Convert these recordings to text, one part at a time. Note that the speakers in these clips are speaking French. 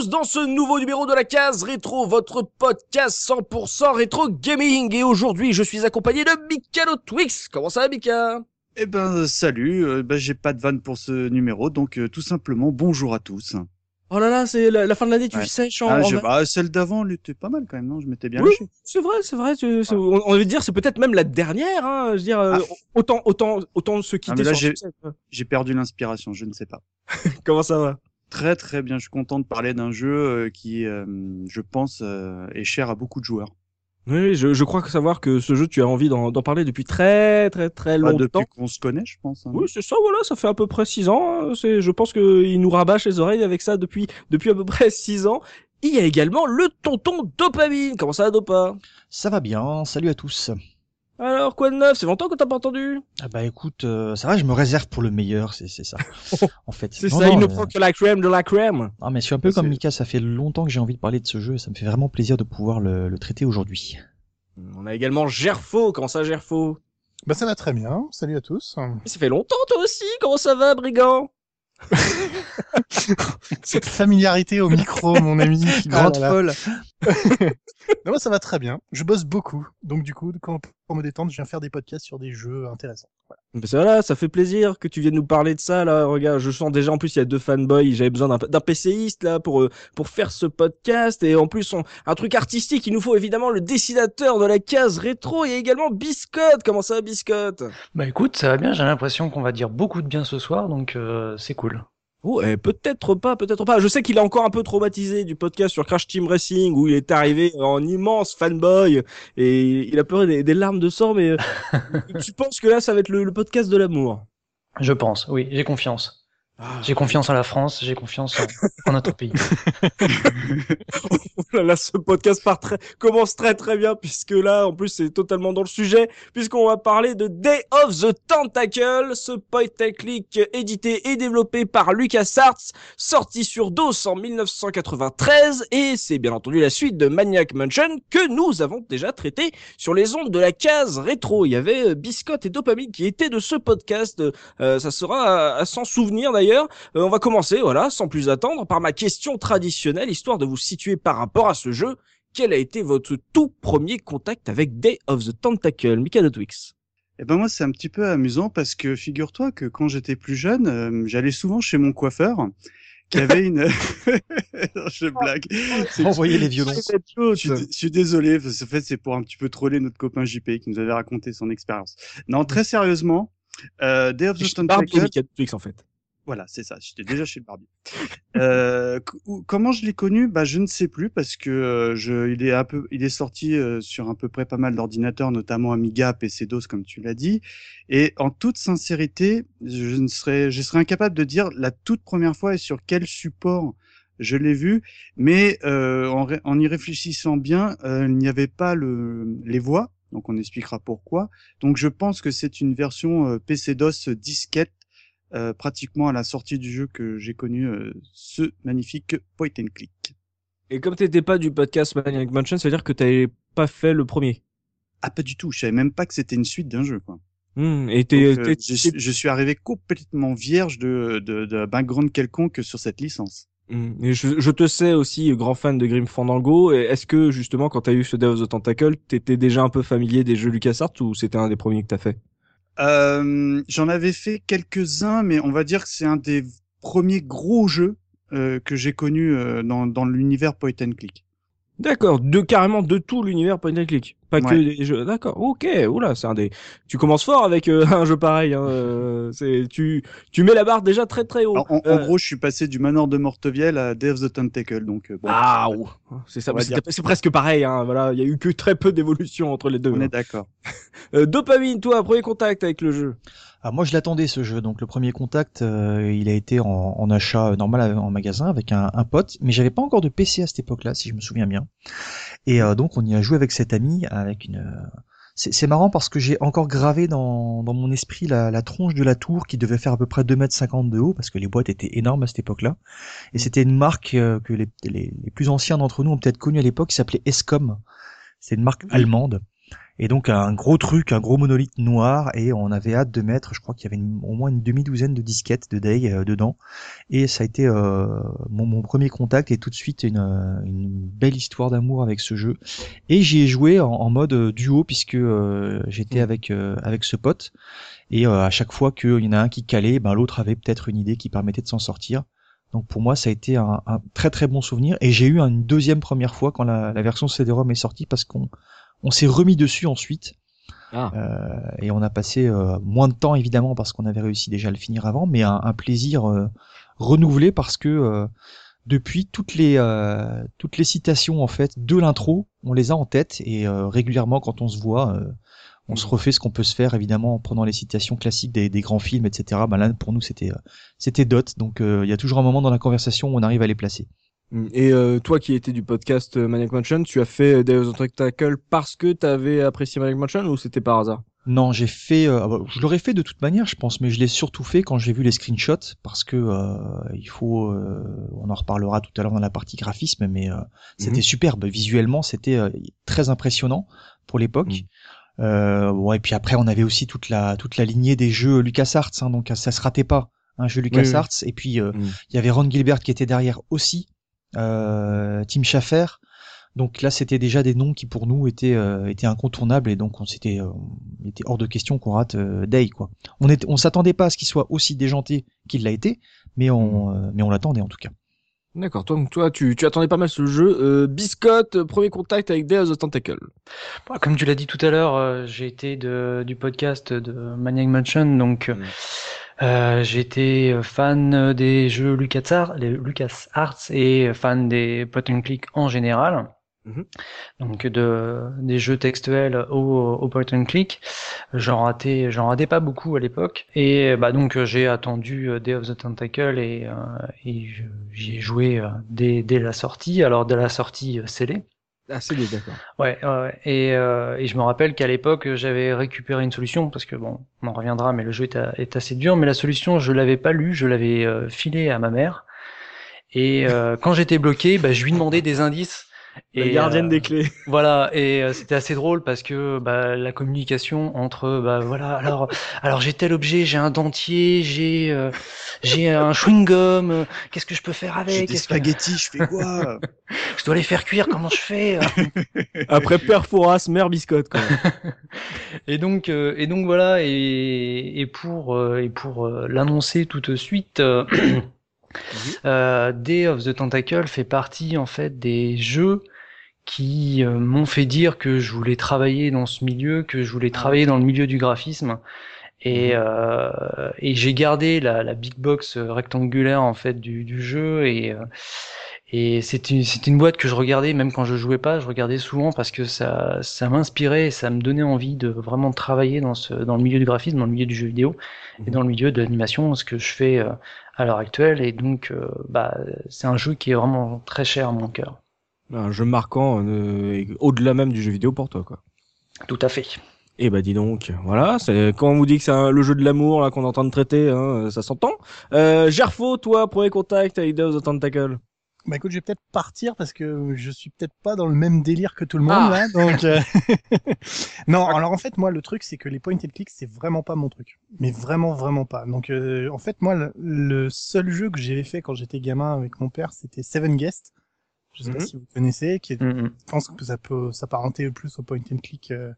Tous dans ce nouveau numéro de la case rétro, votre podcast 100% rétro gaming. Et aujourd'hui, je suis accompagné de Mikalo Twix. Comment ça va, Mika? Eh ben salut, euh, ben, j'ai pas de vanne pour ce numéro, donc euh, tout simplement bonjour à tous. Oh là là, c'est la, la fin de l'année, tu Ouais. sèches en... Ah, en je- bah, celle d'avant, elle était pas mal quand même, non? Je m'étais bien Oui, c'est vrai, c'est vrai. c'est- on, on veut dire, c'est peut-être même la dernière. Hein, je veux dire, euh, Ah. autant, autant, autant se quitter là. J'ai perdu l'inspiration, je ne sais pas. Comment ça va? Très très bien, je suis content de parler d'un jeu euh, qui, euh, je pense, euh, est cher à beaucoup de joueurs. Oui, je, je crois que savoir que ce jeu, tu as envie d'en parler depuis très, très, très longtemps. depuis qu'on se connaît, je pense. hein. Oui, c'est ça, voilà, ça fait à peu près six ans. hein. Je pense qu'il nous rabâche les oreilles avec ça depuis, depuis à peu près six ans. Il y a également le tonton Dopamine. Comment ça va, Dopa? Ça va bien, salut à tous. Alors, quoi de neuf? C'est longtemps que t'as pas entendu? Ah bah écoute, euh, ça va, je me réserve pour le meilleur, c'est c'est ça. En fait, C'est ça, non, il ne euh, prend que la crème de la crème. Ah mais je suis un peu comme Mika, ça fait longtemps que j'ai envie de parler de ce jeu et ça me fait vraiment plaisir de pouvoir le, le traiter aujourd'hui. On a également Gerfo. Comment ça, Gerfo? Bah ça va très bien, salut à tous. Ça fait longtemps, toi aussi. Comment ça va, brigand? Cette familiarité au micro, mon ami. Grande Ah là là. folle. Non, moi ça va très bien, je bosse beaucoup, donc du coup, quand, pour me détendre, je viens faire des podcasts sur des jeux intéressants. Voilà. Voilà, ça fait plaisir que tu viennes nous parler de ça là. Regarde, je sens déjà en plus il y a deux fanboys. J'avais besoin d'un PCiste là pour euh, pour faire ce podcast et en plus on, un truc artistique. Il nous faut évidemment le dessinateur de la case rétro. Il y a également Biscotte. Comment ça, va, Biscotte? Bah écoute, ça va bien, j'ai l'impression qu'on va dire beaucoup de bien ce soir, donc euh, c'est cool. Oh, eh, peut-être pas, peut-être pas. Je sais qu'il est encore un peu traumatisé du podcast sur Crash Team Racing où il est arrivé en immense fanboy et il a pleuré des, des larmes de sang. Mais euh, tu penses que là ça va être le, le podcast de l'amour? Je pense, oui, j'ai confiance. Ah. J'ai confiance en la France, j'ai confiance en, en notre pays. Oh là là, ce podcast part très, commence très très bien puisque là, en plus, c'est totalement dans le sujet puisqu'on va parler de Day of the Tentacle, ce point and click édité et développé par LucasArts, sorti sur DOS en 1993 et c'est bien entendu la suite de Maniac Mansion que nous avons déjà traité sur les ondes de la case rétro. Il y avait euh, Biscotte et Dopamine qui étaient de ce podcast. Euh, ça sera à, à s'en souvenir d'ailleurs. Euh, on va commencer, voilà, sans plus attendre, par ma question traditionnelle, histoire de vous situer par rapport à ce jeu. Quel a été votre tout premier contact avec Day of the Tentacle, Mika de Twix? Eh ben moi, c'est un petit peu amusant parce que figure-toi que quand j'étais plus jeune, euh, j'allais souvent chez mon coiffeur qui avait une... je blague. Envoyez les violons. Je suis, je suis désolé, parce que en fait, c'est pour un petit peu troller notre copain JP qui nous avait raconté son expérience. Non, très sérieusement, euh, Day of the Tentacle, Mika de Twix, en fait. Voilà, c'est ça. J'étais déjà chez le barbier. Euh, comment je l'ai connu? Bah, je ne sais plus parce que euh, je, il est un peu, il est sorti euh, sur à peu près pas mal d'ordinateurs, notamment Amiga, PC DOS, comme tu l'as dit. Et en toute sincérité, je ne serais, je serais incapable de dire la toute première fois et sur quel support je l'ai vu, mais euh, en, y réfléchissant bien, euh, il n'y avait pas le, les voix. Donc on expliquera pourquoi. Donc je pense que c'est une version euh, PC DOS disquette euh, pratiquement à la sortie du jeu que j'ai connu euh, ce magnifique point and click. Et comme t'étais pas du podcast Maniac Mansion, ça veut dire que t'avais pas fait le premier. Ah pas du tout, je savais même pas que c'était une suite d'un jeu quoi. Hmm, et t'es, euh, je, suis- je suis arrivé complètement vierge de, de, de background quelconque sur cette licence. Hmm, et je, je te sais aussi grand fan de Grim Fandango. Et Est-ce que justement, quand t'as eu ce Day of the Tentacle, t'étais déjà un peu familier des jeux LucasArts ou c'était un des premiers que t'as fait? Euh, J'en avais fait quelques-uns, mais on va dire que c'est un des premiers gros jeux euh, que j'ai connu euh, dans, l'univers point click. D'accord, de carrément de tout l'univers point and click, pas que des jeux. D'accord, ok, oula, c'est un des. Tu commences fort avec euh, un jeu pareil. Hein, euh, c'est tu tu mets la barre déjà très très haut. Alors, en, en Euh, gros, je suis passé du manoir de Mortevielle à Day of the Tentacle, donc bon, Ah, c'est ça. C'est presque pareil. Hein, voilà, il y a eu que très peu d'évolution entre les deux. on hein. est d'accord. Euh, dopamine, toi, premier contact avec le jeu. Alors moi je l'attendais ce jeu, donc le premier contact euh, il a été en, en achat normal en magasin avec un, un pote, mais j'avais pas encore de PC à cette époque-là si je me souviens bien. Et euh, donc on y a joué avec cet ami avec une. euh, C'est c'est marrant parce que j'ai encore gravé dans, dans mon esprit la, la tronche de la tour qui devait faire à peu près 2 mètres 50 de haut parce que les boîtes étaient énormes à cette époque-là. Et c'était une marque euh, que les, les, les plus anciens d'entre nous ont peut-être connue à l'époque qui s'appelait Escom. C'est une marque allemande. Et donc un gros truc, un gros monolithe noir, et on avait hâte de mettre, je crois qu'il y avait une- au moins une demi-douzaine de disquettes de Day euh, dedans. Et ça a été euh, mon, mon premier contact et tout de suite une, euh, une belle histoire d'amour avec ce jeu. Et j'y ai joué en, en mode euh, duo puisque euh, j'étais avec euh, avec ce pote. Et euh, à chaque fois qu'il y en a un qui calait, ben l'autre avait peut-être une idée qui permettait de s'en sortir. Donc pour moi, ça a été un, un très très bon souvenir. Et j'ai eu une deuxième première fois quand la, la version CD-ROM est sortie parce qu'on on s'est remis dessus ensuite. Ah. Euh, et on a passé euh, moins de temps évidemment parce qu'on avait réussi déjà à le finir avant, mais un, un plaisir euh, renouvelé parce que euh, depuis toutes les euh, toutes les citations en fait de l'intro, on les a en tête et euh, régulièrement quand on se voit, euh, on se refait ce qu'on peut se faire évidemment en prenant les citations classiques des, des grands films, etc. Ben là pour nous c'était euh, c'était dot, donc euh, il y a toujours un moment dans la conversation où on arrive à les placer. Et euh, toi qui étais du podcast euh, Maniac Mansion, tu as fait Day of the Tentacle parce que t'avais apprécié Maniac Mansion ou c'était par hasard? Non, j'ai fait. euh, ah bah, je l'aurais fait de toute manière, je pense, mais je l'ai surtout fait quand j'ai vu les screenshots parce que euh, il faut. euh, on en reparlera tout à l'heure dans la partie graphisme, mais euh, c'était Mhm. superbe visuellement, c'était euh, très impressionnant pour l'époque. Euh, bon, et puis après, on avait aussi toute la toute la lignée des jeux LucasArts, hein, donc ça se ratait pas. Un jeu LucasArts, et puis euh, Mhm. il y avait Ron Gilbert qui était derrière aussi, Tim Schafer. Donc là, c'était déjà des noms qui pour nous étaient euh, étaient incontournables et donc on s'était euh, était hors de question qu'on rate euh, Day quoi. On était on s'attendait pas à ce qu'il soit aussi déjanté qu'il l'a été, mais on euh, mais on l'attendait en tout cas. D'accord, toi, donc toi tu, tu attendais pas mal ce jeu. Euh, Biscotte, euh, premier contact avec Day of the Tentacle. Bah, Comme tu l'as dit tout à l'heure, euh, j'ai été de, du podcast de Maniac Mansion, donc euh, Mm. Euh, j'ai été fan des jeux LucasArts, les et fan des point and click en général. Mhm. Donc de des jeux textuels au, au point and click, j'en ratais j'en ratais pas beaucoup à l'époque et bah donc euh, j'ai attendu euh, Day of the Tentacle et, euh, et j'y ai joué euh, dès dès la sortie. Alors dès la sortie euh, scellée. Ouais, euh, et je me rappelle qu'à l'époque, j'avais récupéré une solution parce que bon, on en reviendra, mais le jeu est assez dur. Mais la solution, je l'avais pas lue, je l'avais euh, filée à ma mère. Et euh, quand j'étais bloqué, bah, je lui demandais des indices. La Et, gardienne euh, des clés. Voilà, et euh, c'était assez drôle parce que bah, la communication entre bah voilà, alors alors j'ai tel objet, j'ai un dentier, j'ai euh, j'ai un chewing gum, euh, qu'est-ce que je peux faire J'ai avec des Est-ce que- spaghettis, je fais quoi? Je dois les faire cuire, comment je fais? Après Père Fouras, Mère Biscotte, quoi. Et donc, euh, et donc voilà, et, et pour euh, et pour euh, l'annoncer tout de suite, euh, euh, Day of the Tentacle fait partie en fait des jeux qui euh, m'ont fait dire que je voulais travailler dans ce milieu, que je voulais travailler dans le milieu du graphisme. Et, euh, et j'ai gardé la, la big box euh, rectangulaire en fait du, du jeu. Et euh, et c'était c'était une boîte que je regardais même quand je jouais pas, je regardais souvent parce que ça ça m'inspirait et ça me donnait envie de vraiment travailler dans ce dans le milieu du graphisme, dans le milieu du jeu vidéo et dans le milieu de l'animation, ce que je fais euh, à l'heure actuelle. Et donc bah c'est un jeu qui est vraiment très cher à mon cœur. Un jeu marquant, euh, au-delà même du jeu vidéo pour toi, quoi. Tout à fait. Eh bah dis donc, voilà, c'est quand on vous dit que c'est un- le jeu de l'amour là qu'on est en train de traiter, hein, ça s'entend. Euh, Gerfo, toi, premier contact avec Day of the Tentacle. Bah écoute, je vais peut-être partir parce que je suis peut-être pas dans le même délire que tout le monde Ah. là, donc euh, non. Alors en fait, moi le truc c'est que les point and click c'est vraiment pas mon truc, mais vraiment vraiment pas. Donc euh, en fait moi le, le seul jeu que j'avais fait quand j'étais gamin avec mon père c'était Seven Guest. Je sais pas Mhm. si vous connaissez, qui est, Mm, mm. je pense que ça peut s'apparenter plus au point and click. euh,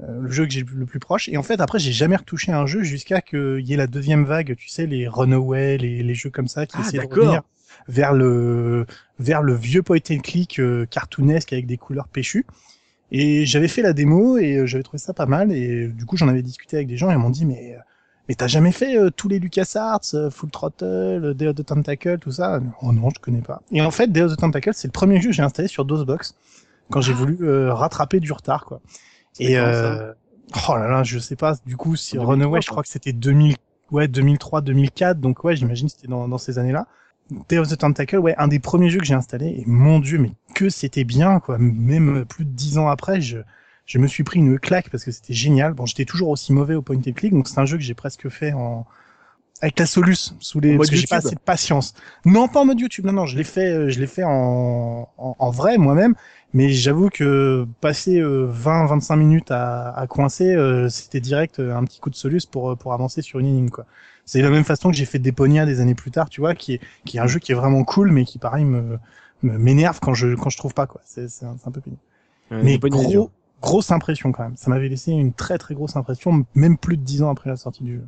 euh, le jeu que j'ai le plus proche et en fait après j'ai jamais retouché un jeu jusqu'à qu'il y ait la deuxième vague tu sais les Runaway les, les jeux comme ça qui Ah, essaient de revenir vers le vers le vieux point and click euh, cartoonesque avec des couleurs péchues. Et j'avais fait la démo et euh, j'avais trouvé ça pas mal. Et du coup, j'en avais discuté avec des gens et ils m'ont dit mais mais t'as jamais fait euh, tous les LucasArts, euh, Full Throttle, Day of the Tentacle, tout ça? Oh non, je connais pas. Et en fait, Day of the Tentacle, c'est le premier jeu que j'ai installé sur DOSBox quand j'ai voulu euh, rattraper du retard, quoi. Et euh... oh là là, je sais pas. Du coup, si 2003, Runaway, je crois que c'était 2000, ouais, 2003, 2004. Donc ouais, j'imagine que c'était dans, dans ces années-là. Day of the Tentacle, ouais, un des premiers jeux que j'ai installé. Et mon dieu, mais que c'était bien, quoi. Même plus de dix ans après, je je me suis pris une claque parce que c'était génial. Bon, j'étais toujours aussi mauvais au point and click, donc c'est un jeu que j'ai presque fait en avec la Solus sous les parce que j'ai pas YouTube. assez de patience. Non, pas en mode YouTube. Non, non, je l'ai fait, euh, je l'ai fait en, en, en vrai moi-même. Mais j'avoue que passer 20-25 minutes à, à coincer, euh, c'était direct euh, un petit coup de Solus pour euh, pour avancer sur une énigme quoi. C'est de la même façon que j'ai fait Deponia des années plus tard, tu vois, qui est qui est un jeu qui est vraiment cool, mais qui pareil me me- m'énerve quand je quand je trouve pas quoi. C'est c'est un, c'est un peu pénible. Ouais, Mais gros, grosse impression quand même. Ça m'avait laissé une très très grosse impression, même plus de dix ans après la sortie du jeu.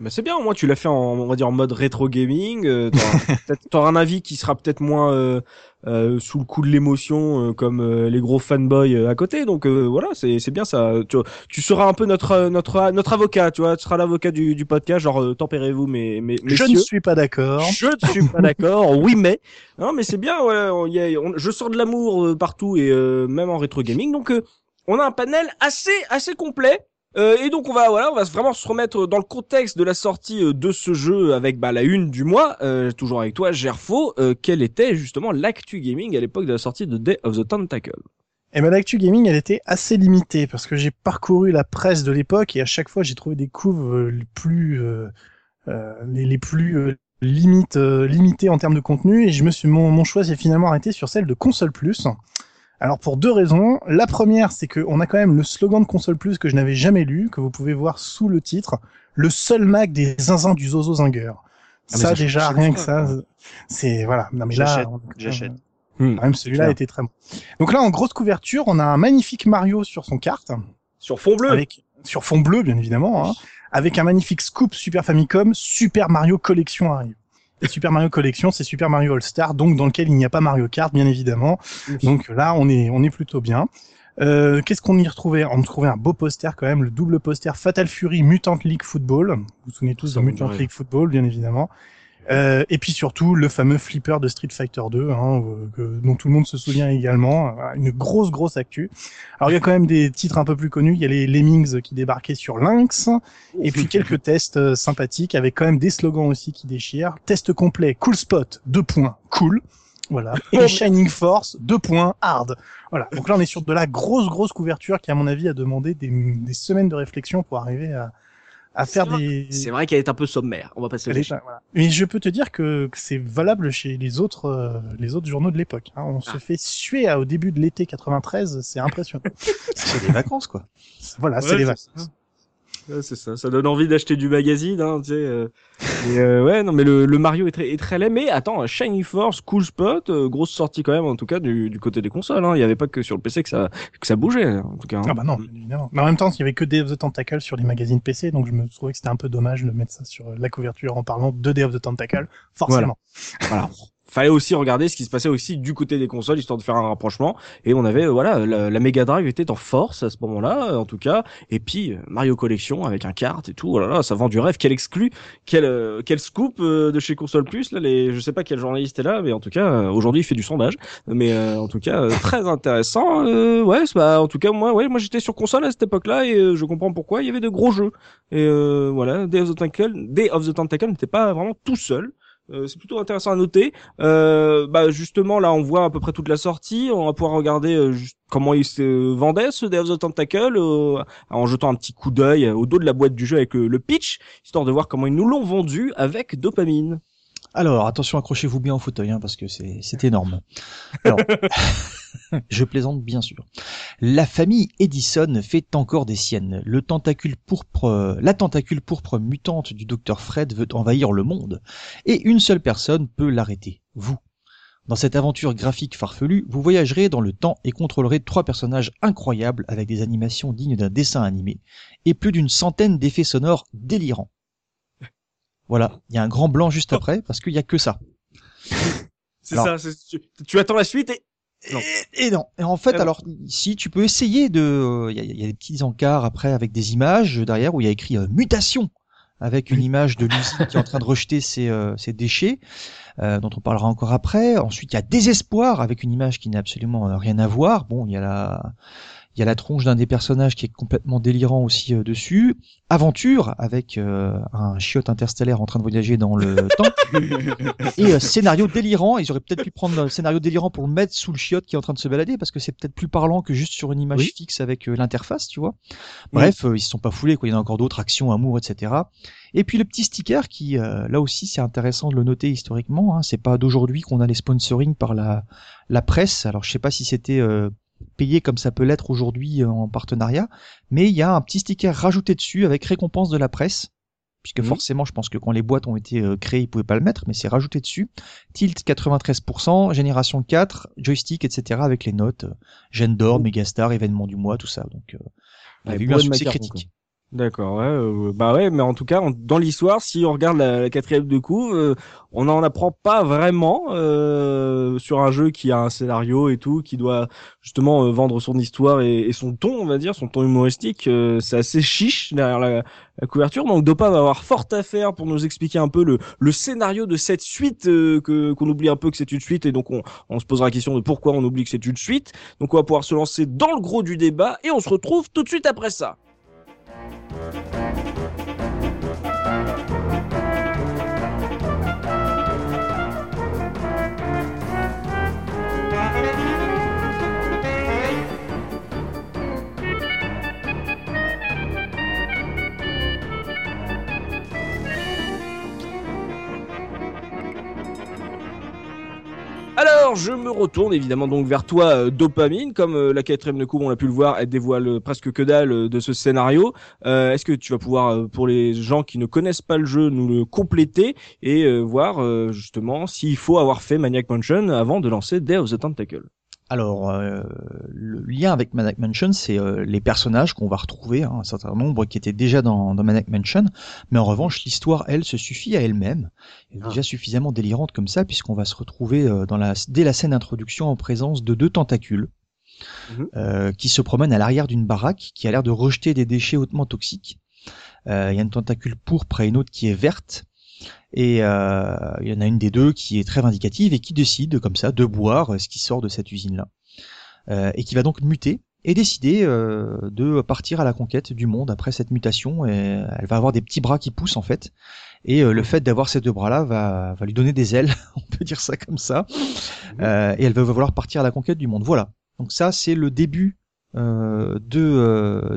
Bah c'est bien, au moins tu l'as fait en, on va dire en mode rétro gaming. Euh, t'auras, un avis qui sera peut-être moins euh, euh, sous le coup de l'émotion, euh, comme euh, les gros fanboys euh, à côté. Donc euh, voilà, c'est c'est bien ça. Tu, tu seras un peu notre notre notre avocat, tu vois. Tu seras l'avocat du, du podcast, genre euh, tempérez-vous, mes, mes Je ne suis pas d'accord. Je ne suis pas d'accord. Oui, mais non, mais c'est bien. Ouais, on y a- on- je sors de l'amour euh, partout et euh, même en rétro gaming. Donc, euh, on a un panel assez assez complet. Euh, et donc on va voilà, on va vraiment se remettre dans le contexte de la sortie euh, de ce jeu avec bah, la une du mois. Euh, toujours avec toi, Gerfo. Euh, quelle était justement l'actu gaming à l'époque de la sortie de Day of the Tentacle? Et ben l'actu gaming, elle était assez limitée parce que j'ai parcouru la presse de l'époque et à chaque fois j'ai trouvé des couves euh, les plus les, limites limitées en termes de contenu et je me suis mon choix s'est finalement arrêté sur celle de console plus. Alors pour deux raisons. La première, c'est qu'on a quand même le slogan de console plus que je n'avais jamais lu, que vous pouvez voir sous le titre, le seul Mac des zinzins du Zozo Zinger. Ah, ça déjà rien que ça, c'est voilà. Non mais là, J'achète, même-. Hmm. même celui-là était très bon. Donc là en grosse couverture, on a un magnifique Mario sur son carte Sur fond bleu. avec sur fond bleu bien évidemment hein, avec un magnifique scoop Super Famicom, Super Mario Collection arrive. Et Super Mario Collection, c'est Super Mario All Star, donc dans lequel il n'y a pas Mario Kart, bien évidemment. Donc là, on est, on est plutôt bien. Euh, Qu'est-ce qu'on y retrouvait? On trouvait un beau poster quand même, le double poster Fatal Fury Mutant League Football. Vous vous souvenez tous de Mutant. League Football, bien évidemment. Euh, et puis surtout le fameux flipper de Street Fighter 2, hein, euh, que- dont tout le monde se souvient également. Voilà, Une grosse grosse actu. Alors il y a quand même des titres un peu plus connus. Il y a les Lemmings qui débarquaient sur Lynx, et puis quelques tests euh, sympathiques avec quand même des slogans aussi qui déchirent. Test complet, cool spot, deux points, cool. Voilà. Et Shining Force, deux points, hard. Voilà. Donc là, on est sur de la grosse, grosse couverture qui, à mon avis, a demandé des, des semaines de réflexion pour arriver à, à faire C'est des. C'est vrai qu'elle est un peu sommaire. On va passer. Est- voilà. Mais je peux te dire que, que c'est valable chez les autres, euh, les autres journaux de l'époque. hein. On se Ah. fait suer à- au début de l'été 93, c'est impressionnant. C'est des vacances, quoi. voilà, Ouais, c'est les c'est vacances. Ça. Ouais, c'est ça, ça donne envie d'acheter du magazine, hein, tu sais. euh. Euh, ouais, non, mais le, le Mario est très, est très laid. Mais attends, Shiny Force, Cool Spot, euh, grosse sortie quand même, en tout cas du, du côté des consoles. Hein. Il y avait pas que sur le PC que ça, que ça bougeait, en tout cas. hein. Ah bah non, bien évidemment. Mais en même temps, il y avait que Day of the Tentacle sur les magazines PC, donc je me trouvais que c'était un peu dommage de mettre ça sur la couverture en parlant de Day of the Tentacle, forcément. Voilà. Fallait aussi regarder ce qui se passait aussi du côté des consoles, histoire de faire un rapprochement. Et on avait, euh, voilà, la, la Mega Drive était en force à ce moment-là, euh, en tout cas. Et puis euh, Mario Collection avec un carte et tout. Oh là là, ça vend du rêve. Quel exclu, quel quel scoop de chez Console Plus. Là, les, je sais pas quel journaliste est là, mais en tout cas, aujourd'hui, il fait du sondage. Mais en tout cas, très intéressant. Ouais, bah, en tout cas, moi, ouais, moi, j'étais sur console à cette époque-là et je comprends pourquoi. Il y avait de gros jeux. Et voilà, Day of the Tentacle, Day of the Tentacle n'était pas vraiment tout seul. Euh, c'est plutôt intéressant à noter. Euh, bah justement là on voit à peu près toute la sortie. On va pouvoir regarder euh, comment il se vendait ce Day of the Tentacle euh, en jetant un petit coup d'œil au dos de la boîte du jeu avec le pitch, histoire de voir comment ils nous l'ont vendu avec dopamine. Alors, attention, accrochez-vous bien au fauteuil, hein, parce que c'est énorme. Alors, je plaisante bien sûr. La famille Edison fait encore des siennes. Le tentacule pourpre, euh, la tentacule pourpre mutante du docteur Fred veut envahir le monde, et une seule personne peut l'arrêter, vous. Dans cette aventure graphique farfelue, vous voyagerez dans le temps et contrôlerez trois personnages incroyables avec des animations dignes d'un dessin animé et plus d'une centaine d'effets sonores délirants. Voilà, il y a un grand blanc juste après parce qu'il y a que ça. C'est ça. Tu, tu, attends la suite et non. Et, non. Et en fait, alors, si tu peux essayer de, il y, y, a des petits encarts après avec des images derrière où il y a écrit mutation avec une image de l'usine qui est en train de rejeter ses, ses déchets, euh, dont on parlera encore après. Ensuite, il y a désespoir avec une image qui n'a absolument rien à voir. Bon, il y a la il y a la tronche d'un des personnages qui est complètement délirant aussi euh, dessus. Aventure avec euh, un chiotte interstellaire en train de voyager dans le temps. Et euh, scénario délirant. Ils auraient peut-être pu prendre le scénario délirant pour le mettre sous le chiotte qui est en train de se balader parce que c'est peut-être plus parlant que juste sur une image fixe avec l'interface, tu vois. Bref, ils se sont pas foulés. Quoi. Il y en a encore d'autres actions, amour, etc. Et puis le petit sticker qui, là aussi, c'est intéressant de le noter historiquement. Hein. C'est pas d'aujourd'hui qu'on a les sponsoring par la la presse. Alors je sais pas si c'était payé comme ça peut l'être aujourd'hui euh, en partenariat, mais il y a un petit sticker rajouté dessus avec récompense de la presse, puisque forcément je pense que quand les boîtes ont été euh, créées ils pouvaient pas le mettre, mais c'est rajouté dessus. Tilt 93%, génération 4, joystick, etc. avec les notes, euh, Gène d'or, Megastar, événement du mois, tout ça. Donc il y a eu un succès critique. D'accord, ouais, euh, bah ouais, mais en tout cas, dans l'histoire, si on regarde la, quatrième de coup, euh, on n'en apprend pas vraiment euh, sur un jeu qui a un scénario et tout, qui doit justement vendre son histoire et, son ton, on va dire, son ton humoristique. c'est assez chiche derrière la, couverture, donc Dopa va avoir fort à faire pour nous expliquer un peu le, le scénario de cette suite, que qu'on oublie un peu que c'est une suite, et donc on, on se posera la question de pourquoi on oublie que c'est une suite. Donc on va pouvoir se lancer dans le gros du débat et on se retrouve tout de suite après ça. Alors, je me retourne évidemment donc vers toi, euh, Dopamine. Comme euh, la quatrième de coupe, on l'a pu le voir, elle dévoile euh, presque que dalle de ce scénario. Est-ce que tu vas pouvoir, pour les gens qui ne connaissent pas le jeu, nous le compléter et voir justement s'il faut avoir fait Maniac Mansion avant de lancer Day of the Tentacle? Alors, euh, le lien avec Maniac Mansion, c'est euh, les personnages qu'on va retrouver, hein, un certain nombre qui étaient déjà dans, dans Maniac Mansion, mais en revanche, l'histoire, elle, se suffit à elle-même. Elle est ah. déjà suffisamment délirante comme ça, puisqu'on va se retrouver euh, dans la, dès la scène d'introduction en présence de deux tentacules. Mhm. qui se promènent à l'arrière d'une baraque qui a l'air de rejeter des déchets hautement toxiques. Il y a une tentacule pourpre et une autre qui est verte, et euh, il y en a une des deux qui est très vindicative et qui décide comme ça de boire euh, ce qui sort de cette usine-là. Euh, et qui va donc muter et décider de partir à la conquête du monde après cette mutation. Et elle va avoir des petits bras qui poussent en fait. Et le fait d'avoir ces deux bras-là va, va lui donner des ailes, on peut dire ça comme ça. Et elle va vouloir partir à la conquête du monde. Voilà. Donc ça, c'est le début de,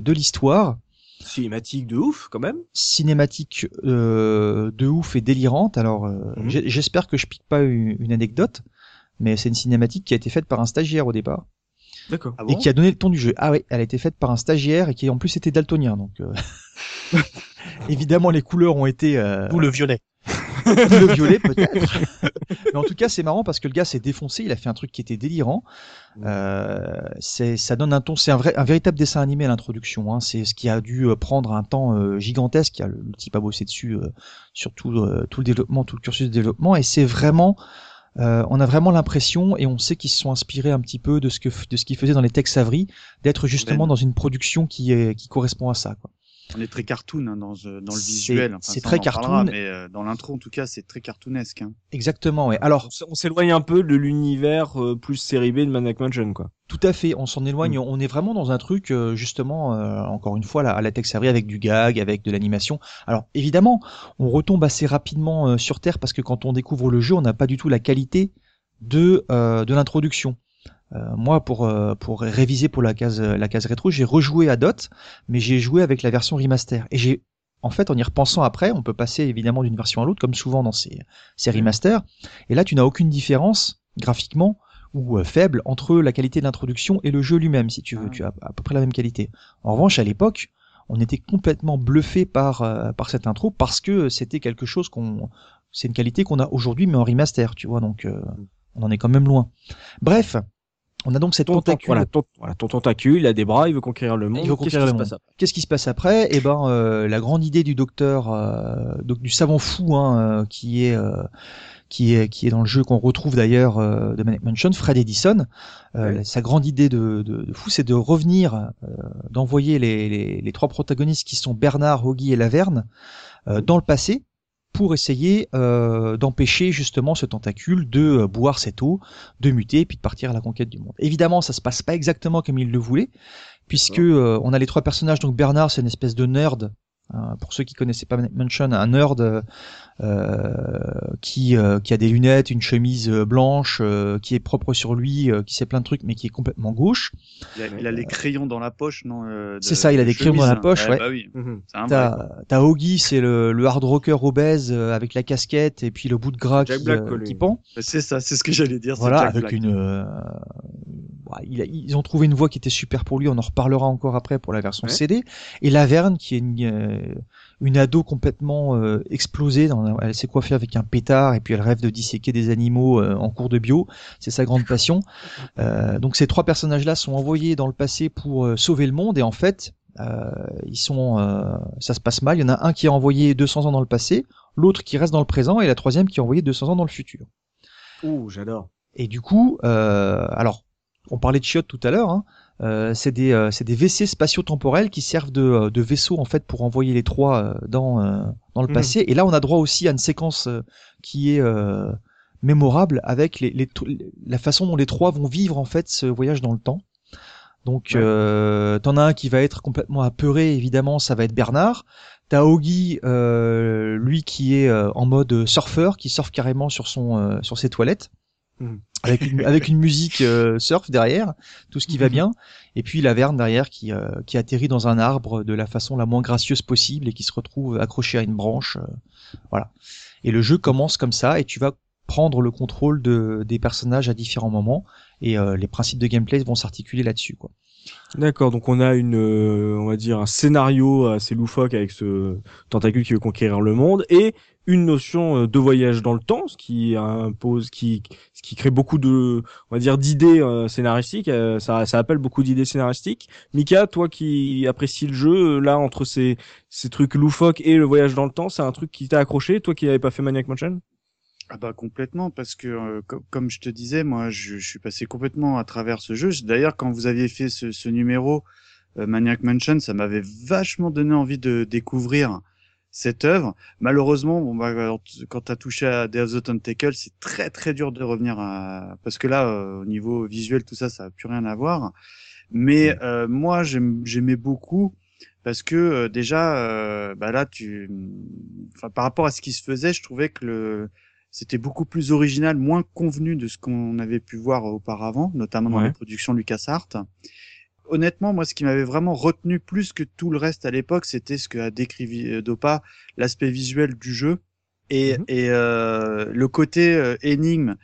de l'histoire. Cinématique de ouf, quand même. Cinématique euh, de ouf et délirante. Alors, euh, mhm. j'espère que je pique pas une, anecdote, mais c'est une cinématique qui a été faite par un stagiaire au départ. D'accord. Ah et qui a donné le ton du jeu. Ah oui, elle a été faite par un stagiaire et qui en plus était daltonien. Donc, euh, évidemment, les couleurs ont été. D'où le violet le violet peut-être. Mais en tout cas, c'est marrant parce que le gars s'est défoncé. Il a fait un truc qui était délirant. Euh, c'est, ça donne un ton. C'est un vrai, un véritable dessin animé à l'introduction. Hein. C'est ce qui a dû euh, prendre un temps euh, gigantesque. Il y a le, le, type a bossé dessus euh, sur tout, tout le développement, tout le cursus de développement, et c'est vraiment euh, on a vraiment l'impression, et on sait qu'ils se sont inspirés un petit peu de ce que de ce qu'ils faisaient dans les Tex Avery, d'être justement dans une production qui est qui correspond à ça. Quoi. On est très cartoon hein, dans, dans le visuel. c'est très cartoon. mais euh, dans l'intro, en tout cas, c'est très cartoonesque. Hein. Exactement. Ouais. Alors, on s'éloigne un peu de l'univers euh, plus série B de Maniac Mansion, quoi. Tout à fait. On s'en éloigne. Mm. On est vraiment dans un truc, euh, justement, encore une fois, à la Tex Avery avec du gag, avec de l'animation. Alors, évidemment, on retombe assez rapidement sur terre parce que quand on découvre le jeu, on n'a pas du tout la qualité de de l'introduction. Euh, moi, pour euh, pour réviser pour la case la case rétro, j'ai rejoué à Dot, mais j'ai joué avec la version remaster. Et j'ai en fait, en y repensant après, on peut passer évidemment d'une version à l'autre, comme souvent dans ces, ces remasters. Et là, tu n'as aucune différence graphiquement ou euh, faible entre la qualité de l'introduction et le jeu lui-même, si tu veux. Tu as à peu près la même qualité. En revanche, à l'époque, on était complètement bluffé par par cette intro parce que c'était quelque chose qu'on, c'est une qualité qu'on a aujourd'hui, mais en remaster, tu vois. Donc, on en est quand même loin. Bref, on a donc cette tentacule. Voilà ton, tentacule, il a des bras, il veut conquérir le monde. Qu'est-ce qui se passe après? Eh ben, euh, la grande idée du docteur, euh, du savant fou, hein, euh, qui est qui est qui est dans le jeu qu'on retrouve d'ailleurs euh, de Maniac Mansion, Fred Edison. Euh, Sa grande idée de, de, de fou, c'est de revenir, euh, d'envoyer les, les, les, trois protagonistes qui sont Bernard, Hoggy et Laverne euh, dans le passé pour essayer euh, d'empêcher justement ce tentacule de boire cette eau, de muter et puis de partir à la conquête du monde. Évidemment, ça se passe pas exactement comme il le voulait, puisque on a les trois personnages. Donc Bernard, c'est une espèce de nerd pour ceux qui connaissaient pas Mansion, un nerd euh, qui euh, qui a des lunettes, une chemise euh, blanche, qui est propre sur lui, qui sait plein de trucs, mais qui est complètement gauche. Il a, les crayons dans la poche, non C'est ça, il a des crayons dans la poche, ouais. Bah oui. Mhm. T'as Oggy, c'est le, le, hard rocker obèse avec la casquette et puis le bout de gras qui, qui, pend. Bah, c'est ça, c'est ce que j'allais dire. Voilà, avec une. ils ont trouvé une voix qui était super pour lui. On en reparlera encore après pour la version CD. Et Laverne, qui est une une ado complètement euh, explosée. Dans, elle s'est coiffée avec un pétard et puis elle rêve de disséquer des animaux euh, en cours de bio. C'est sa grande passion. Euh, donc ces trois personnages-là sont envoyés dans le passé pour sauver le monde et en fait, ils sont, ça se passe mal. Il y en a un qui est envoyé 200 ans dans le passé, l'autre qui reste dans le présent et la troisième qui est envoyée 200 ans dans le futur. Ouh, j'adore. Et du coup, alors, on parlait de chiottes tout à l'heure. Hein, euh, c'est des, euh, des WC spatio-temporels qui servent de, euh, de vaisseau en fait pour envoyer les trois dans, dans le mhm. passé. Et là, on a droit aussi à une séquence qui est mémorable avec les, les, la façon dont les trois vont vivre en fait ce voyage dans le temps. Donc, t'en as un qui va être complètement apeuré, évidemment, ça va être Bernard. T'as Ogi, lui qui est en mode surfeur, qui surfe carrément sur son sur ses toilettes. Mhm avec une, avec une musique euh, surf derrière, tout ce qui va mhm. bien, et puis la verne derrière qui, euh, qui atterrit dans un arbre de la façon la moins gracieuse possible et qui se retrouve accroché à une branche, euh, voilà. Et le jeu commence comme ça, et tu vas prendre le contrôle de, des personnages à différents moments, et les principes de gameplay vont s'articuler là-dessus, quoi. D'accord, donc on a une, on va dire un scénario assez loufoque avec ce tentacule qui veut conquérir le monde et une notion euh, de voyage dans le temps, ce qui impose, qui, ce qui crée beaucoup de, on va dire, d'idées euh, scénaristiques. Euh, ça, ça appelle beaucoup d'idées scénaristiques. Mika, toi qui apprécies le jeu, là entre ces, ces trucs loufoques et le voyage dans le temps, c'est un truc qui t'a accroché, toi qui n'avais pas fait Maniac Mansion? Ah bah complètement parce que comme je te disais moi je, je, suis passé complètement à travers ce jeu d'ailleurs quand vous aviez fait ce, ce numéro Maniac Mansion ça m'avait vachement donné envie de découvrir cette œuvre. Malheureusement, bon, bah, quand tu as touché à Day of the Tentacle, c'est très très dur de revenir à... Parce que là, euh, au niveau visuel, tout ça, ça n'a plus rien à voir. Mais euh, moi, j'aimais beaucoup parce que euh, déjà, bah là, tu... Enfin, par rapport à ce qui se faisait, je trouvais que le... c'était beaucoup plus original, moins convenu de ce qu'on avait pu voir auparavant, notamment dans les productions LucasArts honnêtement, moi, ce qui m'avait vraiment retenu plus que tout le reste à l'époque, c'était ce qu'a décrit euh, Dopa, l'aspect visuel du jeu et, mhm. et euh, le côté euh, énigme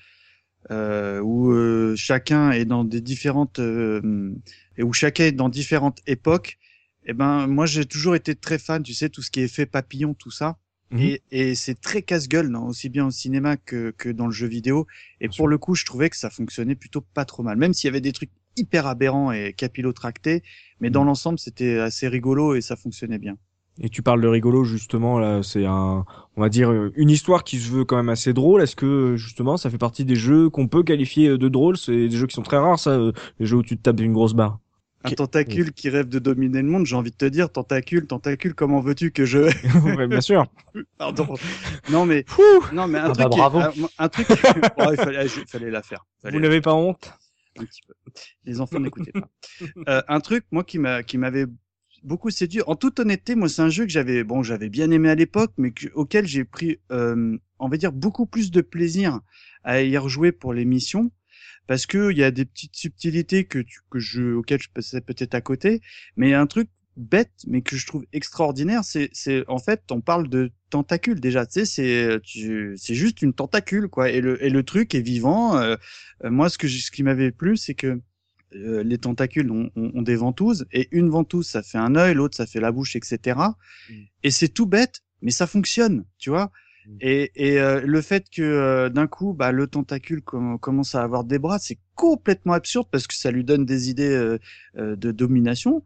euh, où chacun est dans des différentes et où chacun est dans différentes époques. Et eh ben, moi, j'ai toujours été très fan, tu sais, tout ce qui est fait papillon, tout ça. Mhm. Et, et c'est très casse-gueule, aussi bien au cinéma que, que dans le jeu vidéo. Et pour le coup, je trouvais que ça fonctionnait plutôt pas trop mal. Même s'il y avait des trucs hyper aberrant et capillotracté, mais dans mm. l'ensemble, c'était assez rigolo et ça fonctionnait bien. Et tu parles de rigolo justement là, c'est un, on va dire une histoire qui se veut quand même assez drôle. Est-ce que justement ça fait partie des jeux qu'on peut qualifier de drôles? C'est des jeux qui sont très rares, ça, euh, les jeux où tu te tapes une grosse barre. Un tentacule qui rêve de dominer le monde, j'ai envie de te dire, tentacule, tentacule, comment veux-tu que je... ouais, bien sûr. Pardon. Non mais, non mais un ah truc, bah, bravo. un, truc, il fallait, il fallait la faire. Vous n'avez pas honte? Un. Les enfants n'écoutaient pas. Euh, un truc, moi, qui m'a, qui m'avait beaucoup séduit. En toute honnêteté, moi, c'est un jeu que j'avais, bon, j'avais bien aimé à l'époque, mais auquel j'ai pris, euh, on va dire, beaucoup plus de plaisir à y rejouer pour l'émission, parce que il y a des petites subtilités que que je, auxquelles je passais peut-être à côté, mais il y a un truc bête, mais que je trouve extraordinaire, c'est, c'est en fait, on parle de tentacule déjà, tu sais, c'est, c'est juste une tentacule, quoi, et le, et le truc est vivant. Euh, euh, moi, ce que ce qui m'avait plu, c'est que euh, les tentacules ont, ont, des ventouses, et une ventouse, ça fait un œil, l'autre, ça fait la bouche, etc. Mm. Et c'est tout bête, mais ça fonctionne, tu vois. Mm. Et, et le fait que d'un coup, bah, le tentacule commence à avoir des bras, c'est complètement absurde parce que ça lui donne des idées de domination.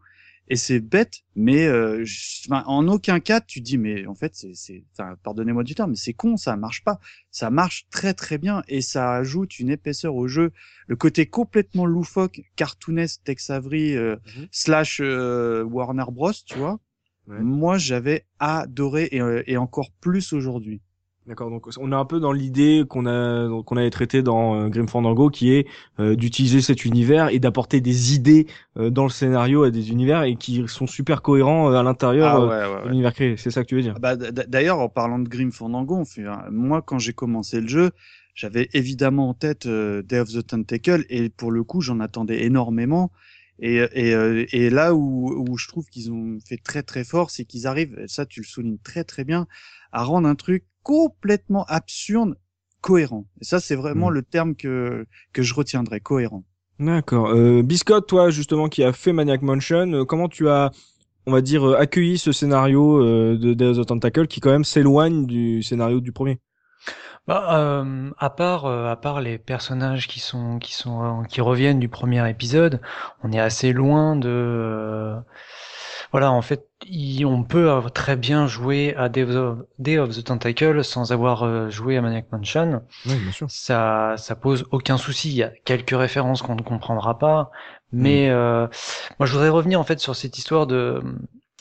Et c'est bête, mais euh, je- en aucun cas tu dis mais en fait c'est, pardonnez-moi du terme, mais c'est con, ça marche pas. Ça marche très très bien et ça ajoute une épaisseur au jeu. Le côté complètement loufoque, cartoonesque, Tex Avery euh, Mhm. slash euh, Warner Bros, tu vois. Ouais. Moi j'avais adoré et, euh, et encore plus aujourd'hui. D'accord, donc on est un peu dans l'idée qu'on a qu'on avait traité dans euh, Grim Fandango, qui est euh, d'utiliser cet univers et d'apporter des idées euh, dans le scénario à des univers et qui sont super cohérents euh, à l'intérieur euh, ouais, ouais, de l'univers créé. C'est ça que tu veux dire? Ah Bah, D'ailleurs, en parlant de Grim Fandango, on fait, moi, quand j'ai commencé le jeu, j'avais évidemment en tête euh, Day of the Tentacle, et pour le coup, j'en attendais énormément. Et, et, euh, et là où, où je trouve qu'ils ont fait très très fort, c'est qu'ils arrivent, et ça tu le soulignes très très bien, à rendre un truc complètement absurde cohérent. Et ça, c'est vraiment Mm. le terme que que je retiendrai, cohérent. D'accord. Euh, Biscotte, toi justement qui a fait Maniac Mansion, euh, comment tu as, on va dire, euh, accueilli ce scénario euh, de Day of the Tentacle qui quand même s'éloigne du scénario du premier? Bah, euh, à part, euh, à part les personnages qui sont, qui sont, euh, qui reviennent du premier épisode, on est assez loin de. Euh, voilà, en fait, on peut avoir très bien jouer à Day of, Day of the Tentacle sans avoir euh, joué à Maniac Mansion. Oui, bien sûr. Ça, ça pose aucun souci. Il y a quelques références qu'on ne comprendra pas, mais euh, moi, je voudrais revenir en fait sur cette histoire de,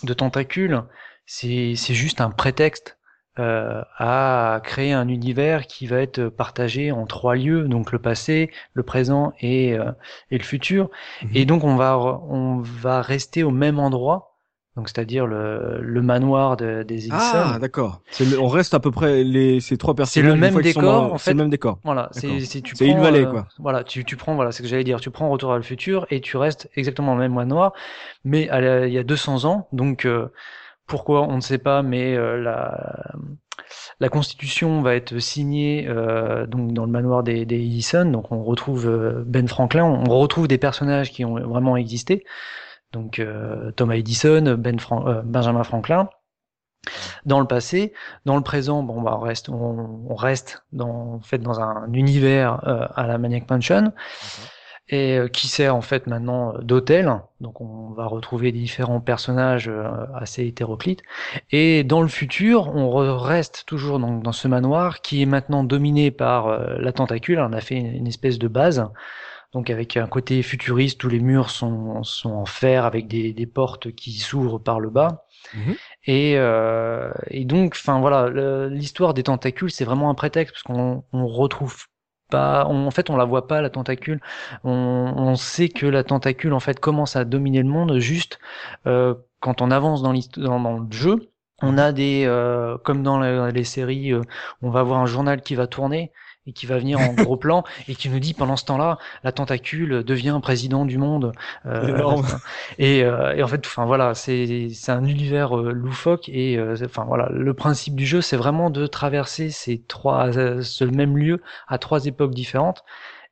de tentacules. C'est, c'est juste un prétexte euh, à créer un univers qui va être partagé en trois lieux, donc le passé, le présent et, euh, et le futur. Mhm. Et donc on va on va rester au même endroit, donc c'est-à-dire le, le manoir de, des Edison. Ah, d'accord. C'est le- On reste à peu près les ces trois personnages. le une même décor, dans- en C'est fait. le même décor. Voilà, c'est c'est tu C'est prends, Hill Valley, euh, quoi. Voilà, tu tu prends voilà, c'est ce que j'allais dire, tu prends Retour à le futur et tu restes exactement dans le même manoir, mais la- il y a 200 ans, donc euh, pourquoi on ne sait pas, mais euh, la la Constitution va être signée euh, donc dans le manoir des, des Edison, donc on retrouve euh, Ben Franklin, on retrouve des personnages qui ont vraiment existé, donc euh, Thomas Edison, Ben Fran- euh, Benjamin Franklin. Dans le passé, dans le présent, bon bah on reste, on, on reste dans, en fait dans un univers euh, à la Maniac Mansion et euh, qui sert en fait maintenant d'hôtel. Donc on va retrouver différents personnages euh, assez hétéroclites. Et dans le futur, on re- reste toujours dans, dans ce manoir qui est maintenant dominé par la tentacule. On a fait une, une espèce de base. Donc avec un côté futuriste, tous les murs sont, sont en fer avec des, des portes qui s'ouvrent par le bas. Mhm. Et, euh, et donc, enfin voilà, l'histoire des tentacules, c'est vraiment un prétexte parce qu'on on retrouve pas, on- en fait, on la voit pas la tentacule. On, on sait que la tentacule en fait commence à dominer le monde juste euh, quand on avance dans, dans, dans le jeu. On a des, euh, comme dans les, les séries, euh, on va avoir un journal qui va tourner et qui va venir en gros plan et qui nous dit pendant ce temps-là, la tentacule devient président du monde. Euh, et, euh, et en fait, enfin voilà, c'est c'est un univers euh, loufoque et euh, enfin voilà, le principe du jeu, c'est vraiment de traverser ces trois, euh, ce même lieu à trois époques différentes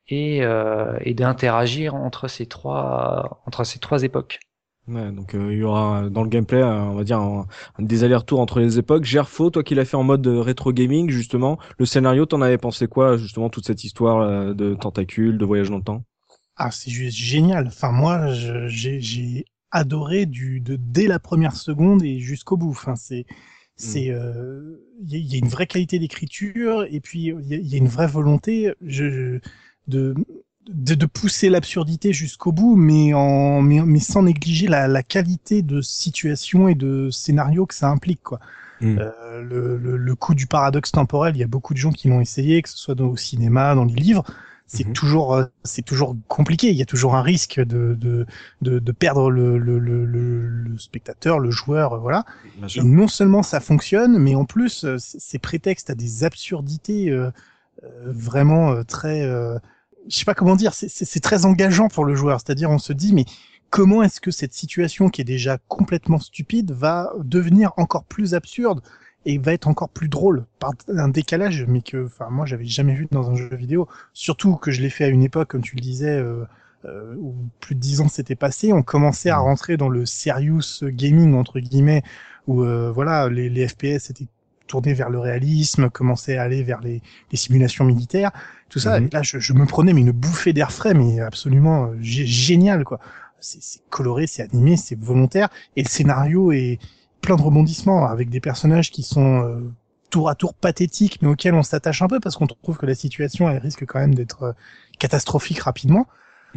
et euh, et d'interagir entre ces trois entre ces trois époques. Ouais, donc euh, il y aura euh, dans le gameplay, euh, on va dire, un, un- des allers-retours entre les époques. Gerfo, toi qui l'as fait en mode rétro gaming, justement, le scénario, t'en avais pensé quoi, justement, toute cette histoire euh, de tentacules, de voyage dans le temps? Ah, c'est juste génial. Enfin, moi, j'ai adoré du de dès la première seconde et jusqu'au bout. Enfin, c'est c'est euh, il y, a- il y a une vraie qualité d'écriture et puis il y, a- il y a une vraie volonté je, de de, de pousser l'absurdité jusqu'au bout, mais en mais, mais sans négliger la, la qualité de situation et de scénario que ça implique quoi. Mm. Euh, le, le, le coup du paradoxe temporel, il y a beaucoup de gens qui l'ont essayé, que ce soit dans, au cinéma, dans les livres. C'est Mhm. toujours euh, c'est toujours compliqué. Il y a toujours un risque de de de, de perdre le, le, le, le, le spectateur, le joueur, euh, voilà. Et non seulement ça fonctionne, mais en plus euh, c'est prétexte à des absurdités euh, vraiment très, euh, je sais pas comment dire, c'est- très engageant pour le joueur. C'est-à-dire on se dit mais comment est-ce que cette situation qui est déjà complètement stupide va devenir encore plus absurde et va être encore plus drôle par un décalage, mais que, enfin moi j'avais jamais vu dans un jeu vidéo. Surtout que je l'ai fait à une époque, comme tu le disais. Euh, euh, où plus de dix ans s'étaient passés, on commençait à rentrer dans le serious gaming entre guillemets, où euh, voilà les, les FPS étaient tournés vers le réalisme, commençaient à aller vers les, les simulations militaires, tout ça. Mhm. Et là, je, je me prenais mais une bouffée d'air frais, mais absolument euh, gé- génial quoi. c'est coloré, c'est animé, c'est volontaire, et le scénario est plein de rebondissements avec des personnages qui sont euh, tour à tour pathétiques, mais auxquels on s'attache un peu parce qu'on trouve que la situation elle risque quand même d'être euh, catastrophique rapidement.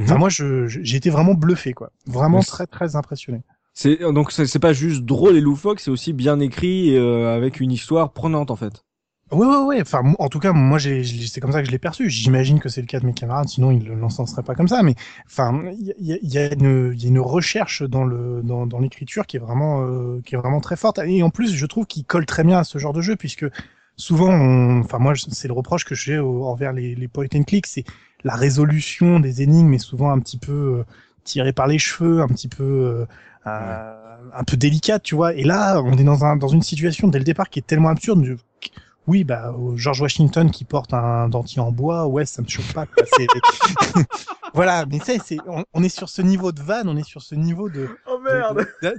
Enfin Mhm. moi je je- j'ai été vraiment bluffé quoi, vraiment très très impressionné. C'est donc c'est pas juste drôle et loufoque, c'est aussi bien écrit euh, avec une histoire prenante en fait. Ouais, ouais, ouais. Enfin, en tout cas, moi, c'est comme ça que je l'ai perçu. J'imagine que c'est le cas de mes camarades, sinon ils ne l'encenseraient pas comme ça. Mais enfin, il y y a- une, y a une recherche dans le, dans, dans l'écriture qui est vraiment, euh, qui est vraiment très forte. Et en plus, je trouve qu'il colle très bien à ce genre de jeu, puisque souvent, on- enfin, moi, c'est le reproche que j'ai envers les, les point and click, c'est la résolution des énigmes est souvent un petit peu euh, tirée par les cheveux, un petit peu. euh, euh, un peu délicate, tu vois. Et là, on est dans un dans une situation dès le départ qui est tellement absurde. Oui, bah au George Washington qui porte un dentier en bois, ouais, ça me choque pas. quoi. Voilà, mais ça, c'est on, on est sur ce niveau de vanne, on est sur ce niveau de Oh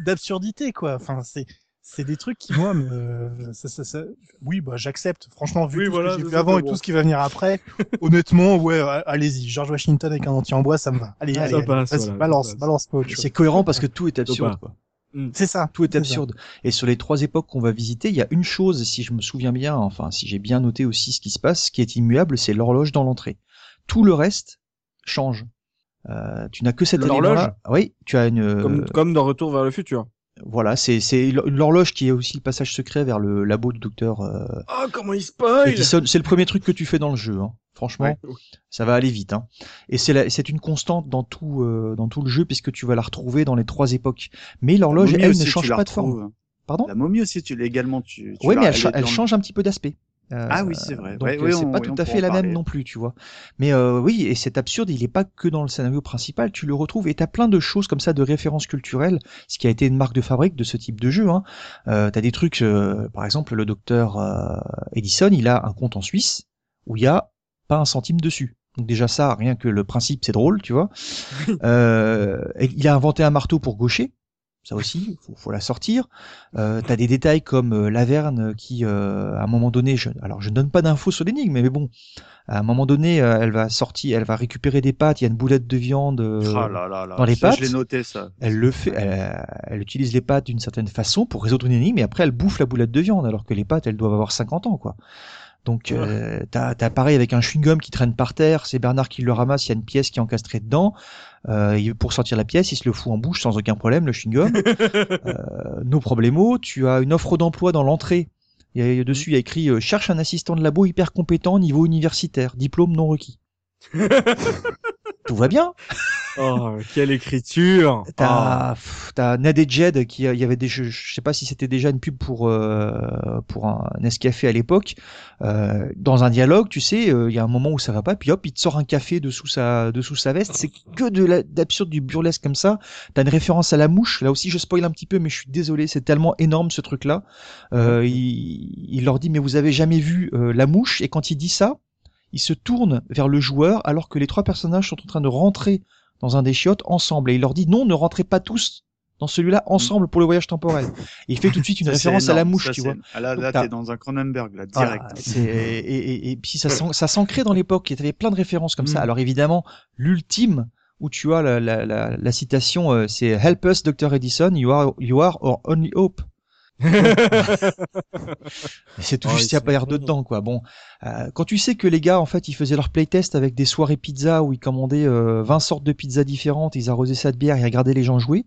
d'absurdité, quoi. Enfin, c'est c'est des trucs qui moi me ça, ça, ça- oui bah j'accepte franchement vu Oui, tout voilà, ce que j'ai vu avant et bon. tout ce qui va venir après honnêtement ouais allez-y George Washington avec un dentier en bois ça me va allez allez, passe, voilà, balance balance. C'est cohérent parce que tout est absurde. Quoi. c'est ça Tout est ça. absurde. Et sur les trois époques qu'on va visiter, il y a une chose, si je me souviens bien, enfin si j'ai bien noté aussi ce qui se passe, ce qui est immuable, c'est l'horloge dans l'entrée. Tout le reste change. Euh, tu n'as que cette L'horloge Oui, tu as une. Comme comme dans Retour vers le futur. Voilà, c'est c'est l'horloge qui est aussi le passage secret vers le labo du docteur euh, Oh comment il spoil. C'est le premier truc que tu fais dans le jeu. Hein. Franchement, Ouais. ça va aller vite. Hein. Et c'est une constante dans tout euh, dans tout le jeu puisque tu vas la retrouver dans les trois époques. Mais l'horloge, elle, ne change pas de forme. Pardon? La momie aussi, tu également, tu. tu Oui, mais elle, change un petit peu d'aspect. Euh, Ah oui, c'est vrai. Donc Ouais, euh, oui, c'est pas oui, tout à fait la même non plus, tu vois. Mais euh, oui, et cet absurde, il est pas que dans le scénario principal, tu le retrouves et t'as plein de choses comme ça, de références culturelles, ce qui a été une marque de fabrique de ce type de jeu. Hein. Euh, t'as des trucs, euh, par exemple, le docteur euh, Edison, il a un compte en Suisse où il y a pas un centime dessus. Donc déjà ça, rien que le principe, c'est drôle, tu vois. Euh, il a inventé un marteau pour gaucher. Ça aussi, faut, faut la sortir. Euh, T'as des détails comme euh, Laverne qui, euh, à un moment donné, je, alors je ne donne pas d'infos sur l'énigme, mais bon, à un moment donné, euh, elle va sortir, elle va récupérer des pâtes. Il y a une boulette de viande. euh, Ah là là là. dans les ça, pattes. Je l'ai noté, ça. elle le fait, elle, elle utilise les pâtes d'une certaine façon pour résoudre une énigme, et après elle bouffe la boulette de viande, alors que les pâtes, elles doivent avoir 50 ans, quoi. Donc, euh, t'as, t'as pareil avec un chewing-gum qui traîne par terre, c'est Bernard qui le ramasse, il y a une pièce qui est encastrée dedans. Euh, pour sortir la pièce, il se le fout en bouche sans aucun problème, le chewing-gum. euh, nos problèmes, tu as une offre d'emploi dans l'entrée. Il y a, dessus, il y a écrit euh, cherche un assistant de labo hyper compétent niveau universitaire, diplôme non requis. Tout va bien. Oh quelle écriture. T'as, pff, t'as Ned et Jed qui, il y avait des, je, je sais pas si c'était déjà une pub pour euh, pour un Nescafé à l'époque. Euh, dans un dialogue, tu sais, euh, il y a un moment où ça va pas, puis hop, il te sort un café dessous sa dessous sa veste. C'est que de la, d'absurde, du burlesque comme ça. T'as une référence à la mouche. Là aussi, je spoil un petit peu, mais je suis désolé, c'est tellement énorme ce truc-là. Euh, il, il leur dit, mais vous avez jamais vu euh, la mouche? Et quand il dit ça, il se tourne vers le joueur alors que les trois personnages sont en train de rentrer dans un des chiottes ensemble. Et il leur dit non, ne rentrez pas tous dans celui-là ensemble pour le voyage temporel. Et il fait tout de suite une Ça, référence à la mouche, Ça, tu vois. Ah, là, là, t'es dans un Cronenberg, là, direct. et, et, et puis ça, s'an- ça s'ancrait dans l'époque. Il y avait plein de références comme ça. Mm. Alors évidemment, l'ultime où tu as la, la, la, la citation, euh, c'est Help us, Dr. Edison, you are, you are our only hope. Mais c'est tout Oh, juste il y a pas l'air dedans, quoi. Bon, euh, quand tu sais que les gars, en fait, ils faisaient leur playtest avec des soirées pizza où ils commandaient euh, 20 sortes de pizzas différentes, ils arrosaient ça de bière, ils regardaient les gens jouer.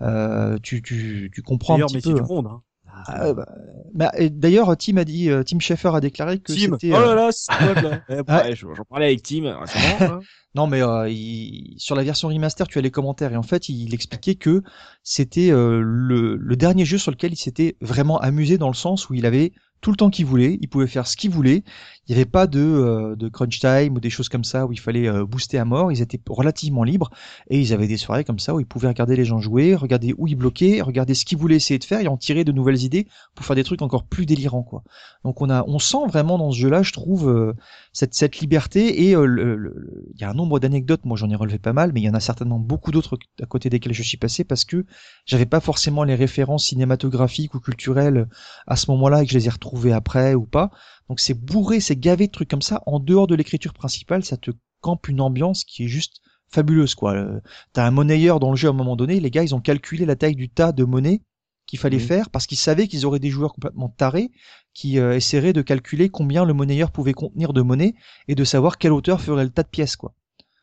Euh, tu, tu, tu comprends un petit métier peu. du monde. Hein. Ah, bah, bah, D'ailleurs, Tim a dit, euh, Tim Schafer a déclaré que Tim. Oh c'était. euh, là là, là Eh, J'en parlais avec Tim récemment. hein. Non, mais euh, il- sur la version remaster, tu as les commentaires et en fait, il expliquait que c'était euh, le, le dernier jeu sur lequel il s'était vraiment amusé dans le sens où il avait tout le temps qu'il voulait, il pouvait faire ce qu'il voulait. Il n'y avait pas de, euh, de crunch time ou des choses comme ça où il fallait euh, booster à mort. Ils étaient relativement libres et ils avaient des soirées comme ça où ils pouvaient regarder les gens jouer, regarder où ils bloquaient, regarder ce qu'ils voulaient essayer de faire et en tirer de nouvelles idées pour faire des trucs encore plus délirants, quoi. Donc on a, on sent vraiment dans ce jeu-là, je trouve, euh, cette, cette liberté et euh, il y a un nombre d'anecdotes. Moi, j'en ai relevé pas mal, mais il y en a certainement beaucoup d'autres à côté desquelles je suis passé parce que j'avais pas forcément les références cinématographiques ou culturelles à ce moment-là et que je les ai retrouvées après ou pas. Donc c'est bourré, c'est gavé de trucs comme ça. En dehors de l'écriture principale, ça te campe une ambiance qui est juste fabuleuse quoi. Euh, T'as un monnayeur dans le jeu à un moment donné, les gars ils ont calculé la taille du tas de monnaie qu'il fallait faire parce qu'ils savaient qu'ils auraient des joueurs complètement tarés qui euh, essaieraient de calculer combien le monnayeur pouvait contenir de monnaie et de savoir quelle hauteur ferait le tas de pièces quoi.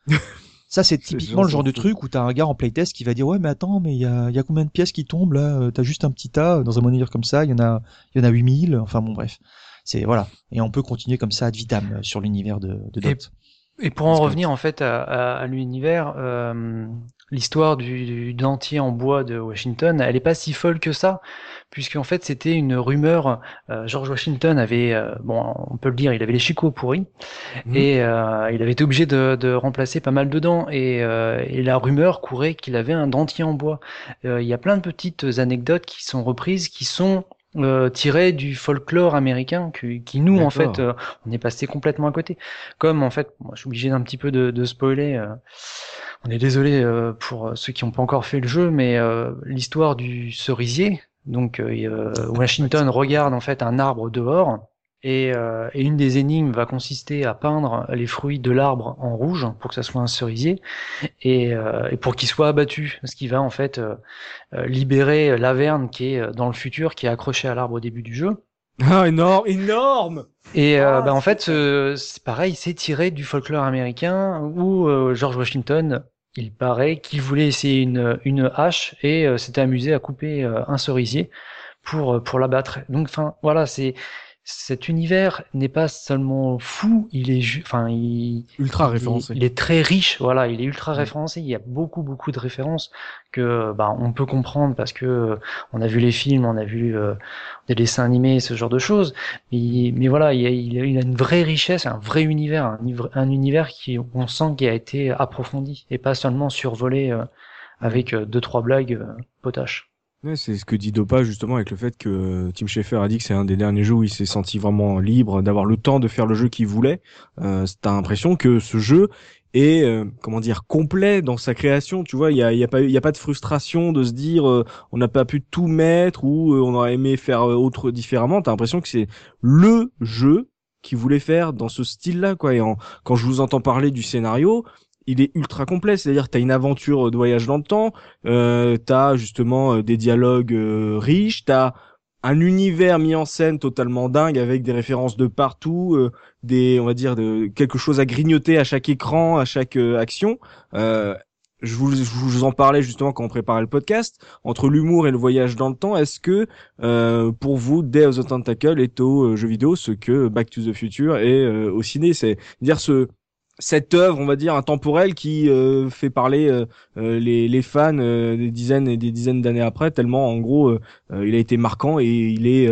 Ça c'est typiquement le genre de truc où t'as un gars en playtest qui va dire ouais mais attends mais il y a, il y a combien de pièces qui tombent là? Euh, T'as juste un petit tas dans un monnayeur comme ça, il y en a il y en a 8000, enfin bon bref. C'est voilà et on peut continuer comme ça ad vitam euh, sur l'univers de, de Et- Dot. Et pour en revenir en fait à, à- à l'univers, euh, l'histoire du, du dentier en bois de Washington, elle est pas si folle que ça, puisqu'en fait c'était une rumeur. euh, George Washington avait, euh, bon, on peut le dire, il avait les chicots pourris Mhm. et euh, il avait été obligé de, de remplacer pas mal de dents. Et, et la rumeur courait qu'il avait un dentier en bois. Il y a plein de petites anecdotes qui sont reprises, qui sont euh, tirées du folklore américain, qui, qui nous en fait, euh, on est passé complètement à côté. Comme en fait, moi je suis obligé d'un petit peu de, de spoiler. euh, on est désolé euh, pour ceux qui n'ont pas encore fait le jeu, mais euh, l'histoire du cerisier. Donc Washington regarde en fait un arbre dehors et, euh, et une des énigmes va consister à peindre les fruits de l'arbre en rouge pour que ça soit un cerisier et, euh, et pour qu'il soit abattu, ce qui va en fait euh, euh, libérer l'averne qui est euh, dans le futur, qui est accroché à l'arbre au début du jeu. Ah, énorme, énorme Et euh, Ah, bah, en fait, euh, c'est pareil, c'est tiré du folklore américain où euh, George Washington, il paraît qu'il voulait essayer une, une hache et s'était amusé à couper un cerisier pour pour l'abattre. Donc, enfin, voilà, c'est cet univers n'est pas seulement fou, il est, enfin, il, Ultra référencé. Il, est très riche, voilà, il est ultra Mm. référencé. Il y a beaucoup, beaucoup de références que bah, on peut comprendre parce que euh, on a vu les films, on a vu euh, des dessins animés, ce genre de choses. Mais, mais voilà, il y a, il une vraie richesse, un vrai univers, un, univers qui, on sent qui a été approfondi et pas seulement survolé euh, avec deux trois blagues euh, potaches. C'est ce que dit Dopa justement avec le fait que euh, Tim Schafer a dit que c'est un des derniers jeux où il s'est senti vraiment libre d'avoir le temps de faire le jeu qu'il voulait. Euh, T'as l'impression que ce jeu est euh, comment dire complet dans sa création. Tu vois, il y a, y a pas il y a pas de frustration de se dire euh, on n'a pas pu tout mettre ou euh, on aurait aimé faire euh, autre différemment. T'as l'impression que c'est le jeu qu'il voulait faire dans ce style-là quoi. Et quand je vous entends parler du scénario, il est ultra complet, c'est-à-dire t'as une aventure de voyage dans le temps, euh, t'as justement euh, des dialogues euh, riches, t'as un univers mis en scène totalement dingue avec des références de partout, euh, des on va dire de quelque chose à grignoter à chaque écran, à chaque euh, action. Euh, je vous, je vous en parlais justement quand on préparait le podcast. Entre l'humour et le voyage dans le temps, est-ce que euh, pour vous, Day of the Tentacle est au euh, jeu vidéo ce que Back to the Future est euh, au ciné? C'est dire ce cette œuvre, on va dire, intemporelle qui euh, fait parler euh, euh, les, les fans euh, des dizaines et des dizaines d'années après, tellement en gros euh, euh, il a été marquant et il est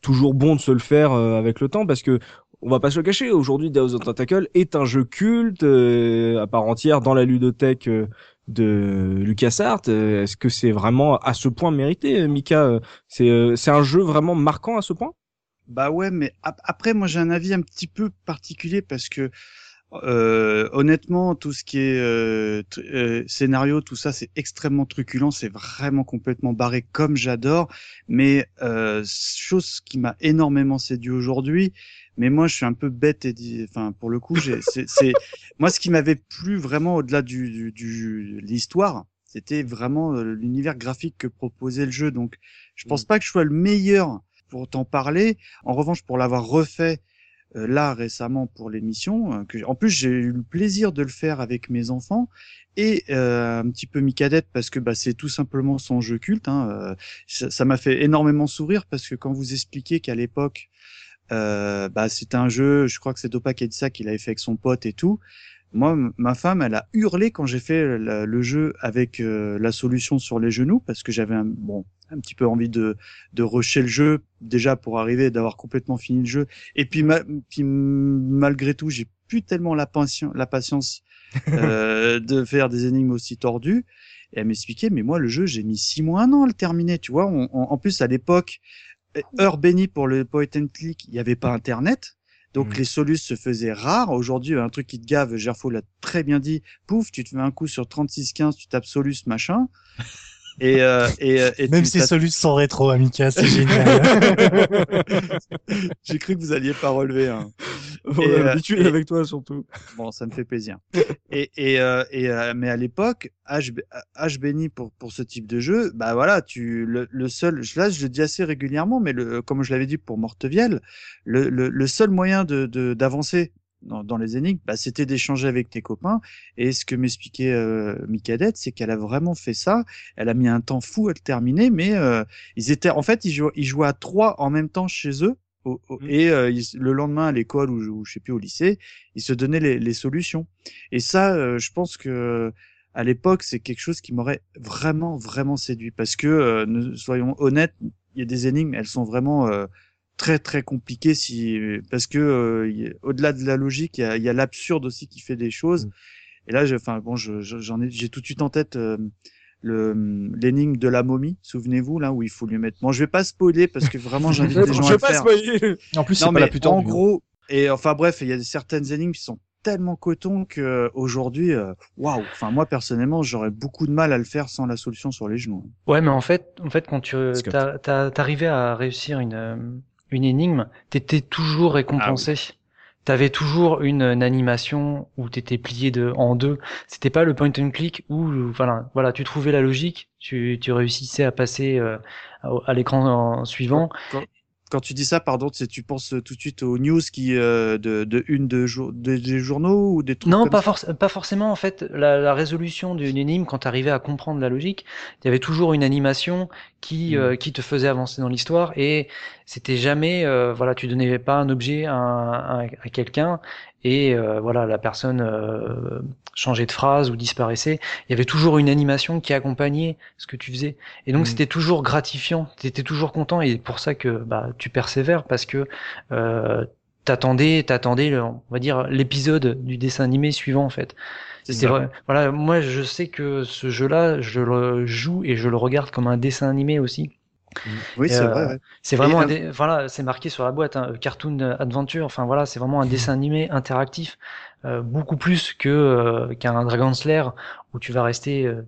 toujours bon de se le faire avec le temps parce que on va pas se le cacher, aujourd'hui Day of Tentacle est un jeu culte à part entière dans la ludothèque de LucasArts. Est-ce que c'est vraiment à ce point mérité, Mika C'est un jeu vraiment marquant à ce point? Bah ouais, mais ap- après, moi j'ai un avis un petit peu particulier parce que euh, honnêtement, tout ce qui est euh, euh, scénario, tout ça, c'est extrêmement truculent, c'est vraiment complètement barré comme j'adore. Mais euh, chose qui m'a énormément séduit aujourd'hui, mais moi je suis un peu bête et dit, enfin pour le coup, j'ai- c'est c'est- moi ce qui m'avait plu vraiment au-delà du, du, du l'histoire, c'était vraiment euh, l'univers graphique que proposait le jeu. Donc je pense pas que je sois le meilleur pour t'en parler. En revanche, pour l'avoir refait là récemment pour l'émission, euh, que en plus j'ai eu le plaisir de le faire avec mes enfants et euh, un petit peu mi-cadette parce que bah, c'est tout simplement son jeu culte. Hein, euh, ça m'a fait énormément sourire parce que quand vous expliquez qu'à l'époque euh, bah, un jeu, je crois que c'est Dopa qui a dit ça, qu'il avait fait avec son pote et tout. Moi, ma femme, elle a hurlé quand j'ai fait le, jeu avec euh, la solution sur les genoux parce que j'avais un, bon, un petit peu envie de, de rusher le jeu déjà pour arriver d'avoir complètement fini le jeu. Et puis, ma- puis malgré tout, j'ai plus tellement la, patience la patience euh, de faire des énigmes aussi tordues. Et elle m'expliquait, mais moi, le jeu, j'ai mis six mois, un an à le terminer, tu vois. On- on- en plus, à l'époque, heure bénie pour le point and click, il n'y avait pas Internet. Donc Mhm. les solus se faisaient rares. Aujourd'hui, un truc qui te gave, Gerfo l'a très bien dit, pouf, tu te mets un coup sur 36-15, tu tapes solus, machin. Et, euh, et, euh, et Même t'as- solutions sont rétro, Amica, c'est génial. J'ai cru que vous alliez pas relever. Hein. On Et, a euh, l'habitude et- avec toi surtout. Bon, ça me fait plaisir. Et, et, euh, et euh, mais à l'époque, H, H béni pour pour ce type de jeu, bah voilà, tu le, le seul, je- là je le dis assez régulièrement, mais le, comme je l'avais dit pour Mortevielle, le, le, le seul moyen de de- d'avancer dans, dans les énigmes, bah, c'était d'échanger avec tes copains. Et ce que m'expliquait euh, Micadette, c'est qu'elle a vraiment fait ça. Elle a mis un temps fou à le terminer, mais euh, ils étaient, en fait, ils jouaient, ils jouaient à trois en même temps chez eux. au- au- Mhm. Et euh, ils- le lendemain à l'école ou, ou je sais plus au lycée, ils se donnaient les, les solutions. Et ça, euh, je pense que à l'époque, c'est quelque chose qui m'aurait vraiment, vraiment séduit. Parce que, euh, ne- soyons honnêtes, il y a des énigmes, elles sont vraiment euh, très, très compliquées. Si, parce que euh, au-delà de la logique, il y a, il y a l'absurde aussi qui fait des choses. Et là, j'ai- enfin bon, je- je- j'en ai, j'ai tout de suite en tête euh, le l'énigme de la momie. Souvenez-vous là où il faut lui mettre. Bon, je vais pas spoiler parce que vraiment j'invite les gens Je à vais le pas faire. spoiler. En plus, c'est pas la plus en gros, et enfin bref, il y a certaines énigmes qui sont tellement coton que aujourd'hui, euh, waouh. Enfin moi personnellement, j'aurais beaucoup de mal à le faire sans la solution sur les genoux. Ouais, mais en fait, en fait, quand tu t'arrivais à réussir une euh, une énigme, t'étais toujours récompensé. T'avais toujours une, une animation où t'étais plié de en deux. C'était pas le point and click où voilà, voilà, tu trouvais la logique, tu, tu réussissais à passer euh, à, à l'écran suivant. Quand, quand tu dis ça, pardon, tu penses tout de suite aux news qui euh, de, de une de jour de- des journaux ou des trucs Non, comme pas, forc- pas forcément. En fait, la, la résolution d'une énigme, quand tu arrivais à comprendre la logique, il y avait toujours une animation qui, Mm. euh, qui te faisait avancer dans l'histoire et c'était jamais, euh, voilà, tu donnais pas un objet à, à quelqu'un et euh, voilà, la personne euh, changeait de phrase ou disparaissait. Il y avait toujours une animation qui accompagnait ce que tu faisais et donc Mm. c'était toujours gratifiant. Tu étais toujours content et pour ça que bah, tu persévères parce que euh, t'attendais, t'attendais, on va dire l'épisode du dessin animé suivant en fait. C'est vrai. Voilà, moi je sais que ce jeu-là, je le joue et je le regarde comme un dessin animé aussi. Oui, c'est Euh, vrai. ouais. C'est vraiment, un dé- voilà, c'est marqué sur la boîte, hein, Cartoon Adventure. Enfin voilà, c'est vraiment un dessin animé interactif, euh, beaucoup plus que euh, qu'un Dragon Slayer où tu vas rester euh,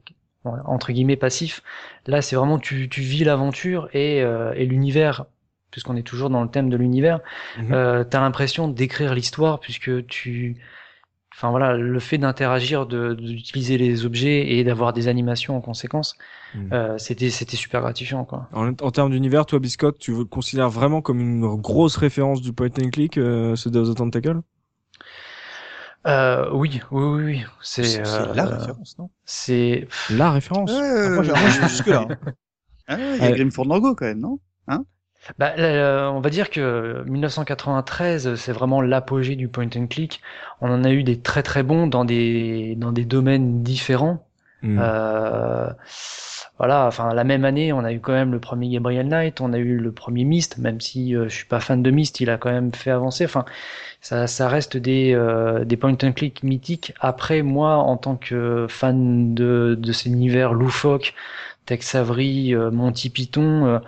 entre guillemets passif. Là, c'est vraiment tu, tu vis l'aventure et, euh, et l'univers, puisqu'on est toujours dans le thème de l'univers. Mhm. Euh, T'as l'impression d'écrire l'histoire puisque tu Enfin voilà, le fait d'interagir, de- d'utiliser les objets et d'avoir des animations en conséquence, Mhm. euh, c'était c'était super gratifiant quoi. En, en termes d'univers, toi, Biscotte, tu le considères vraiment comme une grosse référence du point and click, euh, ce Day of the Tentacle Euh, oui, oui, oui, oui. C'est euh, la référence, non C'est La référence Ah, Moi, jusque là. Ah, il y a. Grim Fandango quand même, non Bah, là, on va dire que 1993, c'est vraiment l'apogée du point and click. On en a eu des très très bons dans des dans des domaines différents. Hmm. Euh, voilà, enfin la même année, on a eu quand même le premier Gabriel Knight, on a eu le premier Myst, même si euh, je suis pas fan de Myst, il a quand même fait avancer. Enfin, ça, ça reste des euh, des point and click mythiques. Après, moi, en tant que fan de de ces univers loufoques, Tex Avery, euh, Monty Python.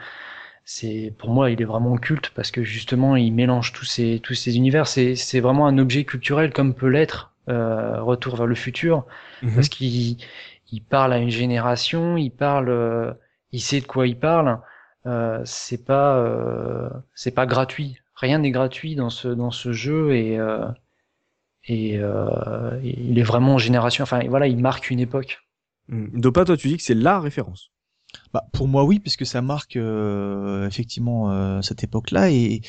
C'est pour moi il est vraiment culte parce que justement il mélange tous ces tous ces univers c'est c'est vraiment un objet culturel comme peut l'être euh, Retour vers le futur Mhm. parce qu'il il parle à une génération il parle euh, il sait de quoi il parle euh, c'est pas euh, c'est pas gratuit rien n'est gratuit dans ce dans ce jeu et euh, et euh, il est vraiment en génération enfin voilà il marque une époque Hmm. Dopa, toi, tu dis que c'est la référence. Bah, pour moi, oui, puisque ça marque euh, effectivement euh, cette époque-là et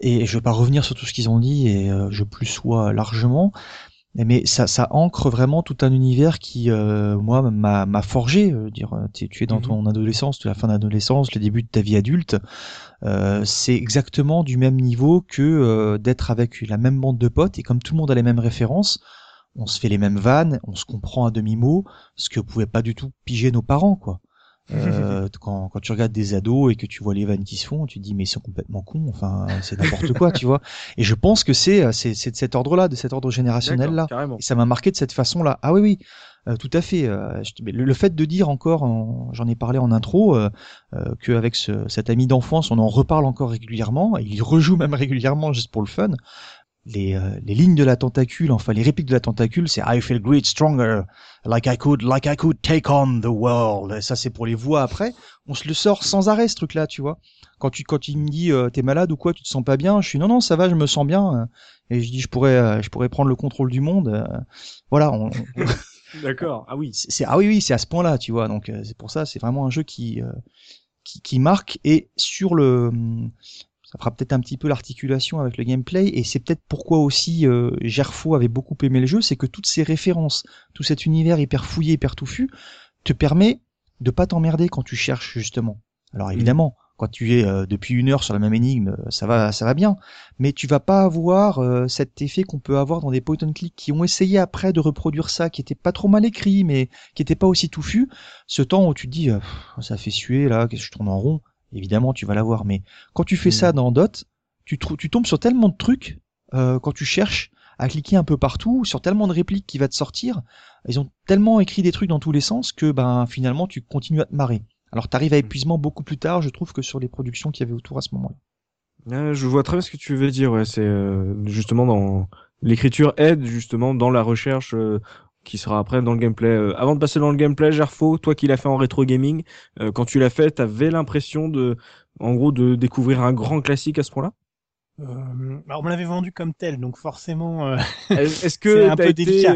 et je vais pas revenir sur tout ce qu'ils ont dit et euh, je plus sois largement, mais ça ça ancre vraiment tout un univers qui euh, moi m'a m'a forgé. euh, dire tu es dans Mhm. ton adolescence, tu es à la fin d'adolescence, le début de ta vie adulte. Euh, c'est exactement du même niveau que euh, d'être avec la même bande de potes et comme tout le monde a les mêmes références, on se fait les mêmes vannes, on se comprend à demi mot, ce que pouvaient pas du tout piger nos parents quoi. Euh, quand, quand tu regardes des ados et que tu vois les vannes qui se font, tu te dis mais ils sont complètement cons, enfin c'est n'importe quoi, tu vois. Et je pense que c'est c'est c'est de cet ordre-là, de cet ordre générationnel là. D'accord, Carrément. Et ça m'a marqué de cette façon-là. Ah oui, oui, euh, tout à fait. euh, je- le, le fait de dire encore, en- j'en ai parlé en intro, euh, euh, qu'avec ce, cet ami d'enfance, on en reparle encore régulièrement, et il rejoue même régulièrement juste pour le fun. Les, euh, les lignes de la tentacule, enfin les répliques de la tentacule, c'est I feel great, stronger, like I could, like I could take on the world. Ça c'est pour les voix après. On se le sort sans arrêt ce truc-là, tu vois. Quand tu quand il me dit euh, t'es malade ou quoi, tu te sens pas bien, je suis non non ça va, je me sens bien. Et je dis je pourrais euh, je pourrais prendre le contrôle du monde. Euh, voilà. On, D'accord. Ah oui. c'est ah oui oui c'est à ce point-là, tu vois. Donc c'est pour ça c'est vraiment un jeu qui qui, qui marque et sur le ça fera peut-être un petit peu l'articulation avec le gameplay et c'est peut-être pourquoi aussi euh, Gerfo avait beaucoup aimé le jeu, c'est que toutes ces références, tout cet univers hyper fouillé, hyper touffu, te permet de pas t'emmerder quand tu cherches justement. Alors évidemment, quand tu es euh, depuis une heure sur la même énigme, ça va, ça va bien, mais tu vas pas avoir euh, cet effet qu'on peut avoir dans des point and click qui ont essayé après de reproduire ça, qui était pas trop mal écrit, mais qui était pas aussi touffu. Ce temps où tu te dis, euh, ça fait suer là, qu'est-ce que je tourne en rond? Évidemment tu vas l'avoir. Mais quand tu fais ça dans Dot, tu, tombes sur tellement de trucs euh, quand tu cherches à cliquer un peu partout, sur tellement de répliques qui va te sortir. Ils ont tellement écrit des trucs dans tous les sens que ben finalement tu continues à te marrer. Alors t'arrives à épuisement beaucoup plus tard, je trouve, que sur les productions qu'il y avait autour à ce moment-là. Ah, je vois très bien ce que tu veux dire. Ouais, c'est euh, justement dans l'écriture aide justement dans la recherche euh, qui sera après dans le gameplay. Euh, avant de passer dans le gameplay, Gerfo, toi qui l'as fait en rétro gaming, euh, quand tu l'as fait, t'avais l'impression de, en gros, de découvrir un grand classique à ce point-là? Euh, alors on me l'avait vendu comme tel, donc forcément. euh, Est-ce est-ce C'est que un peu été, délicat.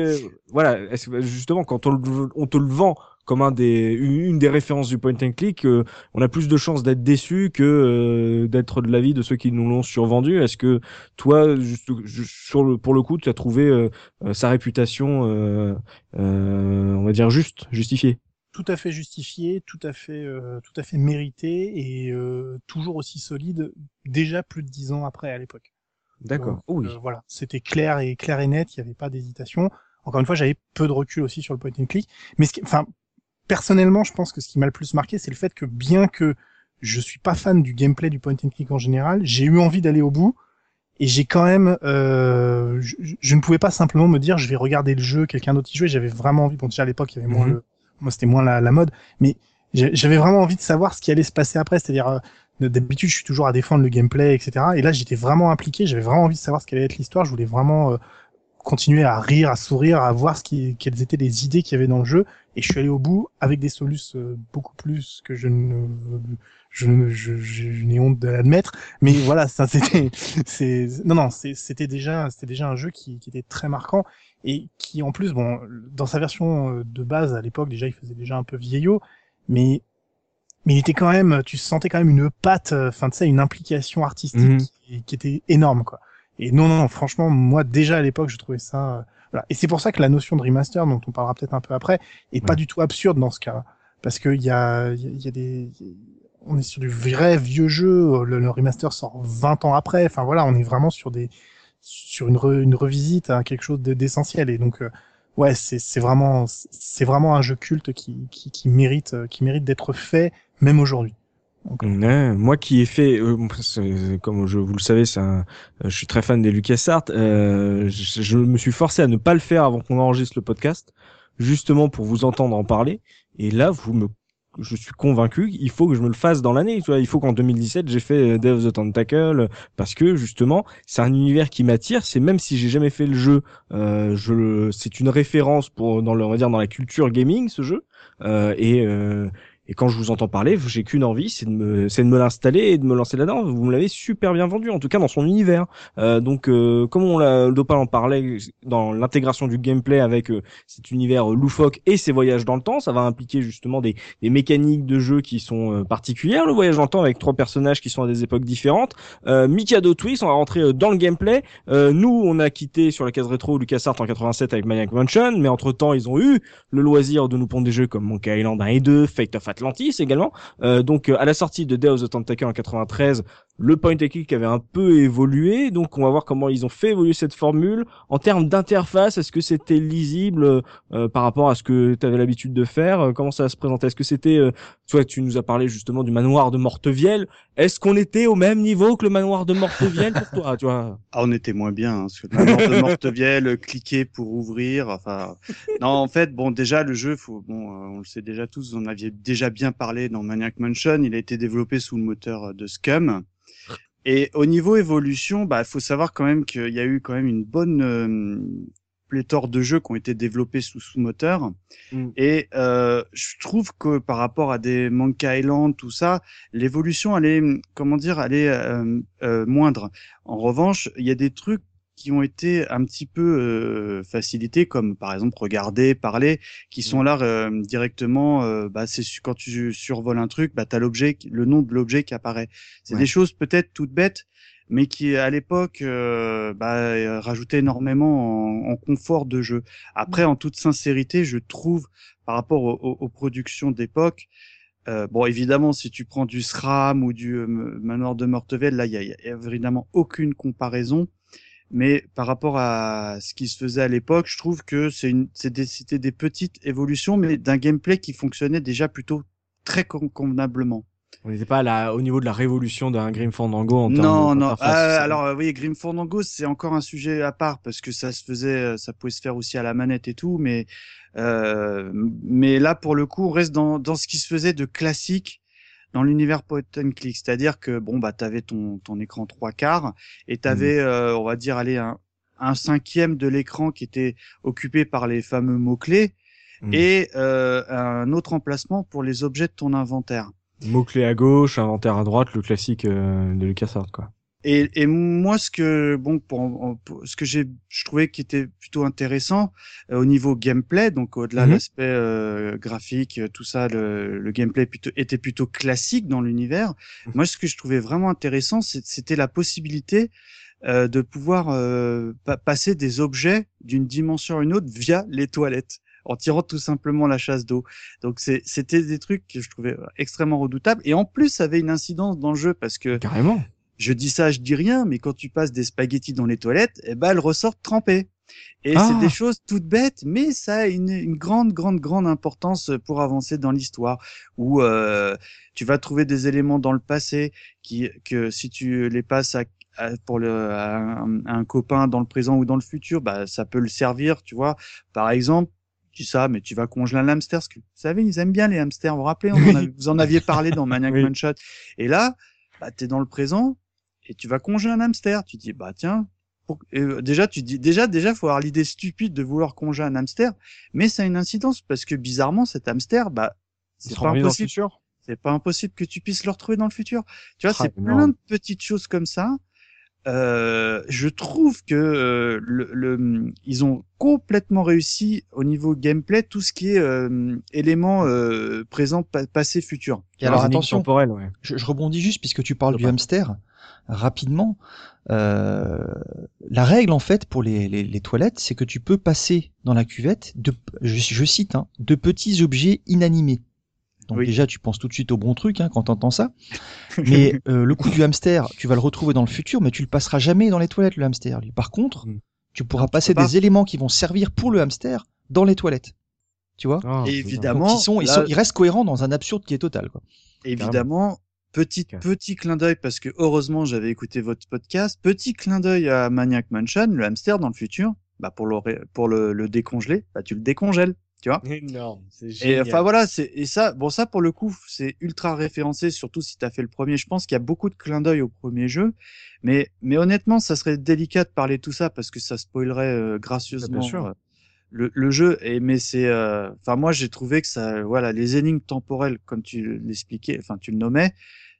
voilà, est-ce que justement quand on te le vend comme un des, une, des références du point and click, euh, on a plus de chances d'être déçu que euh, d'être de l'avis de ceux qui nous l'ont survendu. Est-ce que toi, juste, ju- sur le, pour le coup, tu as trouvé euh, euh, sa réputation, euh, euh, on va dire juste, justifiée? Tout à fait justifié, tout à fait, euh, tout à fait mérité et euh, toujours aussi solide. Déjà plus de dix ans après à l'époque. D'accord. Oui. voilà, c'était clair et clair et net. Il n'y avait pas d'hésitation. Encore une fois, j'avais peu de recul aussi sur le point and click. Mais ce qui, enfin, personnellement, je pense que ce qui m'a le plus marqué, c'est le fait que bien que je suis pas fan du gameplay du point and click en général, j'ai eu envie d'aller au bout. Et j'ai quand même, euh, je, je ne pouvais pas simplement me dire, je vais regarder le jeu, quelqu'un d'autre y jouer. J'avais vraiment envie. Bon, déjà à l'époque, il y avait moins Mhm. le, moi c'était moins la, la mode, mais j'avais vraiment envie de savoir ce qui allait se passer après. C'est-à-dire, euh, d'habitude, je suis toujours à défendre le gameplay, etc. Et là, j'étais vraiment impliqué. J'avais vraiment envie de savoir ce qu'allait être l'histoire. Je voulais vraiment euh, continuer à rire, à sourire, à voir ce qui, quelles étaient les idées qu'il y avait dans le jeu. Et je suis allé au bout avec des solus euh, beaucoup plus que je ne, je, je, je, n'ai honte de l'admettre. Mais voilà, ça c'était, c'est, non non, c'était déjà, c'était déjà un jeu qui, qui était très marquant et qui en plus, bon, dans sa version euh, de base à l'époque déjà, il faisait déjà un peu vieillot, mais mais il était quand même, tu sentais quand même une patte, euh, enfin tu sais, une implication artistique Mhm. qui, qui était énorme quoi. Et non non, franchement, moi déjà à l'époque, je trouvais ça. euh, voilà. Et c'est pour ça que la notion de remaster, dont on parlera peut-être un peu après, est pas du tout absurde dans ce cas, parce qu'il y a, il y a- il y a des, on est sur du vrai vieux jeu. Le, le remaster sort 20 ans après. Enfin voilà, on est vraiment sur des, sur une, re- une revisite à quelque chose de- d'essentiel. Et donc, euh, ouais, c'est c'est vraiment, c'est vraiment un jeu culte qui, qui, qui mérite, euh, qui mérite d'être fait, même aujourd'hui. Ouais, moi qui ai fait, euh, comme je vous le savez, un, euh, je suis très fan des LucasArts. Euh, je, je me suis forcé à ne pas le faire avant qu'on enregistre le podcast, justement pour vous entendre en parler. Et là, vous me, je suis convaincu qu'il faut que je me le fasse dans l'année. Il faut qu'en 2017 j'ai fait euh, Day of the Tentacle parce que justement, c'est un univers qui m'attire. C'est même si j'ai jamais fait le jeu, euh, je, c'est une référence pour dans le, on va dire dans la culture gaming ce jeu. Euh, et et quand je vous entends parler, j'ai qu'une envie, c'est de me, c'est de me l'installer et de me lancer là-dedans. Vous me l'avez super bien vendu, en tout cas dans son univers. Euh, donc, euh, comme on l'a, Dopal en parlait dans l'intégration du gameplay avec euh, cet univers euh, loufoque et ses voyages dans le temps, ça va impliquer justement des, des mécaniques de jeu qui sont euh, particulières. Le voyage dans le temps avec trois personnages qui sont à des époques différentes. Mikado Twist, on va rentrer dans le gameplay. Nous, on a quitté sur la case rétro LucasArts en 87 avec Maniac Mansion, mais entre temps, ils ont eu le loisir de nous pondre des jeux comme Monkey Island 1 et 2, Fate of Atlantis également. Euh, donc euh, à la sortie de Day of the Tentacle en 93, le point and click avait un peu évolué. Donc on va voir comment ils ont fait évoluer cette formule en termes d'interface. Est-ce que c'était lisible euh, par rapport à ce que tu avais l'habitude de faire Euh, Comment ça se présentait? Est-ce que c'était, euh, toi tu nous as parlé justement du manoir de Mortevielle. Est-ce qu'on était au même niveau que le manoir de Mortevielle pour toi Tu vois? Ah, on était moins bien, hein, parce que le manoir de Mortevielle, cliquer pour ouvrir, enfin, non, en fait, bon, déjà, le jeu, faut, bon, euh, on le sait déjà tous, vous en aviez déjà bien parlé dans Maniac Mansion, il a été développé sous le moteur de Scum. Et au niveau évolution, bah, faut savoir quand même qu'il y a eu quand même une bonne euh, pléthore de jeux qui ont été développés sous sous moteur. Mm. Et euh, je trouve que par rapport à des Monkey Island, tout ça, l'évolution, elle est, comment dire, elle est euh, euh, moindre. En revanche, il y a des trucs qui ont été un petit peu euh, facilités, comme par exemple regarder, parler, qui sont là euh, directement. euh, bah, c'est quand tu survoles un truc, bah, t'as l'objet, le nom de l'objet qui apparaît. C'est Ouais. des choses peut-être toutes bêtes, mais qui à l'époque bah, rajoutaient énormément en, en confort de jeu. Après, en toute sincérité, je trouve par rapport au- au- aux productions d'époque. Euh, bon, évidemment, si tu prends du SRAM ou du euh, Manoir de Mortevel, là, il y y a évidemment aucune comparaison. Mais par rapport à ce qui se faisait à l'époque, je trouve que c'est une, des, c'était des petites évolutions, mais d'un gameplay qui fonctionnait déjà plutôt très con- convenablement. On n'était pas là au niveau de la révolution d'un Grim Fandango en Non, non. ça. alors, euh, oui, Grim Fandango, c'est encore un sujet à part parce que ça se faisait, euh, ça pouvait se faire aussi à la manette et tout, mais, euh, mais là, pour le coup, on reste dans, dans ce qui se faisait de classique dans l'univers point and click. C'est-à-dire que, bon, bah, t'avais ton, ton écran trois quarts et t'avais, euh, on va dire, aller un, un cinquième de l'écran qui était occupé par les fameux mots-clés Mm. et euh, un autre emplacement pour les objets de ton inventaire. Mots-clés à gauche, inventaire à droite, le classique euh, de LucasArts, quoi. Et, et moi, ce que bon, pour, pour- ce que j'ai, je trouvais qui était plutôt intéressant euh, au niveau gameplay, donc au-delà de Mhm. l'aspect euh, graphique, euh, tout ça, le, le gameplay plutôt, était plutôt classique dans l'univers. Mhm. Moi, ce que je trouvais vraiment intéressant, c'était la possibilité euh, de pouvoir euh, pa- passer des objets d'une dimension à une autre via les toilettes en tirant tout simplement la chasse d'eau. Donc c'était des trucs que je trouvais extrêmement redoutables et en plus ça avait une incidence dans le jeu parce que Carrément. Je dis ça, je dis rien, mais quand tu passes des spaghettis dans les toilettes, eh ben, elles ressortent trempées. Et Ah. c'est des choses toutes bêtes, mais ça a une, une grande, grande, grande importance pour avancer dans l'histoire. Où euh, tu vas trouver des éléments dans le passé qui, que si tu les passes à, à- pour le, à un, à un copain dans le présent ou dans le futur, bah ça peut le servir, tu vois. Par exemple. Tu dis ça, mais tu vas congeler un hamster, parce que vous savez, ils aiment bien les hamsters. Vous vous rappelez, on en a- vous en aviez parlé dans Maniac Oui. Manshot. Et là, bah, tu es dans le présent, et tu vas congeler un hamster. Tu dis bah tiens, pour- euh, déjà tu dis déjà déjà faut avoir l'idée stupide de vouloir congeler un hamster, mais ça a une incidence parce que bizarrement cet hamster bah c'est pas impossible, c'est pas impossible que tu puisses le retrouver dans le futur. Tu vois, Ah, c'est plein de petites choses comme ça. Euh, je trouve que euh, le, le- ils ont complètement réussi au niveau gameplay tout ce qui est euh, élément euh, présent, pa- passé, futur. Et alors énigmes attention, temporelles, ouais. je, je rebondis juste puisque tu parles du hamster rapidement. Euh, la règle en fait pour les, les, les toilettes, c'est que tu peux passer dans la cuvette de, je, je cite, hein, de petits objets inanimés. Donc Oui. déjà, tu penses tout de suite au bon truc hein, quand t'entends ça. Mais euh, le coup du hamster, tu vas le retrouver dans le futur, mais tu le passeras jamais dans les toilettes le hamster. Lui. Par contre, Mm. tu pourras Non, tu passer pas. des éléments qui vont servir pour le hamster dans les toilettes. Tu vois? Ah, Et évidemment, Donc, ils, sont, ils, là- sont- ils restent cohérents dans un absurde qui est total. Quoi. Évidemment, petit, petit clin d'œil, parce que heureusement j'avais écouté votre podcast, petit clin d'œil à Maniac Mansion, le hamster dans le futur, bah pour le, pour le, le décongeler, bah tu le décongèles, tu vois. Énorme, c'est Et génial. enfin voilà, c'est et ça, bon ça pour le coup, c'est ultra référencé, surtout si t'as fait le premier. Je pense qu'il y a beaucoup de clins d'œil au premier jeu, mais mais honnêtement, ça serait délicat de parler tout ça parce que ça spoilerait euh, gracieusement Bien sûr. Le, le jeu. Et mais c'est, euh, enfin moi j'ai trouvé que ça, voilà, les énigmes temporelles comme tu l'expliquais, enfin tu le nommais,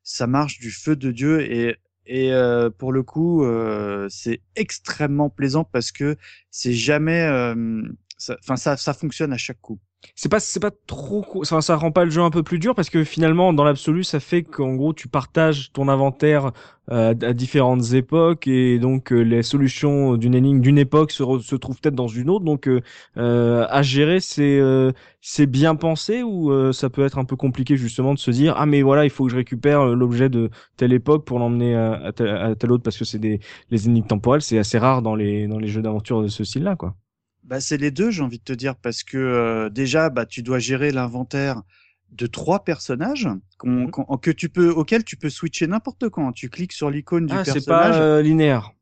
ça marche du feu de dieu et et euh, pour le coup, euh, c'est extrêmement plaisant parce que c'est jamais, euh, ça- enfin ça, ça fonctionne à chaque coup. C'est pas c'est pas trop ça ça rend pas le jeu un peu plus dur parce que finalement dans l'absolu ça fait qu'en gros tu partages ton inventaire euh, à différentes époques et donc euh, les solutions d'une énigme d'une époque se, trouvent peut-être dans une autre. Donc euh, euh, à gérer c'est euh, c'est bien pensé ou ça peut être un peu compliqué justement de se dire ah mais voilà il faut que je récupère l'objet de telle époque pour l'emmener à, à telle autre parce que c'est des les énigmes temporelles. C'est assez rare dans les dans les jeux d'aventure de ce style là quoi Bah, c'est les deux, j'ai envie de te dire, parce que euh, déjà, bah, tu dois gérer l'inventaire de trois personnages Mhm. qu'on- que tu peux, auxquels tu peux switcher n'importe quand. Tu cliques sur l'icône du ah c'est personnage. pas euh, linéaire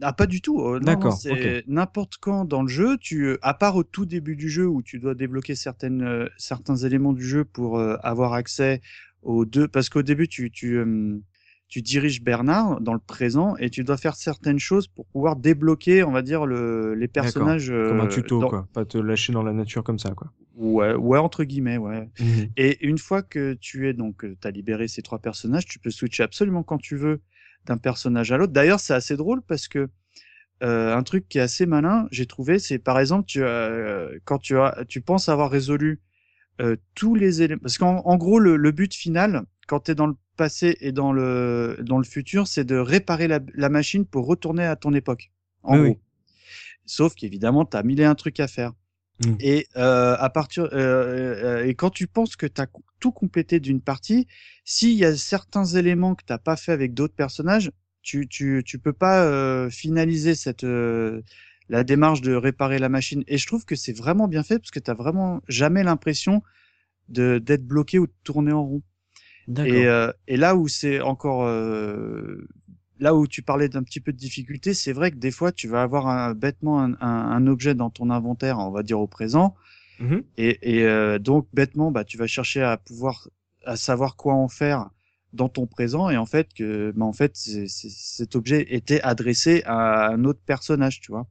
Ah, pas du tout. euh, non, D'accord, c'est N'importe quand dans le jeu, tu, à part au tout début du jeu où tu dois débloquer certaines, euh, certains éléments du jeu pour euh, avoir accès aux deux, parce qu'au début, tu, tu, euh, tu diriges Bernard dans le présent et tu dois faire certaines choses pour pouvoir débloquer, on va dire, le, les personnages. Comme un euh, tuto, dans- quoi. Pas te lâcher dans la nature comme ça, quoi. Ouais, ouais, entre guillemets, ouais. Mhm. Et une fois que tu es donc, tu as libéré ces trois personnages, tu peux switcher absolument quand tu veux d'un personnage à l'autre. D'ailleurs, c'est assez drôle parce que euh, un truc qui est assez malin, j'ai trouvé, c'est par exemple, tu quand tu as, tu penses avoir résolu euh, tous les éléments, parce qu'en en gros, le, le but final, quand tu es dans le passé et dans le dans le futur, c'est de réparer la, la machine pour retourner à ton époque. En Oui, gros. oui. Sauf qu'évidemment, tu as mille et un trucs à faire. Mm. Et euh, à partir euh, euh, et quand tu penses que tu as tout complété d'une partie, s'il y a certains éléments que t'as pas fait avec d'autres personnages, tu tu tu peux pas euh, finaliser cette euh, la démarche de réparer la machine. Et je trouve que c'est vraiment bien fait parce que t'as vraiment jamais l'impression de d'être bloqué ou de tourner en rond. Et, euh, et là où c'est encore euh, là où tu parlais d'un petit peu de difficulté, c'est vrai que des fois tu vas avoir un, bêtement un, un, un objet dans ton inventaire, on va dire au présent, Mhm. et, et euh, donc bêtement bah tu vas chercher à pouvoir à savoir quoi en faire dans ton présent et en fait que bah, en fait cet objet était adressé à un autre personnage, tu vois.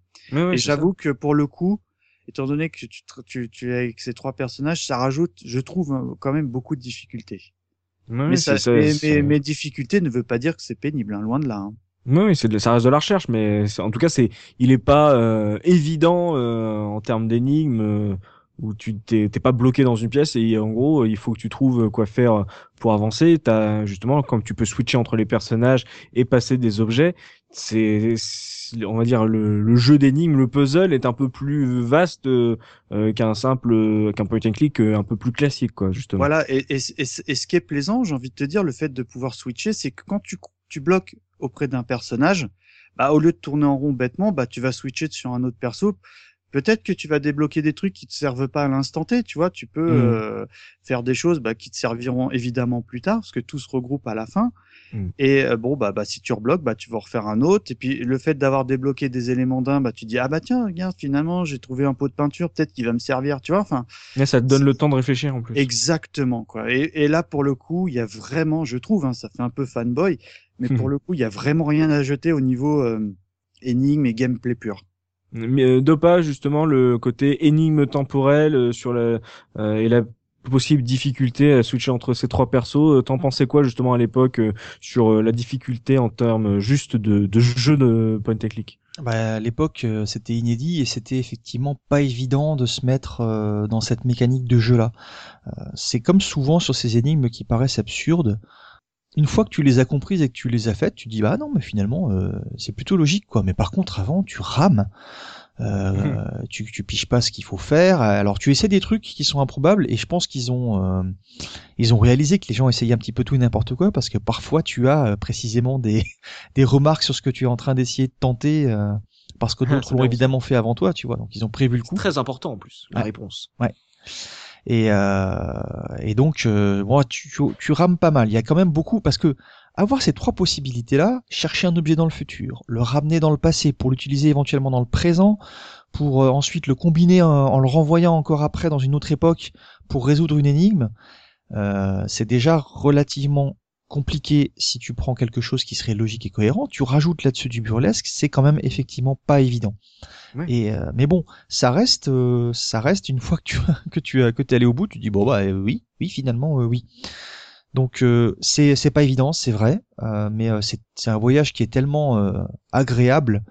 Et j'avoue que pour le coup, étant donné que tu, te- tu, tu es avec ces trois personnages, ça rajoute, je trouve, euh, quand même beaucoup de difficultés. Mais, ça, ça, mais, mais, mais difficulté ne veut pas dire que c'est pénible, hein, loin de là. hein. Oui, oui, c'est de, ça reste de la recherche, mais en tout cas, c'est, il est pas euh, évident euh, en termes d'énigmes euh, où tu t'es t'es pas bloqué dans une pièce et en gros, il faut que tu trouves quoi faire pour avancer. T'as justement, comme tu peux switcher entre les personnages et passer des objets, c'est, on va dire le, le jeu d'énigmes, le puzzle est un peu plus vaste euh, qu'un simple, qu'un point and click euh, un peu plus classique, quoi, justement. Voilà, et, et, et, et ce qui est plaisant, j'ai envie de te dire, le fait de pouvoir switcher, c'est que quand tu, tu bloques auprès d'un personnage, bah, au lieu de tourner en rond bêtement, bah, tu vas switcher sur un autre perso. Peut-être que tu vas débloquer des trucs qui te servent pas à l'instant T, tu vois, tu peux Mm. euh, faire des choses bah, qui te serviront évidemment plus tard, parce que tout se regroupe à la fin. Mm. Et euh, bon, bah, bah, si tu rebloques, bah, tu vas refaire un autre. Et puis le fait d'avoir débloqué des éléments d'un, bah, tu dis ah bah tiens, regarde, finalement j'ai trouvé un pot de peinture, peut-être qu'il va me servir, tu vois. Enfin, Mais ça te donne le temps de réfléchir en plus. Exactement quoi. Et, et là pour le coup, il y a vraiment, je trouve, hein, ça fait un peu fanboy, mais pour le coup, il y a vraiment rien à jeter au niveau euh, énigme et gameplay pur. Euh, Dopa, justement, le côté énigme temporelle euh, sur la euh, et la possible difficulté à switcher entre ces trois persos. T'en pensais quoi justement à l'époque sur la difficulté en termes juste de, de jeu de point and click? Bah, à l'époque, c'était inédit et c'était effectivement pas évident de se mettre dans cette mécanique de jeu-là. C'est comme souvent sur ces énigmes qui paraissent absurdes. Une fois que tu les as comprises et que tu les as faites, tu dis bah non, mais finalement euh, c'est plutôt logique quoi. Mais par contre avant, tu rames. Euh, tu, tu piges pas ce qu'il faut faire. Alors tu essaies des trucs qui sont improbables et je pense qu'ils ont euh, ils ont réalisé que les gens essayaient un petit peu tout et n'importe quoi parce que parfois tu as euh, précisément des des remarques sur ce que tu es en train d'essayer de tenter euh, parce que Ah, d'autres l'ont évidemment fait avant toi, tu vois. Donc ils ont prévu le coup. Très important en plus, la Ouais. réponse. Et, euh, et donc, euh, tu, tu, rames pas mal. Il y a quand même beaucoup parce que avoir ces trois possibilités-là, chercher un objet dans le futur, le ramener dans le passé pour l'utiliser éventuellement dans le présent, pour euh, ensuite le combiner en, le renvoyant encore après dans une autre époque pour résoudre une énigme, c'est déjà relativement compliqué si tu prends quelque chose qui serait logique et cohérent. Tu rajoutes là-dessus du burlesque, c'est quand même effectivement pas évident. Et euh, mais bon, ça reste, euh, ça reste une fois que tu que tu as que t'es allé au bout, tu dis bon bah euh, oui, oui finalement euh, oui. Donc euh, c'est c'est pas évident, c'est vrai, euh, mais euh, c'est c'est un voyage qui est tellement euh, agréable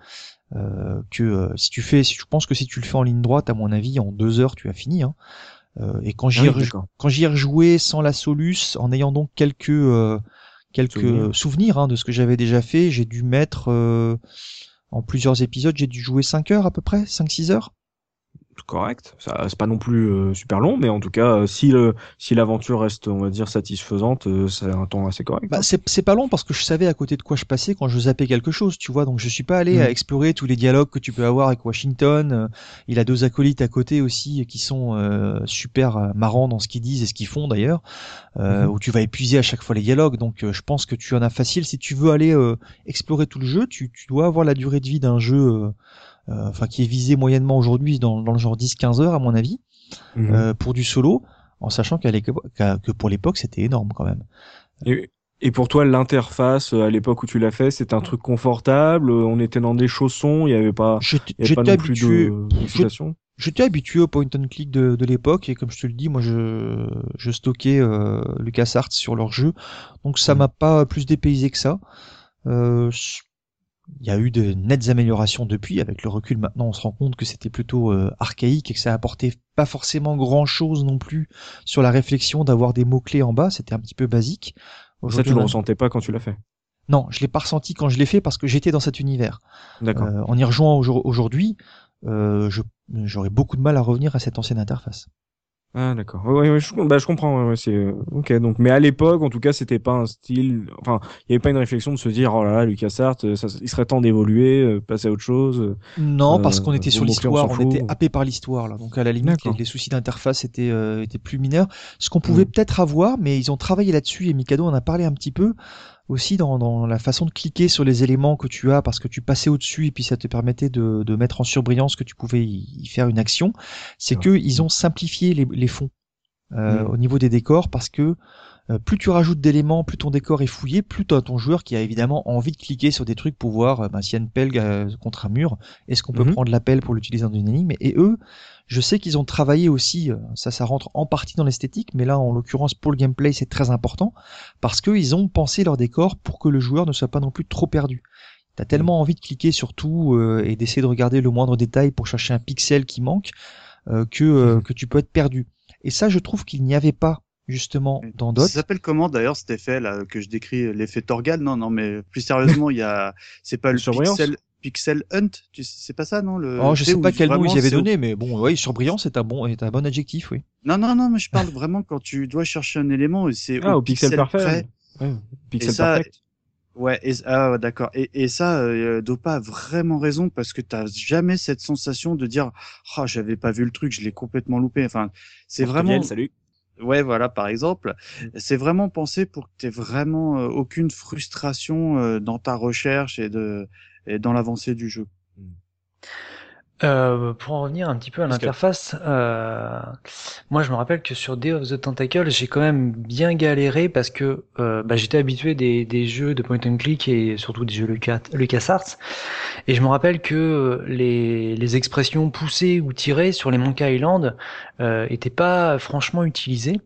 euh, que euh, si tu fais, si je pense que si tu le fais en ligne droite, à mon avis, en deux heures tu as fini. Hein. Euh, et quand j'y Ah ai oui, quand j'y ai rejoué sans la Solus, en ayant donc quelques euh, quelques Souvenirs. souvenirs, hein, de ce que j'avais déjà fait, j'ai dû mettre euh, en plusieurs épisodes, j'ai dû jouer 5 heures à peu près, 5-6 heures. Correct. Ça, c'est pas non plus euh, super long, mais en tout cas, euh, si le, si l'aventure reste, on va dire, satisfaisante, euh, c'est un temps assez correct. Bah, c'est c'est pas long parce que je savais à côté de quoi je passais quand je zappais quelque chose, tu vois. Donc je suis pas allé Mhm. à explorer tous les dialogues que tu peux avoir avec Washington. Euh, Il a deux acolytes à côté aussi qui sont euh, super marrants dans ce qu'ils disent et ce qu'ils font d'ailleurs, euh, Mhm. où tu vas épuiser à chaque fois les dialogues. Donc euh, je pense que tu en as facile. Si tu veux aller euh, explorer tout le jeu, tu, tu dois avoir la durée de vie d'un jeu, enfin qui est visé moyennement aujourd'hui dans, dans le genre 10-15 heures à mon avis euh, pour du solo, en sachant qu'à l'époque- que pour l'époque c'était énorme quand même. Et, Et pour toi, l'interface à l'époque où tu l'as fait, c'était un truc confortable. On était dans des chaussons, il y avait pas, J'étais il pas non plus habitué, de- j'étais habitué au point and click de, de l'époque et comme je te le dis, moi je, je stockais euh, LucasArts sur leur jeu, donc ça Mhm. m'a pas plus dépaysé que ça. Euh, il y a eu de nettes améliorations depuis. Avec le recul, maintenant, on se rend compte que c'était plutôt euh, archaïque et que ça apportait pas forcément grand chose non plus sur la réflexion d'avoir des mots clés en bas. C'était un petit peu basique. Ça, tu le a- ressentais pas quand tu l'as fait? Non, je l'ai pas ressenti quand je l'ai fait parce que j'étais dans cet univers. D'accord. Euh, en y rejoignant aujourd- aujourd'hui, euh, j'aurais beaucoup de mal à revenir à cette ancienne interface. Ah d'accord. Ouais, ouais, ouais, je, bah, je comprends. Ouais, ouais, c'est euh, ok. Donc, mais à l'époque, en tout cas, c'était pas un style. Enfin, il y avait pas une réflexion de se dire, oh là là, LucasArts, euh, ça, il serait temps d'évoluer, euh, passer à autre chose. euh. Non, parce qu'on était sur on l'histoire, s'en on, fout. était happé par l'histoire là. Donc à la limite, les, D'accord. les soucis d'interface étaient euh, étaient plus mineurs. Ce qu'on pouvait Mm. peut-être avoir, mais ils ont travaillé là-dessus et Mikado en a parlé un petit peu aussi dans, dans la façon de cliquer sur les éléments que tu as parce que tu passais au-dessus et puis ça te permettait de, de mettre en surbrillance que tu pouvais y, y faire une action. C'est que ils ont simplifié les, les fonds euh, Mm. au niveau des décors parce que euh, plus tu rajoutes d'éléments, plus ton décor est fouillé, plus ton joueur qui a évidemment envie de cliquer sur des trucs pour voir euh, ben, s'il y a une pelle euh, contre un mur, est-ce qu'on peut Mhm. prendre la pelle pour l'utiliser dans une énigme Et eux, je sais qu'ils ont travaillé aussi, euh, ça ça rentre en partie dans l'esthétique, mais là en l'occurrence pour le gameplay c'est très important, parce qu'ils ont pensé leur décor pour que le joueur ne soit pas non plus trop perdu. T'as tellement envie de cliquer sur tout euh, et d'essayer de regarder le moindre détail pour chercher un pixel qui manque euh, que, euh, que tu peux être perdu. Et ça, je trouve qu'il n'y avait pas justement dans Ça d'autres. s'appelle comment d'ailleurs cet effet là que je décris l'effet Torgal? Non non mais plus sérieusement il y a c'est pas le pixel pixel hunt tu sais- c'est pas ça non le Oh, je sais pas quel nom ils y avaient donné, mais bon, oui, surbrillant, c'est un bon, est un bon adjectif, oui. Non non non mais je parle vraiment quand tu dois chercher un élément et c'est Ah, au pixel, parfait. près. Ouais. Pixel Et ça, perfect. Ouais, et, ah, d'accord. Et, et ça, euh, Dopa a vraiment raison parce que t'as jamais cette sensation de dire, ah, j'avais pas vu le truc, je l'ai complètement loupé. Enfin, c'est vraiment, Portugal, salut. ouais, voilà, par exemple, c'est vraiment pensé pour que t'aies vraiment euh, aucune frustration euh, dans ta recherche et de et dans l'avancée du jeu. Euh, pour en revenir un petit peu à l'interface, euh, moi je me rappelle que sur Day of the Tentacle, j'ai quand même bien galéré parce que euh, bah, j'étais habitué des, des jeux de point and click et surtout des jeux Lucas, LucasArts. Et je me rappelle que les, les expressions poussées ou tirées sur les Monkey Island euh, étaient pas franchement utilisées.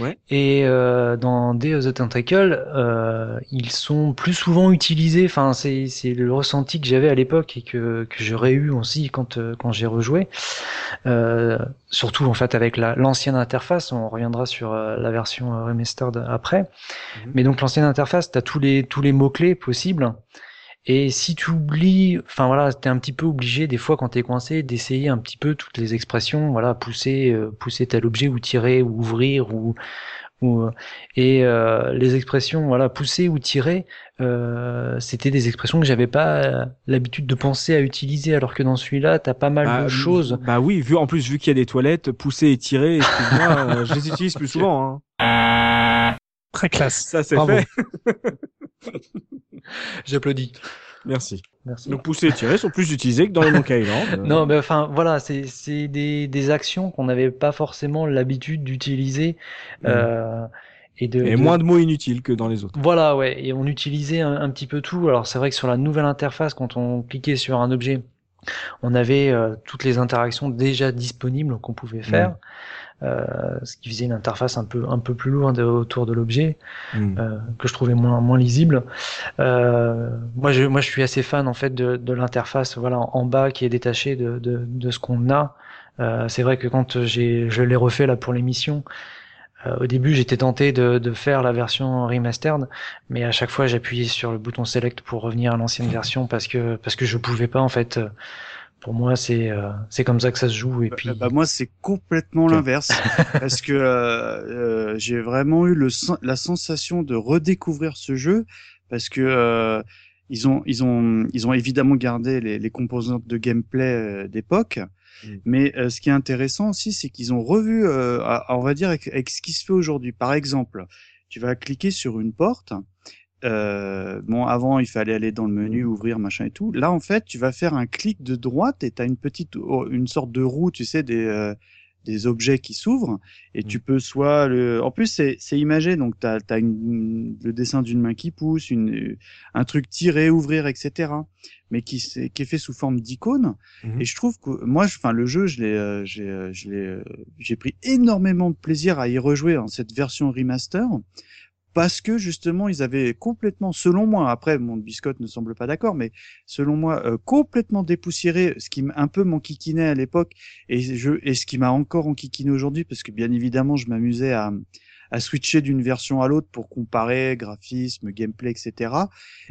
Ouais. Et euh, dans Day of the Tentacle, euh, ils sont plus souvent utilisés. Enfin, c'est c'est le ressenti que j'avais à l'époque et que que j'aurais eu aussi quand euh, quand j'ai rejoué. Euh, surtout en fait avec la l'ancienne interface. On reviendra sur euh, la version euh, remastered après. Mhm. Mais donc l'ancienne interface, t'as tous les tous les mots clés possibles. Et si tu oublies, enfin voilà, t'es un petit peu obligé des fois quand t'es coincé d'essayer un petit peu toutes les expressions, voilà, pousser, euh, pousser tel objet ou tirer ou ouvrir ou ou euh, et euh, les expressions, voilà, pousser ou tirer, euh, c'était des expressions que j'avais pas euh, l'habitude de penser à utiliser, alors que dans celui-là, t'as pas mal Bah, de choses. Bah oui, vu en plus vu qu'il y a des toilettes, pousser et tirer, excuse-moi, je les utilise plus souvent. Hein. Très classe. Ça c'est fait. J'applaudis. Merci. Merci. Donc pousser et tirer sont plus utilisés que dans les Monkey Island. Euh, Non, mais enfin voilà, c'est des des actions qu'on n'avait pas forcément l'habitude d'utiliser euh, et de Et de- moins de mots inutiles que dans les autres. Voilà, ouais, et on utilisait un, un petit peu tout. Alors c'est vrai que sur la nouvelle interface, quand on cliquait sur un objet, on avait euh, toutes les interactions déjà disponibles qu'on pouvait faire, euh, ce qui faisait une interface un peu un peu plus lourde autour de l'objet Mm. euh, que je trouvais moins moins lisible. Euh, moi, je moi je suis assez fan en fait de, de l'interface voilà en, en bas qui est détachée de de, de ce qu'on a. Euh, c'est vrai que quand j'ai je l'ai refait là pour l'émission, euh, au début j'étais tenté de de faire la version remastered, mais à chaque fois j'appuyais sur le bouton select pour revenir à l'ancienne version parce que parce que je pouvais pas en fait. Pour moi, c'est euh, c'est comme ça que ça se joue et Bah, puis. bah, moi, c'est complètement l'inverse parce que euh, euh, j'ai vraiment eu le la sensation de redécouvrir ce jeu parce que euh, ils ont ils ont ils ont évidemment gardé les, les composantes de gameplay euh, d'époque. Mm. Mais euh, ce qui est intéressant aussi, c'est qu'ils ont revu, euh, à- on va dire, avec, avec ce qui se fait aujourd'hui. Par exemple, tu vas cliquer sur une porte. Euh, bon, avant, il fallait aller dans le menu, ouvrir, machin et tout. Là, en fait, tu vas faire un clic de droite et tu as une petite, une sorte de roue, tu sais, des, euh, des objets qui s'ouvrent. Et tu peux soit le en plus c'est c'est imagé. Donc tu as, le dessin d'une main qui pousse une un truc tiré ouvrir etc mais qui c'est qui est fait sous forme d'icône. Mhm. et je trouve que moi je- enfin le jeu je l'ai euh, j'ai euh, je l'ai euh, j'ai pris énormément de plaisir à y rejouer en cette version remaster parce que justement ils avaient complètement selon moi après mon biscotte ne semble pas d'accord mais selon moi euh, complètement dépoussiéré ce qui un peu m'enquiquinait à l'époque et je et ce qui m'a encore enquiquiné aujourd'hui parce que bien évidemment je m'amusais à à switcher d'une version à l'autre pour comparer graphisme gameplay etc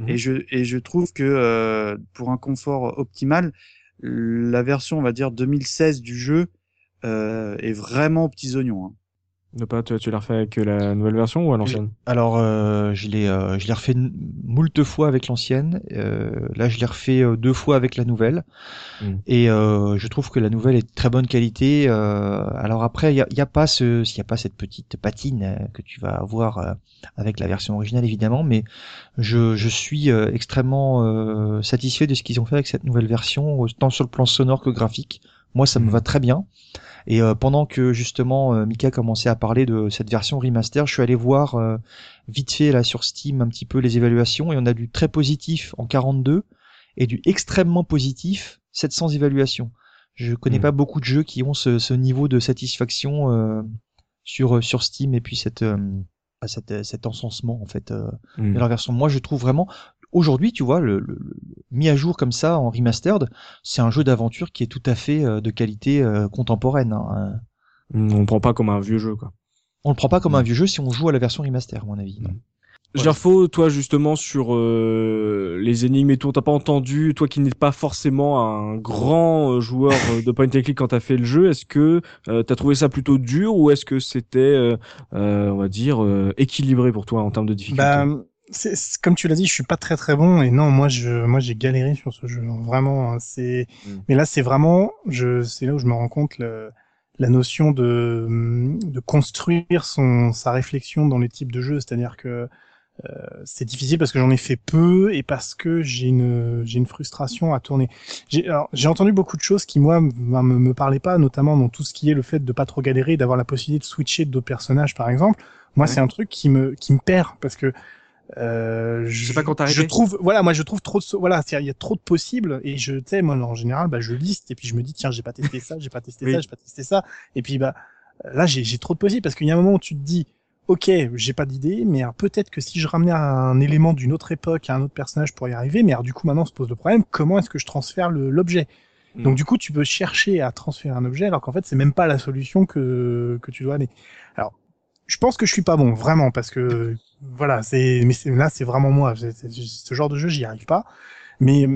et je et je trouve que euh, pour un confort optimal la version on va dire 2016 du jeu euh, est vraiment aux petits oignons hein. Ne pas, tu, tu l'as refait avec la nouvelle version ou à l'ancienne? Alors, euh, je l'ai, euh, je l'ai refait moult fois avec l'ancienne. Euh, là, je l'ai refait euh, deux fois avec la nouvelle. Mm. Et euh, je trouve que la nouvelle est de très bonne qualité. Euh, alors après, il y a, y a pas ce, s'il y a pas cette petite patine euh, que tu vas avoir euh, avec la version originale évidemment, mais je, je suis euh, extrêmement euh, satisfait de ce qu'ils ont fait avec cette nouvelle version, tant sur le plan sonore que graphique. Moi, ça me Mhm. va très bien. Et euh, pendant que justement euh, Mika commençait à parler de cette version remaster, je suis allé voir euh, vite fait là sur Steam un petit peu les évaluations et on a du très positif en 42 et du extrêmement positif 700 évaluations. Je connais Mhm. pas beaucoup de jeux qui ont ce, ce niveau de satisfaction euh, sur sur Steam et puis cette euh, cette, cet encensement en fait euh, Mhm. de leur version. Moi, je trouve vraiment aujourd'hui, tu vois, le, le- le- mis à jour comme ça en remastered, c'est un jeu d'aventure qui est tout à fait euh, de qualité euh, contemporaine. hein. Mm, On prend pas comme un vieux jeu, quoi. On le prend pas comme Mm. un vieux jeu si on joue à la version remaster, à mon avis. Mm. Gerfo, toi justement sur euh, les énigmes et tout, t'as pas entendu, toi qui n'es pas forcément un grand euh, joueur euh, de point and click quand t'as fait le jeu, est-ce que euh, t'as trouvé ça plutôt dur ou est-ce que c'était, euh, euh, on va dire, euh, équilibré pour toi en termes de difficulté? Bah, comme tu l'as dit, je suis pas très très bon et non, moi je moi j'ai galéré sur ce jeu. Vraiment, hein, c'est Mm. mais là c'est vraiment je c'est là où je me rends compte le, la notion de de construire son sa réflexion dans les types de jeux, c'est-à-dire que euh, c'est difficile parce que j'en ai fait peu et parce que j'ai une j'ai une frustration à tourner. J'ai entendu beaucoup de choses qui moi me, me, me parlaient pas, notamment dans tout ce qui est le fait de pas trop galérer, d'avoir la possibilité de switcher d'autres personnages par exemple. Moi, Ouais. c'est un truc qui me qui me perd parce que euh, je, sais pas quand je trouve voilà moi je trouve trop de voilà il y a trop de possibles et je tu sais moi en général bah je liste et puis je me dis tiens j'ai pas testé ça j'ai pas testé Oui. ça j'ai pas testé ça et puis bah là j'ai trop de possibles parce qu'il y a un moment où tu te dis ok j'ai pas d'idée mais peut-être que si je ramenais un élément d'une autre époque à un autre personnage pour y arriver mais alors du coup maintenant se pose le problème comment est-ce que je transfère l'objet? Mm. donc du coup, tu peux chercher à transférer un objet alors qu'en fait, c'est même pas la solution que que tu dois aller. Alors, je pense que je suis pas bon vraiment parce que voilà, c'est mais là c'est vraiment moi. Ce genre de jeu, j'y arrive pas. Mais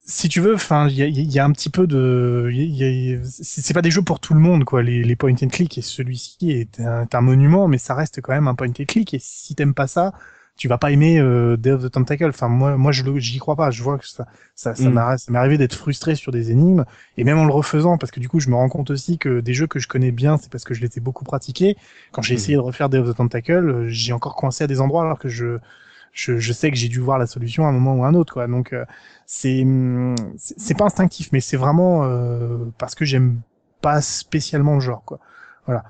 si tu veux, enfin, il y a, un petit peu de, c'est pas des jeux pour tout le monde quoi. Les, les point and click et celui-ci est un, est un monument, mais ça reste quand même un point and click. Et si t'aimes pas ça, tu vas pas aimer euh, Day of the Tentacle. Enfin, moi, moi, je j'y crois pas. Je vois que ça, ça, ça Mm. ça m'est arrivé d'être frustré sur des énigmes et même en le refaisant, parce que du coup, je me rends compte aussi que des jeux que je connais bien, c'est parce que je les ai beaucoup pratiqués. Quand j'ai Mhm. essayé de refaire Day of the Tentacle, euh, j'ai encore coincé à des endroits alors que je, je, je sais que j'ai dû voir la solution à un moment ou à un autre, quoi. Donc, euh, c'est, c'est c'est pas instinctif, mais c'est vraiment euh, parce que j'aime pas spécialement le genre, quoi. Voilà.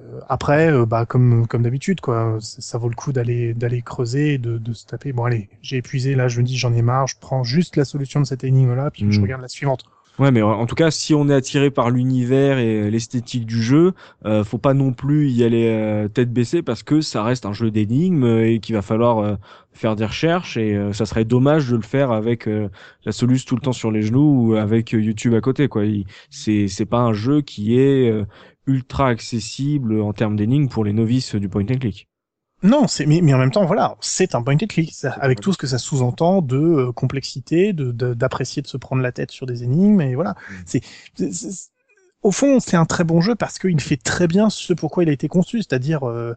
Euh, après, euh, bah comme comme d'habitude, quoi, ça, ça vaut le coup d'aller d'aller creuser, de, de se taper. Bon, allez, j'ai épuisé, là, je me dis, j'en ai marre, je prends juste la solution de cette énigme-là, puis je Mhm. regarde la suivante. Ouais, mais en tout cas, si on est attiré par l'univers et l'esthétique du jeu, euh, faut pas non plus y aller euh, tête baissée parce que ça reste un jeu d'énigmes euh, et qu'il va falloir euh, faire des recherches et euh, ça serait dommage de le faire avec euh, la soluce tout le temps sur les genoux ou avec YouTube à côté, quoi. C'est c'est pas un jeu qui est euh, ultra accessible en termes d'énigmes pour les novices du point and click. Non, c'est mais, mais en même temps, voilà, c'est un point and click, ça- avec tout ce que ça sous-entend de euh, complexité, de d'apprécier de, se prendre la tête sur des énigmes, et voilà. Mm. C'est au fond, c'est un très bon jeu parce qu'il fait très bien ce pourquoi il a été conçu, c'est-à-dire euh,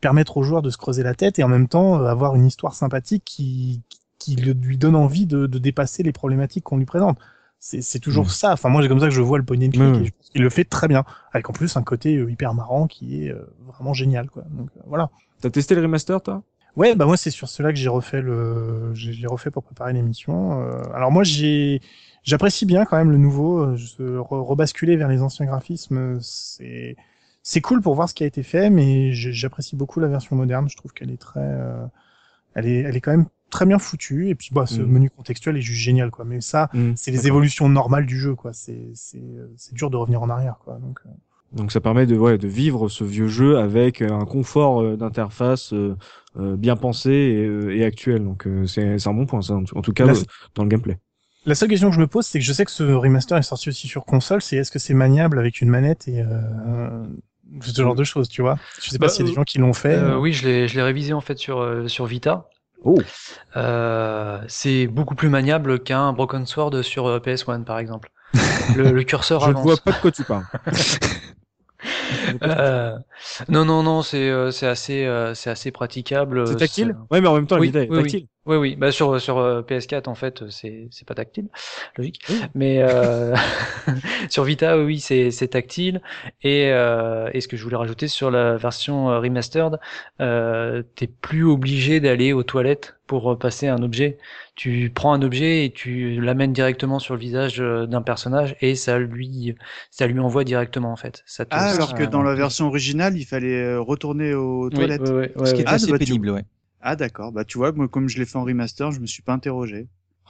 permettre aux joueurs de se creuser la tête et en même temps euh, avoir une histoire sympathique qui qui lui donne envie de, de dépasser les problématiques qu'on lui présente. C'est c'est toujours Mm. ça. Enfin, moi, c'est comme ça que je vois le et je pense qu'il le fait très bien, avec en plus un côté euh, hyper marrant qui est euh, vraiment génial, quoi. Donc euh, voilà. T'as testé le remaster, toi? Ouais, bah moi c'est sur cela que j'ai refait le, j'ai refait pour préparer l'émission. Alors moi j'ai, j'apprécie bien quand même le nouveau. Je re- rebasculer vers les anciens graphismes, c'est, c'est cool pour voir ce qui a été fait, mais j'apprécie beaucoup la version moderne. Je trouve qu'elle est très, elle est, elle est quand même très bien foutue. Et puis bah ce Mm. menu contextuel est juste génial quoi. Mais ça, Mm, c'est les évolutions normales du jeu quoi. C'est, c'est, c'est dur de revenir en arrière quoi. Donc euh, Donc ça permet de, ouais, de vivre ce vieux jeu avec euh, un confort euh, d'interface euh, euh, bien pensé et, euh, et actuel. Donc euh, c'est c'est un bon point ça, en tout- en tout cas La- dans le gameplay. La seule question que je me pose, c'est que je sais que ce remaster est sorti aussi sur console, c'est est-ce que c'est maniable avec une manette et euh, ce genre de choses, tu vois? Je sais pas Bah, s'il y a des gens qui l'ont fait. Euh, oui, je l'ai, je l'ai révisé en fait sur euh, sur Vita. Oh. Euh, c'est beaucoup plus maniable qu'un Broken Sword sur euh, PS1 par exemple. Le, le curseur Je ne avance. vois pas de quoi tu parles. Euh, non, non, non, c'est euh, c'est assez euh, c'est assez praticable. C'est tactile Ouais, mais en même temps, la Oui, oui, oui. tactile. Oui, oui. Bah sur sur euh, PS4 en fait, c'est c'est pas tactile, logique. Oui. Mais euh, sur Vita, oui, c'est c'est tactile. Et euh, et ce que je voulais rajouter sur la version remastered, euh, t'es plus obligé d'aller aux toilettes pour passer un objet. Tu prends un objet et tu l'amènes directement sur le visage d'un personnage et ça lui ça lui envoie directement en fait. Ça te- Ah, alors que euh, dans la version originale, il fallait euh, retourner aux oui, toilettes. ouais, ouais, ouais, Ce qui ouais. est Ah, assez bah, tu- pénible, ouais. Ah, d'accord. Bah, tu vois, moi, comme je l'ai fait en remaster, je me suis pas interrogé.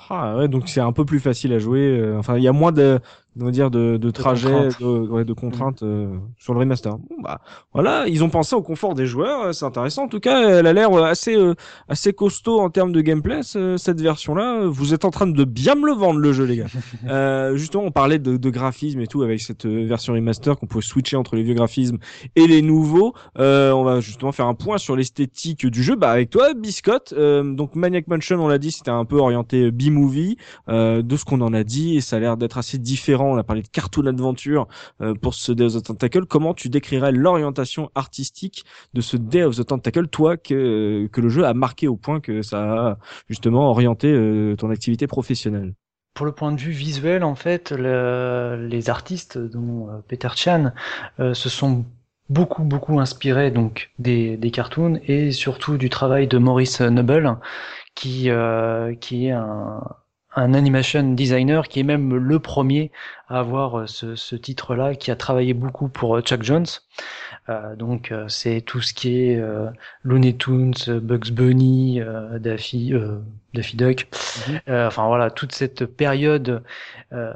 Ah ouais, donc c'est un peu plus facile à jouer. euh, enfin, il y a moins de, on va dire, de, de trajets, contraintes. de, ouais, de contraintes euh, sur le remaster. Bon bah voilà, ils ont pensé au confort des joueurs. euh, C'est intéressant. En tout cas, elle a l'air euh, assez, euh, assez costaud en termes de gameplay. ce- cette version-là, vous êtes en train de bien me le vendre le jeu, les gars. euh, justement, on parlait de, de graphisme et tout avec cette euh, version remaster qu'on peut switcher entre les vieux graphismes et les nouveaux. Euh, on va justement faire un point sur l'esthétique du jeu. Bah avec toi, Biscotte. Euh, donc Maniac Mansion, on l'a dit, c'était un peu orienté B-movie. Euh, de ce qu'on en a dit, et ça a l'air d'être assez différent. On a parlé de cartoon adventure euh, pour ce Day of the Tentacle. Comment tu décrirais l'orientation artistique de ce Day of the Tentacle, toi que que le jeu a marqué au point que ça a justement orienté euh, ton activité professionnelle? Pour le point de vue visuel, en fait, le- les artistes, dont euh, Peter Chan, euh, se sont beaucoup beaucoup inspirés donc des, cartoons et surtout du travail de Maurice Noble, qui euh, qui est un un animation designer qui est même le premier à avoir euh, ce, ce titre-là, qui a travaillé beaucoup pour euh, Chuck Jones. Euh, donc euh, c'est tout ce qui est euh, Looney Tunes, Bugs Bunny, euh, Daffy, euh, Daffy Duck. Euh, enfin voilà, toute cette période euh,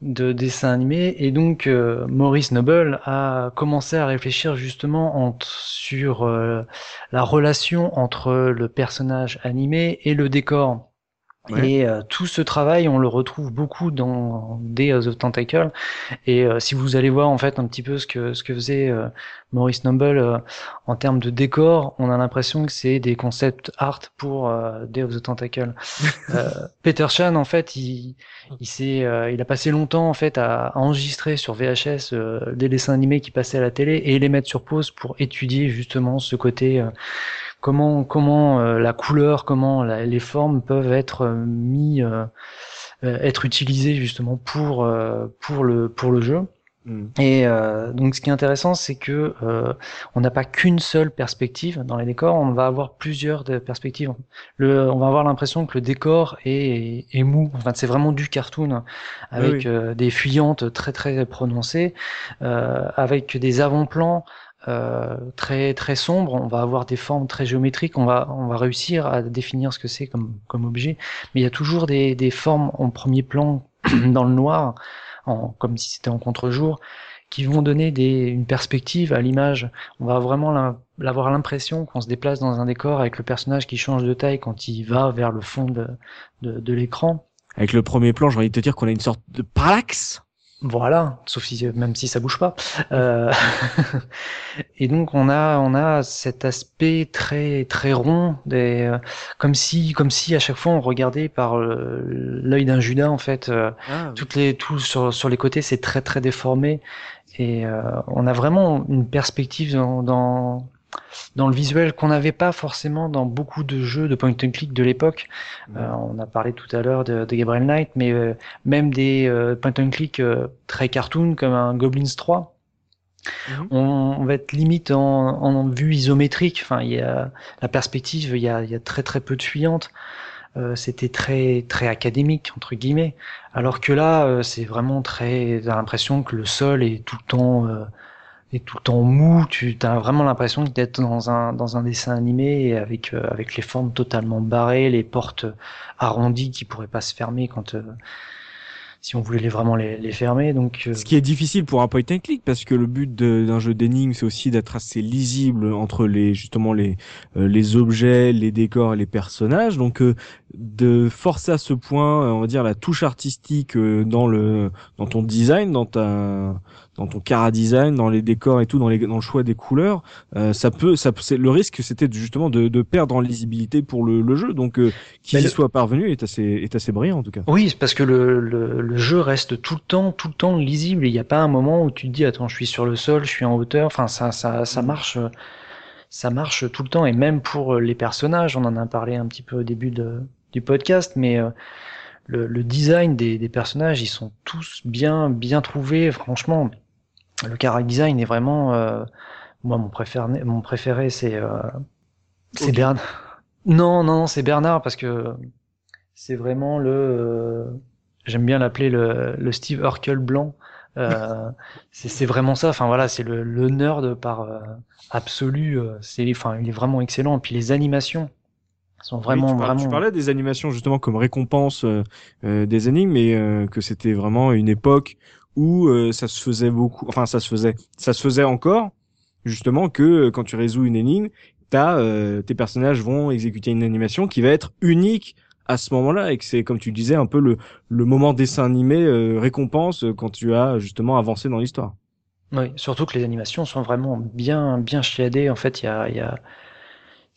de dessin animé. Et donc euh, Maurice Noble a commencé à réfléchir justement en- sur euh, la relation entre le personnage animé et le décor. Ouais. Et euh, tout ce travail, on le retrouve beaucoup dans Day of the Tentacle. Et euh, si vous allez voir en fait un petit peu ce que ce que faisait euh, Maurice Noble euh, en termes de décor, on a l'impression que c'est des concepts art pour euh, Day of the Tentacle. Euh, Peter Chan, en fait, il il s'est euh, il a passé longtemps en fait à, à enregistrer sur VHS euh, des dessins animés qui passaient à la télé et les mettre sur pause pour étudier justement ce côté euh, comment comment euh, la couleur, comment la- les formes peuvent être euh, mis euh, être utilisées justement pour euh, pour le pour le jeu. Et euh, donc, ce qui est intéressant, c'est que euh, on n'a pas qu'une seule perspective dans les décors. On va avoir plusieurs perspectives. Le, on va avoir l'impression que le décor est, est mou. Enfin, c'est vraiment du cartoon avec oui. euh, des fuyantes très très prononcées, euh, avec des avant-plans. Euh, très très sombres, on va avoir des formes très géométriques, on va on va réussir à définir ce que c'est comme comme objet, mais il y a toujours des des formes en premier plan dans le noir, en, comme si c'était en contre-jour, qui vont donner des, une perspective à l'image. On va vraiment l'im- avoir l'impression qu'on se déplace dans un décor avec le personnage qui change de taille quand il va vers le fond de, de, de l'écran. Avec le premier plan, j'ai envie de te dire qu'on a une sorte de parallaxe. Voilà, sauf si même si ça bouge pas. Euh, et donc on a on a cet aspect très très rond, des, euh, comme si comme si à chaque fois on regardait par euh, l'œil d'un Judas en fait. euh, toutes les tout sur sur les côtés c'est très très déformé et euh, on a vraiment une perspective dans dans, dans le visuel qu'on n'avait pas forcément dans beaucoup de jeux de point and click de l'époque. Euh, on a parlé tout à l'heure de, de Gabriel Knight, mais euh, même des euh, point and click euh, très cartoon comme un Goblins 3 Mhm. on, on va être limite en, en vue isométrique. Enfin, il y a la perspective, il y a, il y a très très peu de fuyantes. Euh, C'était très très académique entre guillemets. Alors que là, euh, c'est vraiment très. T'as l'impression que le sol est tout le temps euh, est tout le temps mou. Tu as vraiment l'impression d'être dans un dans un dessin animé avec euh, avec les formes totalement barrées, les portes arrondies qui pourraient pas se fermer quand euh, si on voulait vraiment les, les fermer. Donc euh, Ce qui est difficile pour un point and click parce que le but d'un jeu d'énigmes c'est aussi d'être assez lisible entre les justement les euh, les objets, les décors et les personnages. Donc euh, de forcer à ce point, euh, on va dire la touche artistique euh, dans le dans ton design, dans ta dans ton cara design, dans les décors et tout, dans les dans le choix des couleurs, euh, ça peut ça le risque c'était justement de, de perdre en lisibilité pour le, le jeu. Donc euh, qui Mais y le- soit parvenu est assez est assez brillant en tout cas. Oui, parce que le, le, le jeu reste tout le temps, tout le temps lisible. Il n'y a pas un moment où tu te dis, attends, je suis sur le sol, je suis en hauteur. Enfin, ça, ça, ça marche, ça marche tout le temps. Et même pour euh, les personnages, on en a parlé un petit peu au début de, du podcast, mais euh, le, le design des, des personnages, ils sont tous bien, bien trouvés. Franchement, le character design est vraiment, euh, moi, mon préféré, mon préféré, c'est, euh, c'est. Bernard. Non, non, non, c'est Bernard parce que c'est vraiment le, euh, j'aime bien l'appeler le, le Steve Urkel blanc. Euh, c'est vraiment ça. Enfin voilà, c'est le, le nerd par euh, absolu. euh, C'est, enfin, il est vraiment excellent. Et puis les animations sont vraiment, Oui, tu, par- vraiment. tu parlais des animations justement comme récompense euh, euh, des énigmes, mais euh, que c'était vraiment une époque où euh, ça se faisait beaucoup. Enfin, ça se faisait, ça se faisait encore justement que euh, quand tu résous une énigme, t'as euh, tes personnages vont exécuter une animation qui va être unique à ce moment-là et que c'est comme tu disais un peu le le moment dessin animé euh, récompense euh, quand tu as justement avancé dans l'histoire. Oui, surtout que les animations sont vraiment bien, bien chiadées. En fait, il y a, y a,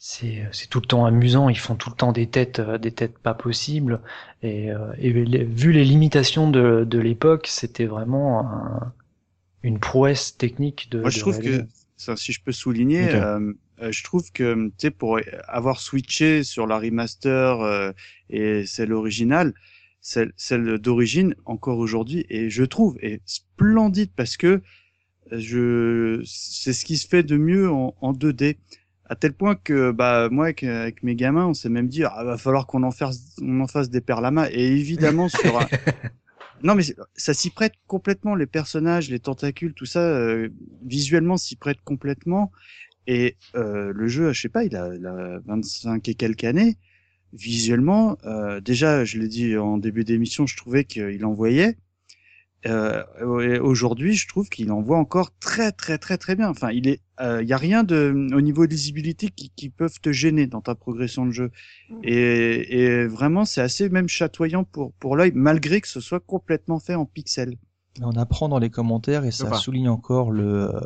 c'est, c'est tout le temps amusant. Ils font tout le temps des têtes, euh, des têtes pas possibles. Et, euh, et vu les limitations de, de l'époque, c'était vraiment un- une prouesse technique de. Moi, je de trouve réaliser. que, ça, si je peux souligner, euh, euh, je trouve que, tu sais, pour avoir switché sur la remaster euh, et celle originale, celle, celle d'origine, encore aujourd'hui, et je trouve, est splendide parce que euh, je, c'est ce qui se fait de mieux en, en 2D. À tel point que, bah, moi, avec, avec mes gamins, on s'est même dit, ah, va falloir qu'on en fasse, on en fasse des perlamas. Et évidemment, sur un, non, mais ça s'y prête complètement. Les personnages, les tentacules, tout ça, euh, visuellement s'y prête complètement. Et euh, le jeu, je sais pas, il a, il a 25 et quelques années. Visuellement, euh, déjà, je l'ai dit en début d'émission, je trouvais qu'il envoyait. Euh, et Aujourd'hui, je trouve qu'il envoie encore très, très, très, très bien. Enfin, il est, il y a rien de au niveau de lisibilité qui, qui peuvent te gêner dans ta progression de jeu. Et, et vraiment, c'est assez même chatoyant pour pour l'œil, malgré que ce soit complètement fait en pixels. On apprend dans les commentaires et ça souligne encore le euh,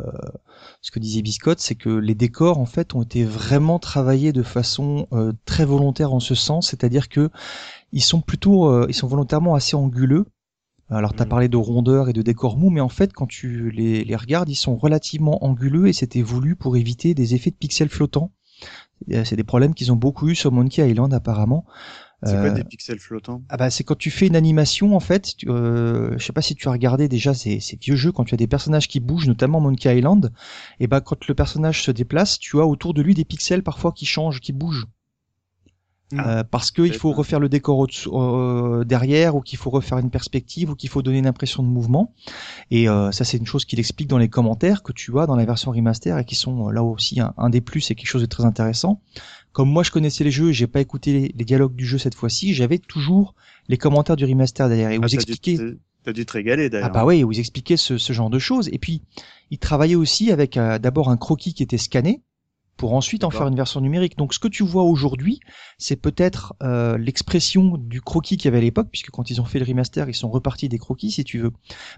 ce que disait Biscotte, c'est que les décors en fait ont été vraiment travaillés de façon euh, très volontaire en ce sens, c'est-à-dire que ils sont plutôt euh, ils sont volontairement assez anguleux. Alors t'as Mhm. parlé de rondeur et de décors mous, mais en fait quand tu les, les regardes, ils sont relativement anguleux et c'était voulu pour éviter des effets de pixels flottants. Euh, C'est des problèmes qu'ils ont beaucoup eu sur Monkey Island apparemment. C'est quoi Euh, des pixels flottants? ah bah c'est quand tu fais une animation en fait, tu, euh, je sais pas si tu as regardé déjà ces, ces vieux jeux quand tu as des personnages qui bougent, notamment Monkey Island, et bah quand le personnage se déplace, tu as autour de lui des pixels parfois qui changent, qui bougent. Ah. Euh, parce qu'il faut refaire le décor au-dessous- euh, derrière ou qu'il faut refaire une perspective ou qu'il faut donner une impression de mouvement et euh, ça c'est une chose qu'il explique dans les commentaires que tu as dans la version remaster et qui sont euh, là aussi un, un des plus et quelque chose de très intéressant comme moi je connaissais les jeux et j'ai pas écouté les, les dialogues du jeu cette fois-ci j'avais toujours les commentaires du remaster derrière et Ah, vous expliquez t'as- dû te régaler ah d'ailleurs. bah oui, vous expliquez ce, ce genre de choses. Et puis, il travaillait aussi avec euh, d'abord un croquis qui était scanné pour ensuite en faire une version numérique. Donc ce que tu vois aujourd'hui, c'est peut-être euh, l'expression du croquis qu'il y avait à l'époque, puisque quand ils ont fait le remaster, ils sont repartis des croquis, si tu veux.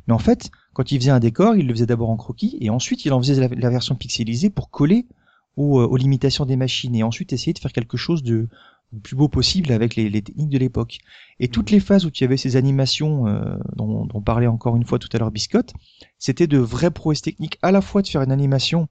Mais en fait, quand ils faisaient un décor, ils le faisaient d'abord en croquis, et ensuite ils en faisaient la, la version pixelisée pour coller aux, euh, aux limitations des machines, et ensuite essayer de faire quelque chose de le plus beau possible avec les, les techniques de l'époque. Et toutes les phases où tu avais ces animations euh, dont, dont parlait encore une fois tout à l'heure Biscotte, c'était de vraies prouesses techniques à la fois de faire une animation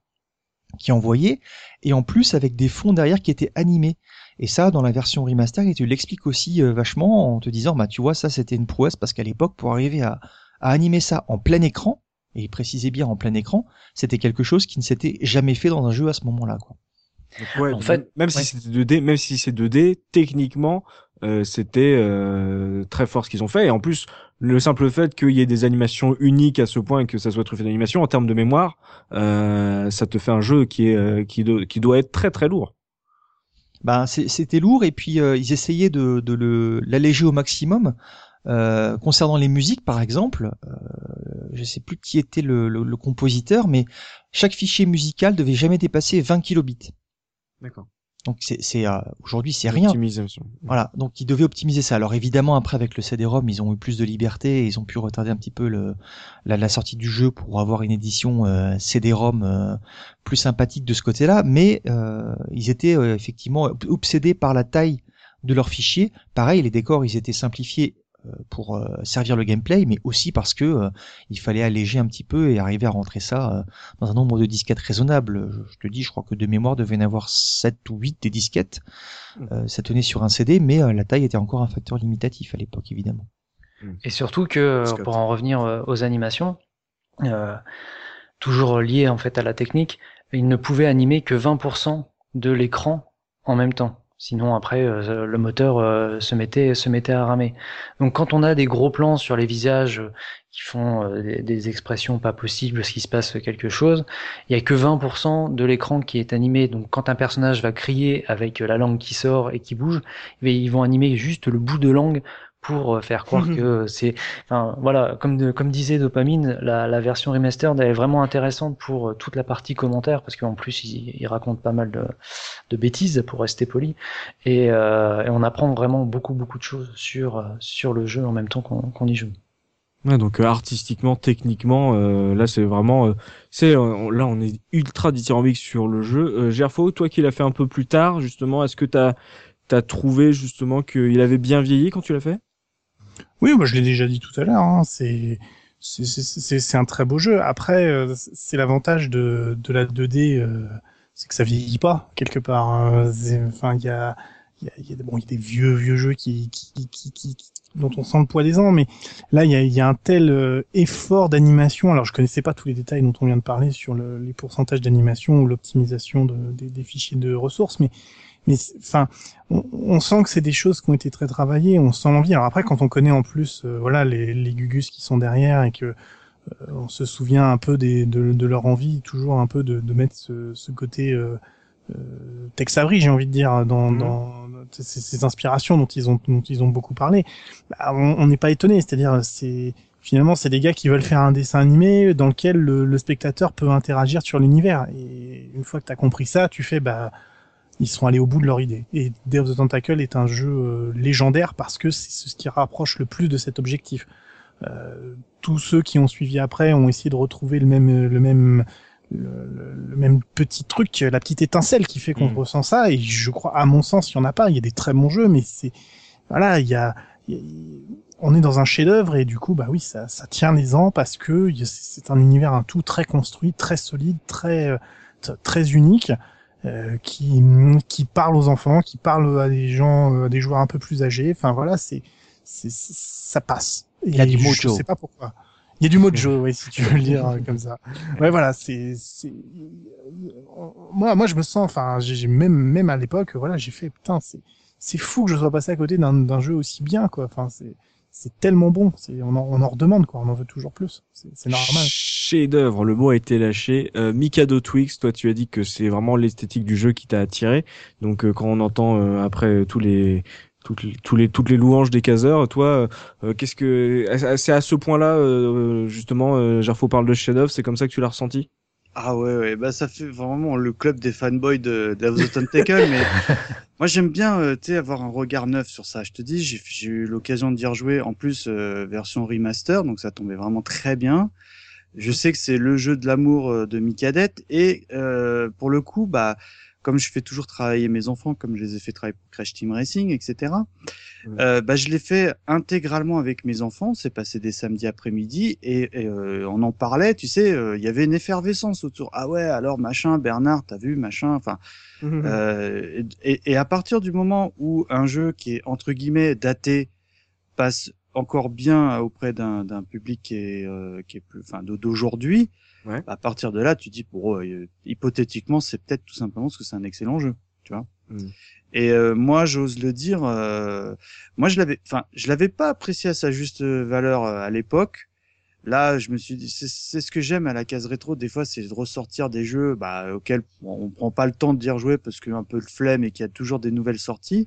qui envoyait et en plus avec des fonds derrière qui étaient animés. Et ça, dans la version remaster, et tu l'expliques aussi euh, vachement en te disant, bah tu vois, ça c'était une prouesse parce qu'à l'époque, pour arriver à, à animer ça en plein écran, et il précisait bien en plein écran, c'était quelque chose qui ne s'était jamais fait dans un jeu à ce moment-là. Quoi. Donc, ouais, En fait, même ouais. si c'était 2D, même si c'est 2D, techniquement, euh, c'était euh, très fort ce qu'ils ont fait. Et en plus, le simple fait qu'il y ait des animations uniques à ce point et que ça soit truffé d'animation, en termes de mémoire, euh, ça te fait un jeu qui est euh, qui, do- qui doit être très très lourd. Ben, c'était lourd et puis euh, ils essayaient de, de le l'alléger au maximum. Euh, concernant les musiques, par exemple, euh, je sais plus qui était le, le- le compositeur, mais chaque fichier musical devait jamais dépasser 20 kilobits. D'accord. Donc c'est euh, aujourd'hui c'est rien. Voilà, donc ils devaient optimiser ça. Alors évidemment, après avec le CD-ROM, ils ont eu plus de liberté et ils ont pu retarder un petit peu le, la, la sortie du jeu pour avoir une édition euh, CD-ROM euh, plus sympathique de ce côté-là. Mais euh, ils étaient euh, effectivement obsédés par la taille de leurs fichiers. Pareil, les décors, ils étaient simplifiés pour euh, servir le gameplay, mais aussi parce que euh, il fallait alléger un petit peu et arriver à rentrer ça euh, dans un nombre de disquettes raisonnable. Je, je te dis, je crois que de mémoire devait y en avoir 7 ou 8 des disquettes. Euh, ça tenait sur un CD, mais euh, la taille était encore un facteur limitatif à l'époque, évidemment. Et surtout que, euh, Scott. pour en revenir euh, aux animations, euh, toujours lié en fait à la technique, il ne pouvait animer que 20% de l'écran en même temps. Sinon après euh, le moteur euh, se mettait se mettait à ramer. Donc quand on a des gros plans sur les visages euh, qui font des, expressions pas possibles, ce qui se passe quelque chose, il y a que 20% de l'écran qui est animé. Donc quand un personnage va crier avec la langue qui sort et qui bouge, eh ils vont animer juste le bout de langue pour euh, faire croire Mhm. que c'est enfin voilà comme de, comme disait dopamine la, la version remastered elle est vraiment intéressante pour euh, toute la partie commentaire parce qu'en plus il, il raconte pas mal de, de bêtises pour rester poli et, euh, et on apprend vraiment beaucoup beaucoup de choses sur euh, sur le jeu en même temps qu'on qu'on y joue Ouais, donc euh, artistiquement, techniquement, euh, là c'est vraiment, euh, c'est là on est ultra dithyrambique sur le jeu. Euh, Gerfo, toi qui l'as fait un peu plus tard, justement, est-ce que t'as t'as trouvé justement qu'il avait bien vieilli quand tu l'as fait? Oui, moi je l'ai déjà dit tout à l'heure. Hein, c'est c'est- un très beau jeu. Après, euh, c'est l'avantage de, de la 2D, euh, c'est que ça vieillit pas quelque part. hein. Enfin, il y a y a, bon, y a des vieux vieux jeux qui, qui, qui, qui, dont on sent le poids des ans, mais là il y a, y a un tel euh, effort d'animation. Alors je connaissais pas tous les détails dont on vient de parler sur le, les pourcentages d'animation ou l'optimisation de, des, des fichiers de ressources, mais mais enfin on, on sent que c'est des choses qui ont été très travaillées, on sent l'envie. Alors après, quand on connaît en plus, euh, voilà, les, les Gugus qui sont derrière et que euh, on se souvient un peu des, de, de leur envie, toujours un peu de, de mettre ce, ce côté euh, euh, Tex Avery, j'ai envie de dire, dans, Mhm. dans ces, ces inspirations dont ils ont, dont ils ont beaucoup parlé. Bah, on on n'est pas étonné, c'est-à-dire c'est finalement c'est des gars qui veulent faire un dessin animé dans lequel le, le spectateur peut interagir sur l'univers. Et une fois que tu as compris ça, tu fais bah ils sont allés au bout de leur idée. Et Day of the Tentacle est un jeu euh, légendaire parce que c'est ce qui rapproche le plus de cet objectif. Euh, tous ceux qui ont suivi après ont essayé de retrouver le même, le même, le, même petit truc, la petite étincelle qui fait qu'on Mhm. ressent ça. Et je crois, à mon sens, il y en a pas. Il y a des très bons jeux, mais c'est voilà, il y a, y a- on est dans un chef-d'œuvre et du coup, bah oui, ça, ça tient les ans parce que c'est un univers, un tout très construit, très solide, très, euh, très unique euh, qui qui parle aux enfants, qui parle à des gens, euh, à des joueurs un peu plus âgés. Enfin voilà, c'est c'est ça passe. Et Il y a du je mojo. sais pas pourquoi. Il y a du mojo, oui, si tu veux le dire euh, comme ça. Ouais, voilà, c'est c'est moi moi je me sens enfin j'ai- même même à l'époque voilà, j'ai fait putain, c'est c'est fou que je sois passé à côté d'un d'un jeu aussi bien quoi. Enfin c'est c'est tellement bon, c'est on en, on en redemande quoi, on en veut toujours plus. C'est normal. Chef-d'œuvre, le mot a été lâché. Euh, Mikado Twix, toi tu as dit que c'est vraiment l'esthétique du jeu qui t'a attiré. Donc euh, quand on entend euh, après euh, tous les toutes les, toutes les louanges des caseurs, toi euh, qu'est-ce que c'est à ce point-là euh, justement euh, Gerfo parle de chef-d'œuvre, c'est comme ça que tu l'as ressenti? Ah ouais, ouais, bah ça fait vraiment le club des fanboys de, de House of mais moi j'aime bien, euh, tu sais, avoir un regard neuf sur ça. Je te dis, j'ai j'ai eu l'occasion d'y rejouer, en plus euh, version remaster, donc ça tombait vraiment très bien. Je sais que c'est le jeu de l'amour euh, de Mikadette, et euh, pour le coup, bah comme je fais toujours travailler mes enfants, comme je les ai fait travailler pour Crash Team Racing, etc. Euh, bah, je l'ai fait intégralement avec mes enfants. C'est passé des samedis après-midi et, et, euh, on en parlait. Tu sais, euh, il y avait une effervescence autour. Ah ouais, alors machin, Bernard, t'as vu machin. Enfin, euh, et, et à partir du moment où un jeu qui est entre guillemets daté passe encore bien auprès d'un public qui est euh, qui est plus, enfin d'aujourd'hui. Ouais. À partir de là, tu dis pour eux, hypothétiquement, c'est peut-être tout simplement parce que c'est un excellent jeu, tu vois. Mm. Et euh, moi, j'ose le dire, euh, moi je l'avais, enfin, je l'avais pas apprécié à sa juste valeur euh, à l'époque. Là, je me suis dit, c'est ce que j'aime à la case rétro. Des fois, c'est de ressortir des jeux bah, auxquels on, prend pas le temps de dire jouer parce qu'il y a un peu le flemme et qu'il y a toujours des nouvelles sorties.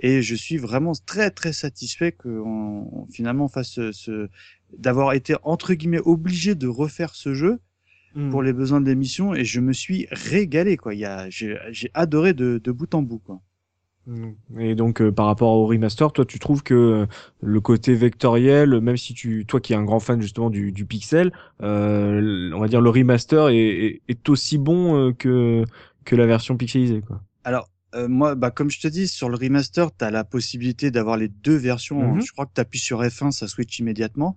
Et je suis vraiment très très satisfait qu'on on, finalement fasse ce, ce- d'avoir été entre guillemets obligé de refaire ce jeu Mm. pour les besoins de l'émission et je me suis régalé quoi. Il y a, j'ai, j'ai adoré de, de bout en bout quoi. Mm. Et donc euh, par rapport au remaster, toi tu trouves que euh, le côté vectoriel, même si tu, toi qui es un grand fan justement du, du pixel, euh, on va dire le remaster est, est, est aussi bon euh, que que la version pixelisée quoi. Alors euh, moi, bah comme je te dis, sur le remaster, tu as la possibilité d'avoir les deux versions. Mhm. Je crois que tu appuies sur F1, ça switch immédiatement.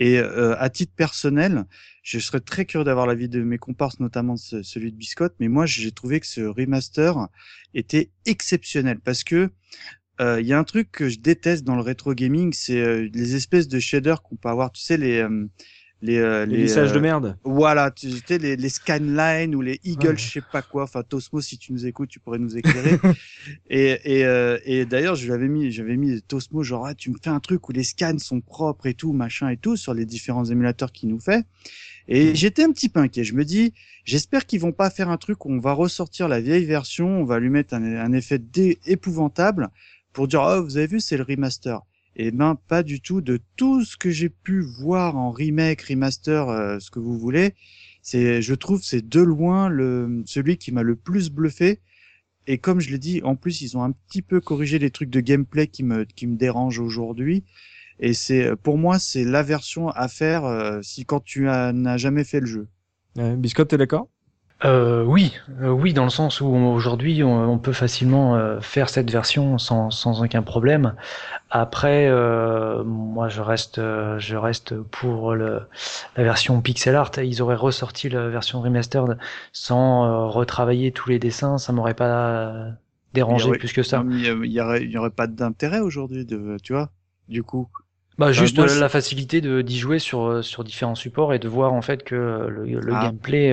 Et euh, à titre personnel, je serais très curieux d'avoir l'avis de mes comparses, notamment ce- celui de Biscotte. Mais moi, j'ai trouvé que ce remaster était exceptionnel parce que euh, il y a un truc que je déteste dans le rétro gaming, c'est euh, les espèces de shaders qu'on peut avoir. Tu sais les euh, les euh, Les lissages euh, de merde. voilà, tu sais, les, les scanlines ou les eagles, Ouais. je sais pas quoi. Enfin, Tosmo, si tu nous écoutes, tu pourrais nous éclairer. et et, euh, et d'ailleurs, je l'avais mis, j'avais mis Tosmo, genre, ah, tu me fais un truc où les scans sont propres et tout, machin et tout, sur les différents émulateurs qu'il nous fait. Et j'étais un petit peu inquiet. Je me dis, j'espère qu'ils vont pas faire un truc où on va ressortir la vieille version, on va lui mettre un, un effet dé- épouvantable pour dire, oh, vous avez vu, c'est le remaster. Et ben pas du tout. De tout ce que j'ai pu voir en remake, remaster, euh, ce que vous voulez, c'est, je trouve, c'est de loin le celui qui m'a le plus bluffé. Et comme je l'ai dit, en plus ils ont un petit peu corrigé les trucs de gameplay qui me qui me dérangent aujourd'hui. Et c'est pour moi c'est la version à faire euh, si quand tu as- n'as jamais fait le jeu. Biscotte, t'es d'accord? Euh, oui, euh, oui, dans le sens où aujourd'hui on, on peut facilement euh, faire cette version sans, sans aucun problème. Après, euh, moi je reste, euh, je reste pour le, la version pixel art. Ils auraient ressorti la version remastered sans euh, retravailler tous les dessins, ça m'aurait pas dérangé aurait- plus que ça. Il y, a- il y aurait, aurait pas d'intérêt aujourd'hui de, tu vois, du coup. Bah juste moi, euh, je- la facilité de d'y jouer sur euh, sur différents supports et de voir en fait que euh, le, le Ah. gameplay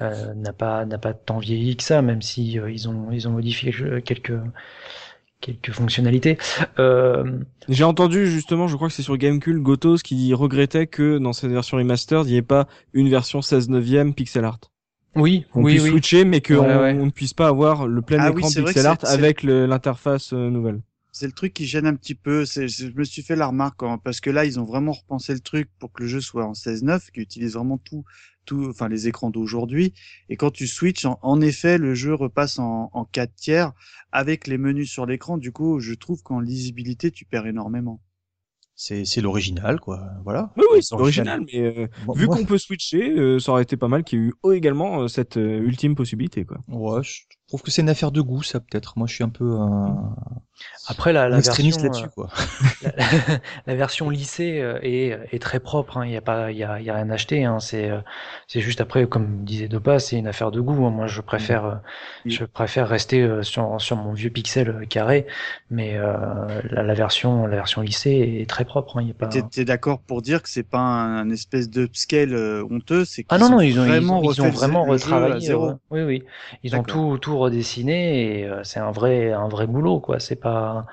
euh, n'a pas n'a pas tant vieilli que ça même si euh, ils ont ils ont modifié quelques quelques, fonctionnalités. Euh, J'ai entendu justement, je crois que c'est sur Gamecube, Gotos qui regrettait que dans cette version remastered, il n'y ait pas une version 16 neuvième pixel art. oui Qu'on oui puisse oui. switcher, mais qu'on Ouais, ouais. on ne puisse pas avoir le plein Ah oui, écran vrai pixel art avec l'interface nouvelle. C'est le truc qui gêne un petit peu. C'est, c'est- je me suis fait la remarque hein, parce que là, ils ont vraiment repensé le truc pour que le jeu soit en 16.9, qui utilise vraiment tout, tout, enfin les écrans d'aujourd'hui. Et quand tu switches, en, en effet, le jeu repasse en, en 4 tiers avec les menus sur l'écran. Du coup, je trouve qu'en lisibilité, tu perds énormément. C'est c'est l'original, quoi. Voilà. Oui, oui, c'est Dans le original, mais euh, Bon, vu qu'on peut switcher, euh, ça aurait été pas mal qu'il y ait eu également euh, cette euh, ultime possibilité, quoi. Ouais, je trouve que c'est une affaire de goût, ça peut-être. Moi, je suis un peu un, Après la, un la extrémiste version là-dessus, quoi. euh, la, la version lycée euh, est, est très propre. hein. Il y a pas il y a, il y a rien à acheter. Hein. C'est euh, c'est juste après comme disait Dopa, c'est une affaire de goût. hein. Moi je préfère Oui. je préfère rester sur sur mon vieux pixel carré, mais euh, la, la version la version lycée est très propre. hein. Il y a pas T'es, t'es d'accord pour dire que c'est pas un, un espèce d'upscale euh, honteux, c'est qu'ils Ah non, non, ont ils ont, ils vraiment ont, ils ont vraiment retravaillé. zéro. euh, oui, oui. Ils ont tout, tout redessiné et euh, c'est un vrai, un vrai boulot, quoi. C'est pas.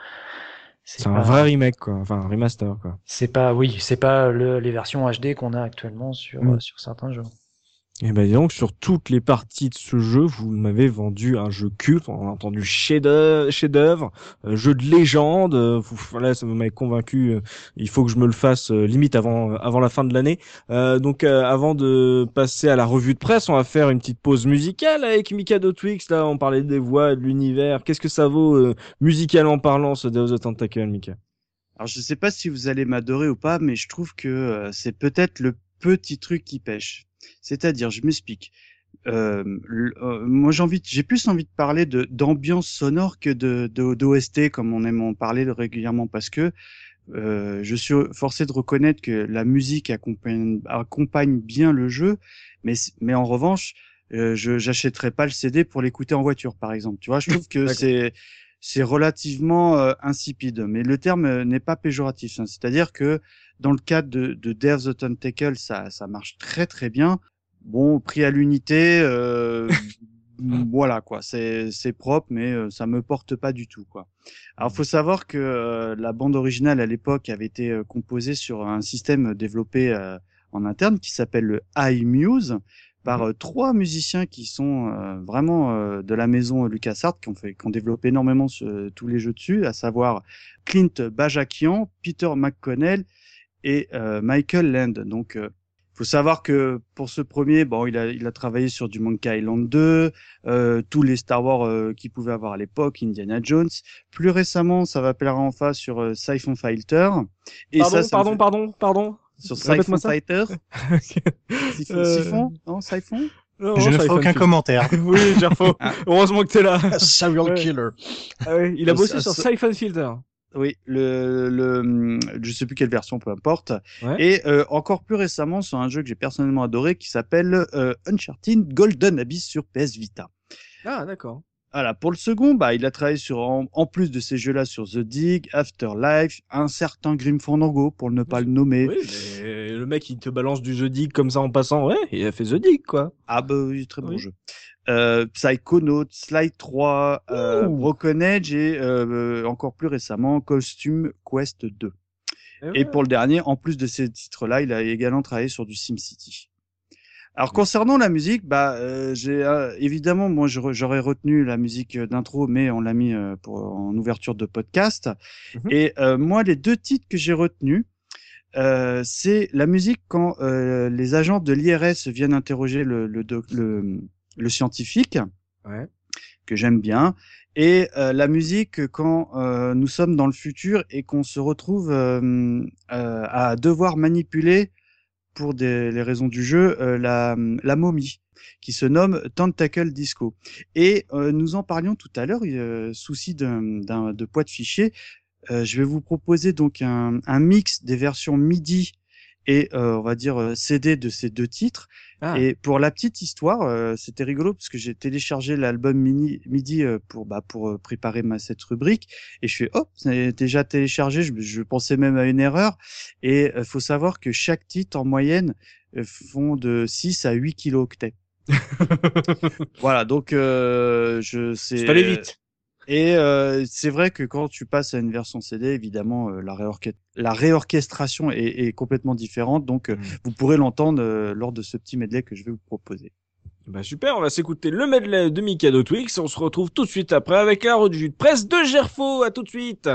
C'est un pas- vrai remake, quoi. Enfin, un remaster, quoi. C'est pas, oui, c'est pas le, les versions HD qu'on a actuellement sur, Mm. euh, sur certains jeux. Et ben dis donc, sur toutes les parties de ce jeu, vous m'avez vendu un jeu culte, on a entendu chef-d'œuvre, euh, jeu de légende, euh, vous, voilà, ça m'avait convaincu, euh, il faut que je me le fasse limite avant avant la fin de l'année. Euh, donc euh, avant de passer à la revue de presse, on va faire une petite pause musicale avec Mikado Twix, là on parlait des voix, de l'univers, qu'est-ce que ça vaut euh, musicalement parlant ce Deus of the Tentacle, Mika? Alors je sais pas si vous allez m'adorer ou pas, mais je trouve que c'est peut-être le petit truc qui pêche. C'est-à-dire, je m'explique. Euh, euh, moi, j'ai envie, de- j'ai plus envie de parler de d'ambiance sonore que de de- d'OST comme on aime en parler régulièrement parce que euh, je suis forcé de reconnaître que la musique accompagne, accompagne bien le jeu, mais mais en revanche, je j'achèterais pas le CD pour l'écouter en voiture, par exemple. Tu vois, je trouve que c'est c'est relativement euh, insipide. Mais le terme euh, n'est pas péjoratif. hein. C'est-à-dire que dans le cadre de, de Dare the Tentacle, ça, ça marche très très bien. Bon, prix à l'unité, euh, voilà quoi. C'est propre, mais euh, ça me porte pas du tout quoi. Alors faut savoir que euh, la bande originale à l'époque avait été composée sur un système développé en interne qui s'appelle le iMuse par euh, trois musiciens qui sont euh, vraiment euh, de la maison LucasArts qui ont fait qui ont développé énormément ce- tous les jeux dessus, à savoir Clint Bajakian, Peter McConnell et euh, Michael Land. Donc euh, faut savoir que pour ce premier, bon, il a, il a travaillé sur du Monkey Island 2, euh, tous les Star Wars euh, qu'il pouvait avoir à l'époque, Indiana Jones. Plus récemment, ça va plaire en face sur euh, Siphon Fighter. Et Pardon, ça, ça me pardon, fait- pardon, pardon. Sur Siphon. Fighter. Siphon, Euh, Siphon Non, Siphon Non, Je ne ferai aucun commentaire. oui, Gerfo. Ah. Heureusement que t'es là. Serial Ouais. killer. Ah ouais, il a bossé sur Siphon Filter. Oui, le, le, je sais plus quelle version, peu importe. Ouais. Et euh, encore plus récemment sur un jeu que j'ai personnellement adoré qui s'appelle euh, Uncharted Golden Abyss sur PS Vita. Ah, d'accord. Voilà, pour le second, bah, il a travaillé sur, en, en plus de ces jeux-là, sur The Dig, Afterlife, un certain Grim Fandango, pour ne pas le nommer. Oui, mais le mec, il te balance du The Dig comme ça en passant. Ouais, il a fait The Dig, quoi. Ah bah oui, très bon Oui. jeu. Euh, Psychonaut, Slide 3, euh. Broken Edge et euh, encore plus récemment Costume Quest 2. Et ouais. pour le dernier, en plus de ces titres-là, il a également travaillé sur du SimCity. Alors concernant la musique, bah euh, j'ai euh, évidemment moi j'aurais retenu la musique euh, d'intro, mais on l'a mis euh, pour en ouverture de podcast. Mhm. Et euh, moi les deux titres que j'ai retenus, euh, c'est la musique quand euh, les agents de l'IRS viennent interroger le le, doc- le le scientifique Ouais. que j'aime bien, et euh, la musique quand euh, nous sommes dans le futur et qu'on se retrouve à devoir manipuler, pour des, les raisons du jeu, euh, la, la momie, qui se nomme Tentacle Disco. Et euh, nous en parlions tout à l'heure, euh, souci de poids de fichier, euh, je vais vous proposer donc un, un mix des versions MIDI et euh, on va dire euh, CD de ces deux titres. Ah. Et pour la petite histoire, euh, c'était rigolo parce que j'ai téléchargé l'album mini, MIDI pour bah, pour préparer ma cette rubrique et je fais oh c'est déjà téléchargé. Je, je pensais même à une erreur. Et euh, faut savoir que chaque titre en moyenne euh, font de 6 à 8 kilooctets. Voilà donc euh, je c'est C'est allé vite. Et euh, c'est vrai que quand tu passes à une version CD, évidemment, euh, la, la réorchestration est, est complètement différente. Donc, euh, Mm. vous pourrez l'entendre euh, lors de ce petit medley que je vais vous proposer. Bah super, on va s'écouter le medley de Mikado Twix. On se retrouve tout de suite après avec la revue de presse de Gerfo. À tout de suite.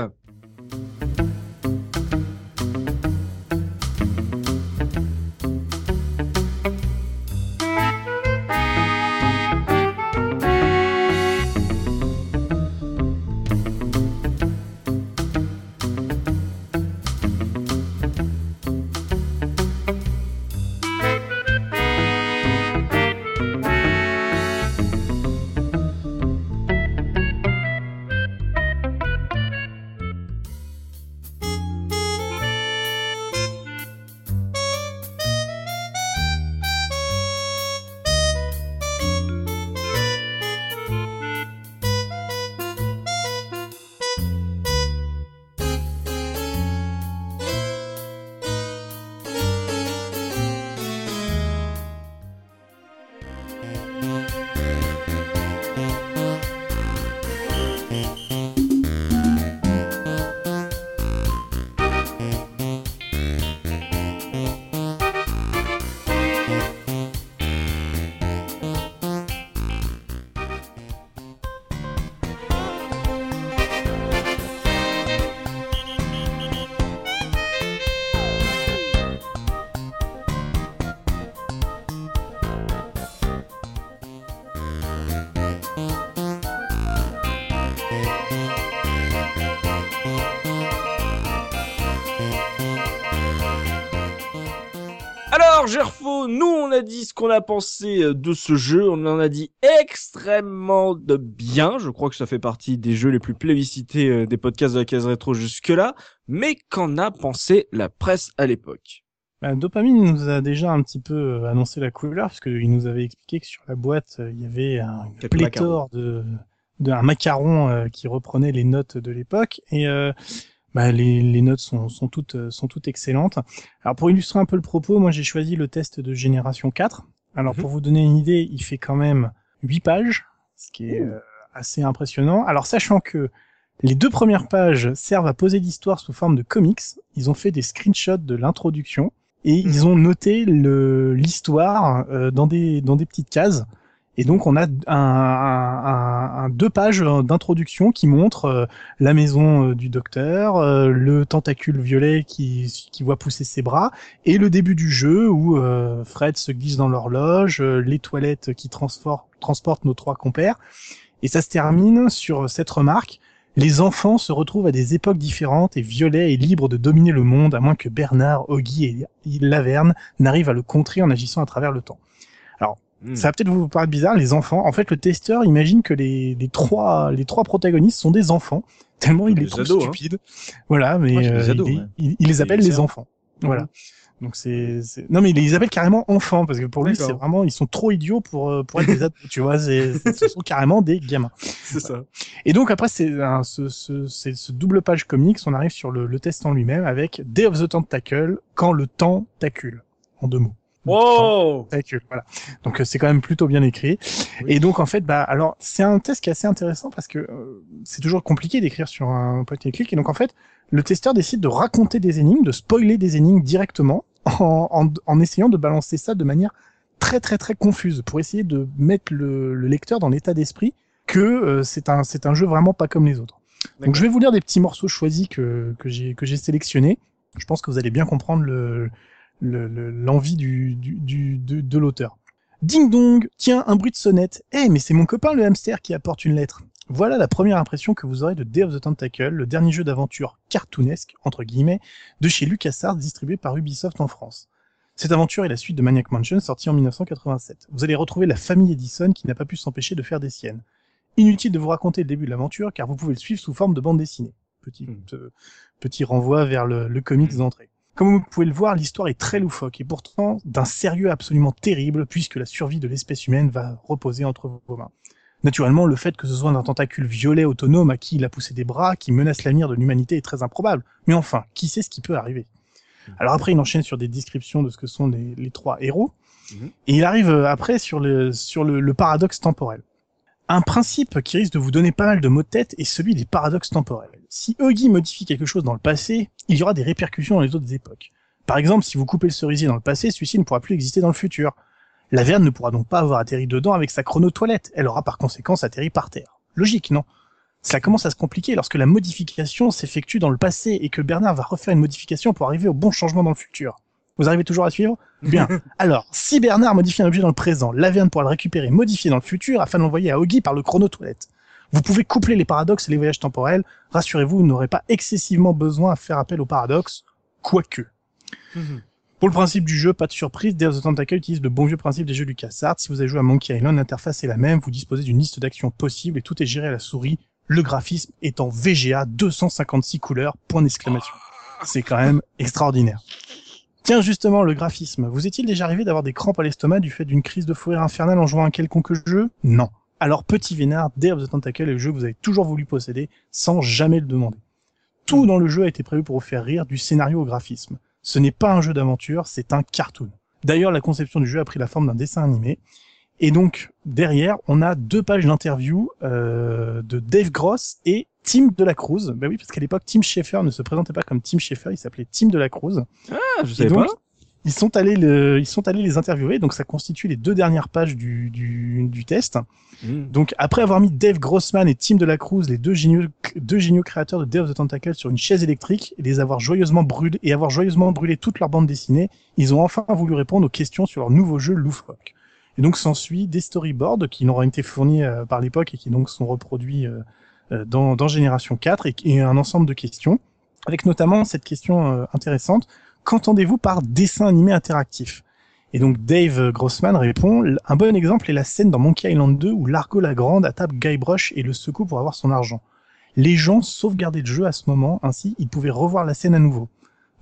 A dit ce qu'on a pensé euh, de ce jeu. On en a dit extrêmement de bien. Je crois que ça fait partie des jeux les plus plébiscités euh, des podcasts de la case rétro jusque-là. Mais qu'en a pensé la presse à l'époque? Bah, Dopamine nous a déjà un petit peu euh, annoncé la couleur, parce qu'il nous avait expliqué que sur la boîte, il y avait un, pléthore de, d'un macaron euh, qui reprenait les notes de l'époque et euh, bah, les, les notes sont, sont toutes euh, sont toutes excellentes. Alors pour illustrer un peu le propos, moi j'ai choisi le test de génération 4. Alors Mhm. pour vous donner une idée, il fait quand même 8 pages, ce qui est euh, assez impressionnant. Alors sachant que les deux premières pages servent à poser l'histoire sous forme de comics, ils ont fait des screenshots de l'introduction et ils ont noté l'histoire euh, dans des dans des petites cases. Et donc on a deux pages d'introduction qui montrent euh, la maison euh, du docteur, euh, le tentacule violet qui, voit pousser ses bras, et le début du jeu où euh, Fred se glisse dans l'horloge, euh, les toilettes qui transportent nos trois compères. Et ça se termine sur cette remarque. Les enfants se retrouvent à des époques différentes et Violet est libre de dominer le monde à moins que Bernard, Oggy et Laverne n'arrivent à le contrer en agissant à travers le temps. Hmm. Ça va peut-être vous paraître bizarre, les enfants. En fait, le testeur imagine que les, les trois les trois protagonistes sont des enfants, tellement il les trouve ados, hein. stupides. Voilà, mais Moi, euh, ados, il, ouais. il- il les appelle les enfants. Voilà. Donc c'est non mais il les appelle carrément enfants parce que pour lui c'est vraiment ils sont trop idiots pour euh, pour être des ados. Tu vois, c'est ce sont carrément des gamins. C'est ça. Et donc après c'est ce, ce, ce double page comics, on arrive sur le, le test en lui-même avec Day of the Tentacle quand le temps tacule en deux mots. Wow. voilà. Donc euh, c'est quand même plutôt bien écrit. Et donc en fait bah alors c'est un test qui est assez intéressant parce que euh, c'est toujours compliqué d'écrire sur un point and click et donc en fait le testeur décide de raconter des énigmes, de spoiler des énigmes directement en, en, en essayant de balancer ça de manière très très très confuse pour essayer de mettre le, le lecteur dans l'état d'esprit que euh, c'est un c'est un jeu vraiment pas comme les autres. Donc je vais vous lire des petits morceaux choisis que que j'ai que j'ai sélectionnés. Je pense que vous allez bien comprendre le le- le- l'envie du, du, du de, de l'auteur. Ding dong, tiens un bruit de sonnette. Eh mais c'est mon copain le hamster qui apporte une lettre. Voilà la première impression que vous aurez de Day of the Tentacle, le dernier jeu d'aventure cartoonesque entre guillemets de chez LucasArts distribué par Ubisoft en France. Cette aventure est la suite de Maniac Mansion sortie en 1987. Vous allez retrouver la famille Edison qui n'a pas pu s'empêcher de faire des siennes. Inutile de vous raconter le début de l'aventure car vous pouvez le suivre sous forme de bande dessinée. Petit, Hmm. euh, petit renvoi vers le, le comics d'entrée. Comme vous pouvez le voir, l'histoire est très loufoque et pourtant d'un sérieux absolument terrible puisque la survie de l'espèce humaine va reposer entre vos mains. Naturellement, le fait que ce soit un tentacule violet autonome à qui il a poussé des bras, qui menace l'avenir de l'humanité est très improbable. Mais enfin, qui sait ce qui peut arriver? Alors après, il enchaîne sur des descriptions de ce que sont les, les trois héros. Mhm. Et il arrive euh, après sur le, sur le, le paradoxe temporel. Un principe qui risque de vous donner pas mal de mots de tête est celui des paradoxes temporels. Si Huggy modifie quelque chose dans le passé, il y aura des répercussions dans les autres époques. Par exemple, si vous coupez le cerisier dans le passé, celui-ci ne pourra plus exister dans le futur. La Verne ne pourra donc pas avoir atterri dedans avec sa chrono-toilette. Elle aura par conséquent atterri par terre. Logique, non? Cela commence à se compliquer lorsque la modification s'effectue dans le passé et que Bernard va refaire une modification pour arriver au bon changement dans le futur. Vous arrivez toujours à suivre? Bien. Alors, si Bernard modifie un objet dans le présent, Laverne pourra le récupérer et modifier dans le futur afin de l'envoyer à Oggy par le chrono-toilette. Vous pouvez coupler les paradoxes et les voyages temporels. Rassurez-vous, vous n'aurez pas excessivement besoin à faire appel aux paradoxes, quoique. Pour le principe du jeu, pas de surprise, Day of the Tentacle utilise le bon vieux principe des jeux LucasArts. Si vous avez joué à Monkey Island, l'interface est la même, vous disposez d'une liste d'actions possibles et tout est géré à la souris, le graphisme est en VGA 256 couleurs, point d'exclamation. C'est quand même extraordinaire. Tiens, justement, le graphisme. Vous est-il déjà arrivé d'avoir des crampes à l'estomac du fait d'une crise de fou infernale en jouant à un quelconque jeu? Non. Alors, petit vénard, Day of the Tentacle est le jeu que vous avez toujours voulu posséder sans jamais le demander. Tout dans le jeu a été prévu pour vous faire rire, du scénario au graphisme. Ce n'est pas un jeu d'aventure, c'est un cartoon. D'ailleurs, la conception du jeu a pris la forme d'un dessin animé. Et donc, derrière, on a deux pages d'interview euh, de Dave Gross et Tim de la Cruz. Ben oui, parce qu'à l'époque, Tim Schafer ne se présentait pas comme Tim Schafer, il s'appelait Tim de la Cruz. Ah, je savais donc, pas. Ils sont allés le, ils sont allés les interviewer, donc ça constitue les deux dernières pages du, du, du test. Hmm. Donc après avoir mis Dave Grossman et Tim de la Cruz, les deux géniaux, deux géniaux créateurs de Day of the Tentacle sur une chaise électrique et les avoir joyeusement brûlés et avoir joyeusement brûlé toute leur bande dessinée, ils ont enfin voulu répondre aux questions sur leur nouveau jeu loufoque. Et donc s'ensuit des storyboards qui ont été fournis euh, par l'époque et qui donc sont reproduits euh, euh, dans, Génération 4 et, un ensemble de questions, avec notamment cette question intéressante qu'entendez-vous par dessin animé interactif? Et donc Dave Grossman répond un bon exemple est la scène dans Monkey Island 2 où Largo la Grande attaque Guybrush et le secoue pour avoir son argent. Les gens sauvegardaient le jeu à ce moment, ainsi ils pouvaient revoir la scène à nouveau.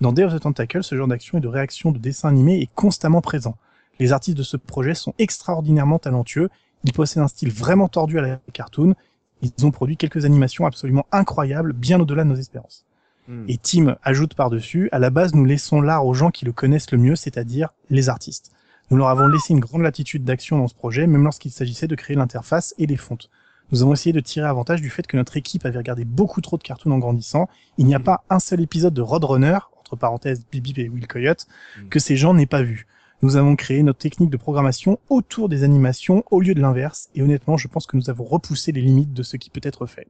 Dans Day of the Tentacle, ce genre d'action et de réaction de dessin animé est constamment présent. Les artistes de ce projet sont extraordinairement talentueux, ils possèdent un style vraiment tordu à la cartoon, ils ont produit quelques animations absolument incroyables, bien au-delà de nos espérances. Hmm. Et Tim ajoute par-dessus, à la base, nous laissons l'art aux gens qui le connaissent le mieux, c'est-à-dire les artistes. Nous leur avons laissé une grande latitude d'action dans ce projet, même lorsqu'il s'agissait de créer l'interface et les fontes. Nous avons essayé de tirer avantage du fait que notre équipe avait regardé beaucoup trop de cartoons en grandissant. Il n'y a pas un seul épisode de Roadrunner, entre parenthèses Bibi et Will Coyote, Mm. que ces gens n'aient pas vu. Nous avons créé notre technique de programmation autour des animations au lieu de l'inverse, et honnêtement, je pense que nous avons repoussé les limites de ce qui peut être fait.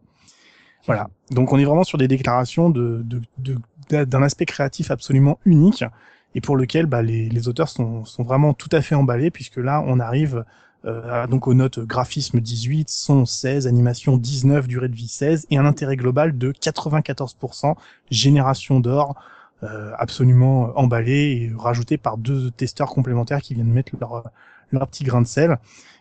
Voilà. Donc on est vraiment sur des déclarations d'un aspect créatif absolument unique et pour lequel bah, les, auteurs sont, vraiment tout à fait emballés puisque là on arrive euh, donc aux notes graphisme 18, son 16, animation 19, durée de vie 16 et un intérêt global de 94%, génération d'or absolument emballé et rajouté par deux testeurs complémentaires qui viennent mettre leur, leur petit grain de sel.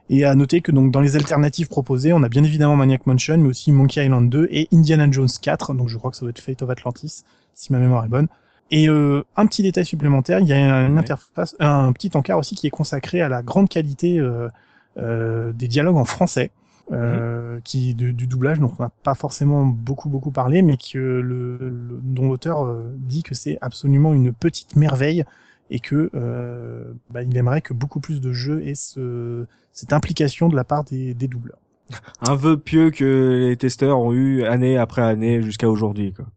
Et à noter que donc dans les alternatives proposées, on a bien évidemment Maniac Mansion, mais aussi Monkey Island 2 et Indiana Jones 4. Donc je crois que ça doit être Fate of Atlantis, si ma mémoire est bonne. Et euh, un petit détail supplémentaire, il y a une Ouais. interface, un petit encart aussi qui est consacré à la grande qualité euh, euh, des dialogues en français, euh, qui du, du doublage dont on n'a pas forcément beaucoup beaucoup parlé, mais que le, le- dont l'auteur euh, dit que c'est absolument une petite merveille et que euh, bah, il aimerait que beaucoup plus de jeux aient ce, cette implication de la part des, des doubleurs. Un vœu pieux que les testeurs ont eu année après année jusqu'à aujourd'hui, quoi.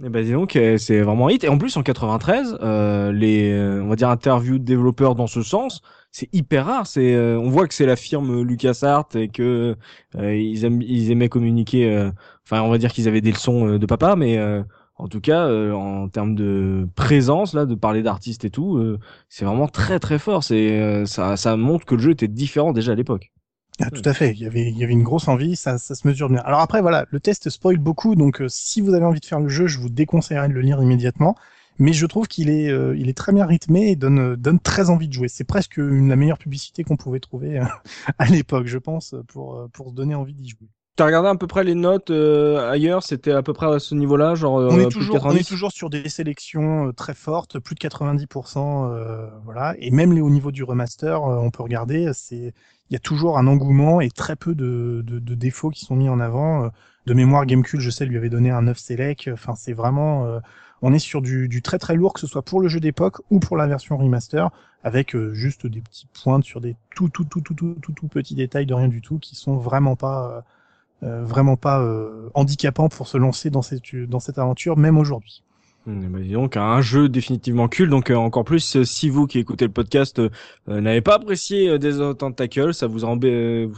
Et ben dis donc, euh, c'est vraiment hit. Et en plus, en 93, euh, les, euh, on va dire, interviews de développeurs dans ce sens, c'est hyper rare. C'est, on voit que c'est la firme LucasArts et que ils, ils aimaient communiquer. Enfin, on va dire qu'ils avaient des leçons de papa, mais en tout cas, en termes de présence, là, de parler d'artistes et tout, c'est vraiment très très fort. C'est, ça, ça montre que le jeu était différent déjà à l'époque. Ah, tout à fait. Il y avait, il y avait une grosse envie, ça, ça se mesure bien. Alors après, voilà, le test spoil beaucoup, donc euh, si vous avez envie de faire le jeu, je vous déconseillerais de le lire immédiatement. Mais je trouve qu'il est, euh, il est très bien rythmé et donne, euh, donne très envie de jouer. C'est presque une, la meilleure publicité qu'on pouvait trouver euh, à l'époque, je pense, pour, pour se donner envie d'y jouer. T'as regardé à peu près les notes euh, ailleurs, c'était à peu près à ce niveau-là, genre euh, on, est toujours, on 90? est toujours sur des sélections euh, très fortes, plus de 90%, euh, voilà. Et même les, au niveau du remaster, on peut regarder, c'est, il y a toujours un engouement et très peu de, défauts qui sont mis en avant. Euh, De mémoire, Gamecube, je sais, lui avait donné un 9 select. Enfin, c'est vraiment, euh, on est sur du, du très très lourd, que ce soit pour le jeu d'époque ou pour la version remaster, avec euh, juste des petits points sur des tout tout tout tout tout tout, tout petits détails de rien du tout qui sont vraiment pas vraiment pas handicapants pour se lancer dans cette dans cette aventure même aujourd'hui. Bah, donc un jeu définitivement cool. Donc euh, encore plus euh, si vous qui écoutez le podcast euh, euh, n'avez pas apprécié euh, Days of Tentacle ça vous a,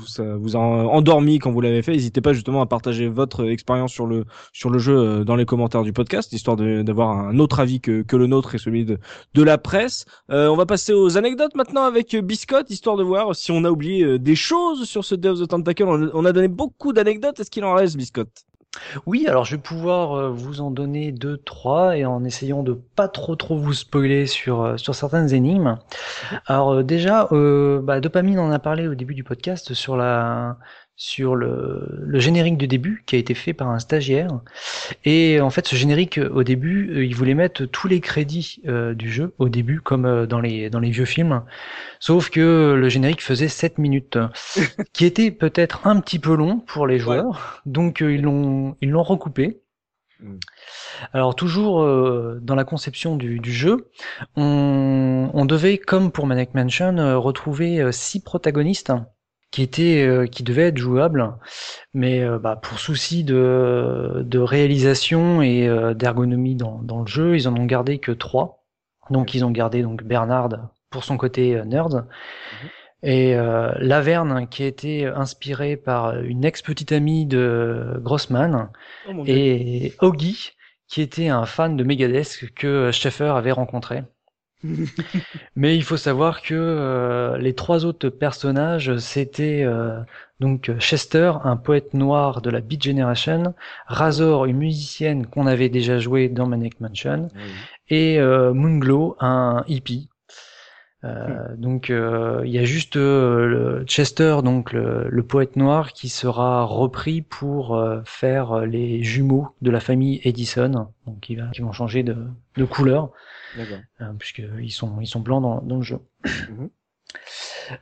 ça vous a endormi quand vous l'avez fait n'hésitez pas justement à partager votre expérience sur le sur le jeu dans les commentaires du podcast histoire d'avoir un autre avis que, que le nôtre et celui de, de la presse. On va passer aux anecdotes maintenant avec Biscotte histoire de voir si on a oublié des choses sur ce Days of the Tentacle. On, on a donné beaucoup d'anecdotes. Est-ce qu'il en reste Biscotte? Oui, alors je vais pouvoir euh, vous en donner deux, trois, et en essayant de pas trop trop vous spoiler sur euh, sur certaines énigmes. Alors euh, déjà, euh, bah, Dopamine en a parlé au début du podcast sur la sur le, le générique du début qui a été fait par un stagiaire. Et en fait, ce générique, euh, au début, euh, il voulait mettre tous les crédits euh, du jeu au début, comme dans les dans les vieux films. Sauf que le générique faisait 7 minutes, qui était peut-être un petit peu long pour les joueurs. Donc euh, ils l'ont ils l'ont recoupé. Mm. Alors toujours euh, dans la conception du, du jeu, on, on devait, comme pour Maniac Mansion, retrouver six protagonistes qui étaient euh, qui devaient être jouables, mais euh, bah, pour souci de, de réalisation et euh, d'ergonomie dans, dans le jeu, ils en ont gardé que trois. Donc ils ont gardé donc Bernard pour son côté nerd. Et euh, Laverne, qui a été inspiré par une ex-petite amie de Grossman, oh, et Augie, qui était un fan de Megadeth que Schaeffer avait rencontré. Mais il faut savoir que euh, les trois autres personnages, c'était euh, donc Chester, un poète noir de la Beat Generation, Razor, une musicienne qu'on avait déjà joué dans Maniac Mansion, et euh, Moonglow, un hippie. Euh, Donc euh, il y a juste euh, le Chester, donc le, le poète noir, qui sera repris pour euh, faire les jumeaux de la famille Edison, donc qui, va, qui vont changer de, de couleur puisqu'ils sont, ils sont blancs dans, dans le jeu. Mhm.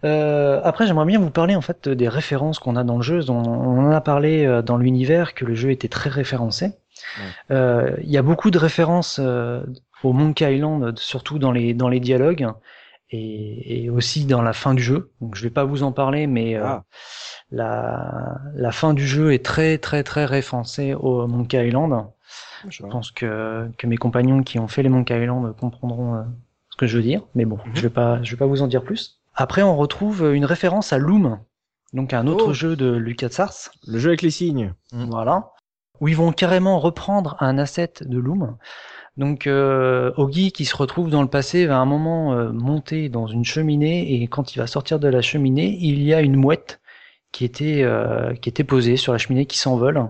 Euh, après, j'aimerais bien vous parler en fait des références qu'on a dans le jeu. On, on en a parlé euh, dans l'univers que le jeu était très référencé. Euh, Il y a beaucoup de références euh, au Monkey Island, surtout dans les dans les dialogues et, et aussi dans la fin du jeu. Donc, je vais pas vous en parler, mais euh, Ah. la la fin du jeu est très très très référencée au Monkey Island. Je pense que, que mes compagnons qui ont fait les Monkey Island comprendront euh, ce que je veux dire, mais bon, Mhm. je vais pas, je vais pas vous en dire plus. Après, on retrouve une référence à Loom, donc un autre Oh. jeu de LucasArts, Le jeu avec les signes. voilà, où ils vont carrément reprendre un asset de Loom. Donc, euh, Oggy qui se retrouve dans le passé va à un moment euh, monter dans une cheminée et quand il va sortir de la cheminée, il y a une mouette qui était euh, qui était posée sur la cheminée qui s'envole.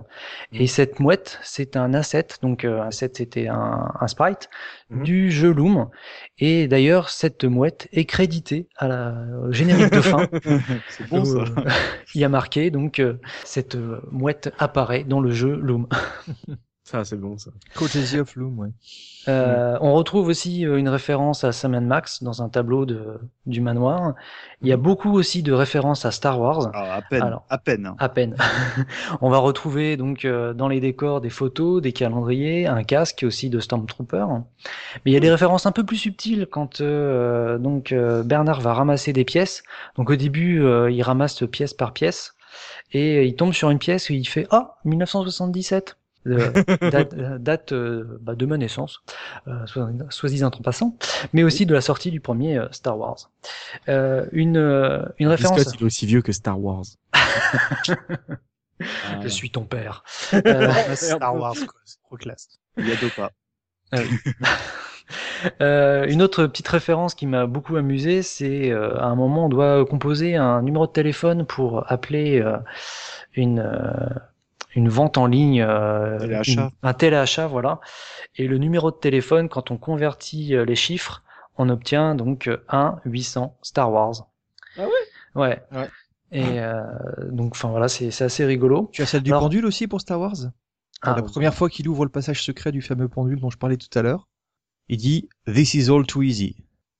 Et cette mouette, c'est un asset, donc euh, un asset c'était un, un sprite Mhm. du jeu Loom. Et d'ailleurs, cette mouette est créditée à la au générique de fin. C'est bon ça. il y a marqué donc euh, cette euh, mouette apparaît dans le jeu Loom. Ça, c'est bon, ça. Courtesy of Loom, ouais. Euh, On retrouve aussi euh, une référence à Sam Max dans un tableau de, du manoir. Il y a beaucoup aussi de références à Star Wars. Ah, à peine, Alors. à peine. hein. À peine. On va retrouver donc euh, dans les décors des photos, des calendriers, un casque aussi de Stormtrooper. Mais il y a des références un peu plus subtiles quand euh, donc euh, Bernard va ramasser des pièces. Donc au début, euh, il ramasse pièce par pièce et il tombe sur une pièce où il fait ah 1977. Euh, date, euh, date euh, bah, de ma naissance, euh, soit, soit disant en passant, mais aussi de la sortie du premier euh, Star Wars. Euh, une, euh, une référence. Biscotte, il est aussi vieux que Star Wars. Ah, Je suis ton père. Euh, Star Wars. C'est trop classe. Il y a Dopa. Euh, une autre petite référence qui m'a beaucoup amusé, c'est euh, à un moment on doit composer un numéro de téléphone pour appeler euh, une euh, une vente en ligne, euh, Téléachat. une- un téléachat, voilà. Et le numéro de téléphone, quand on convertit euh, les chiffres, on obtient donc euh, 1 800 Star Wars. Ah ouais? Ouais. Ouais. Et euh, donc, enfin voilà, c'est c'est assez rigolo. Tu as celle du Alors- pendule aussi pour Star Wars? Ah, La première fois qu'il ouvre le passage secret du fameux pendule dont je parlais tout à l'heure, il dit This is all too easy.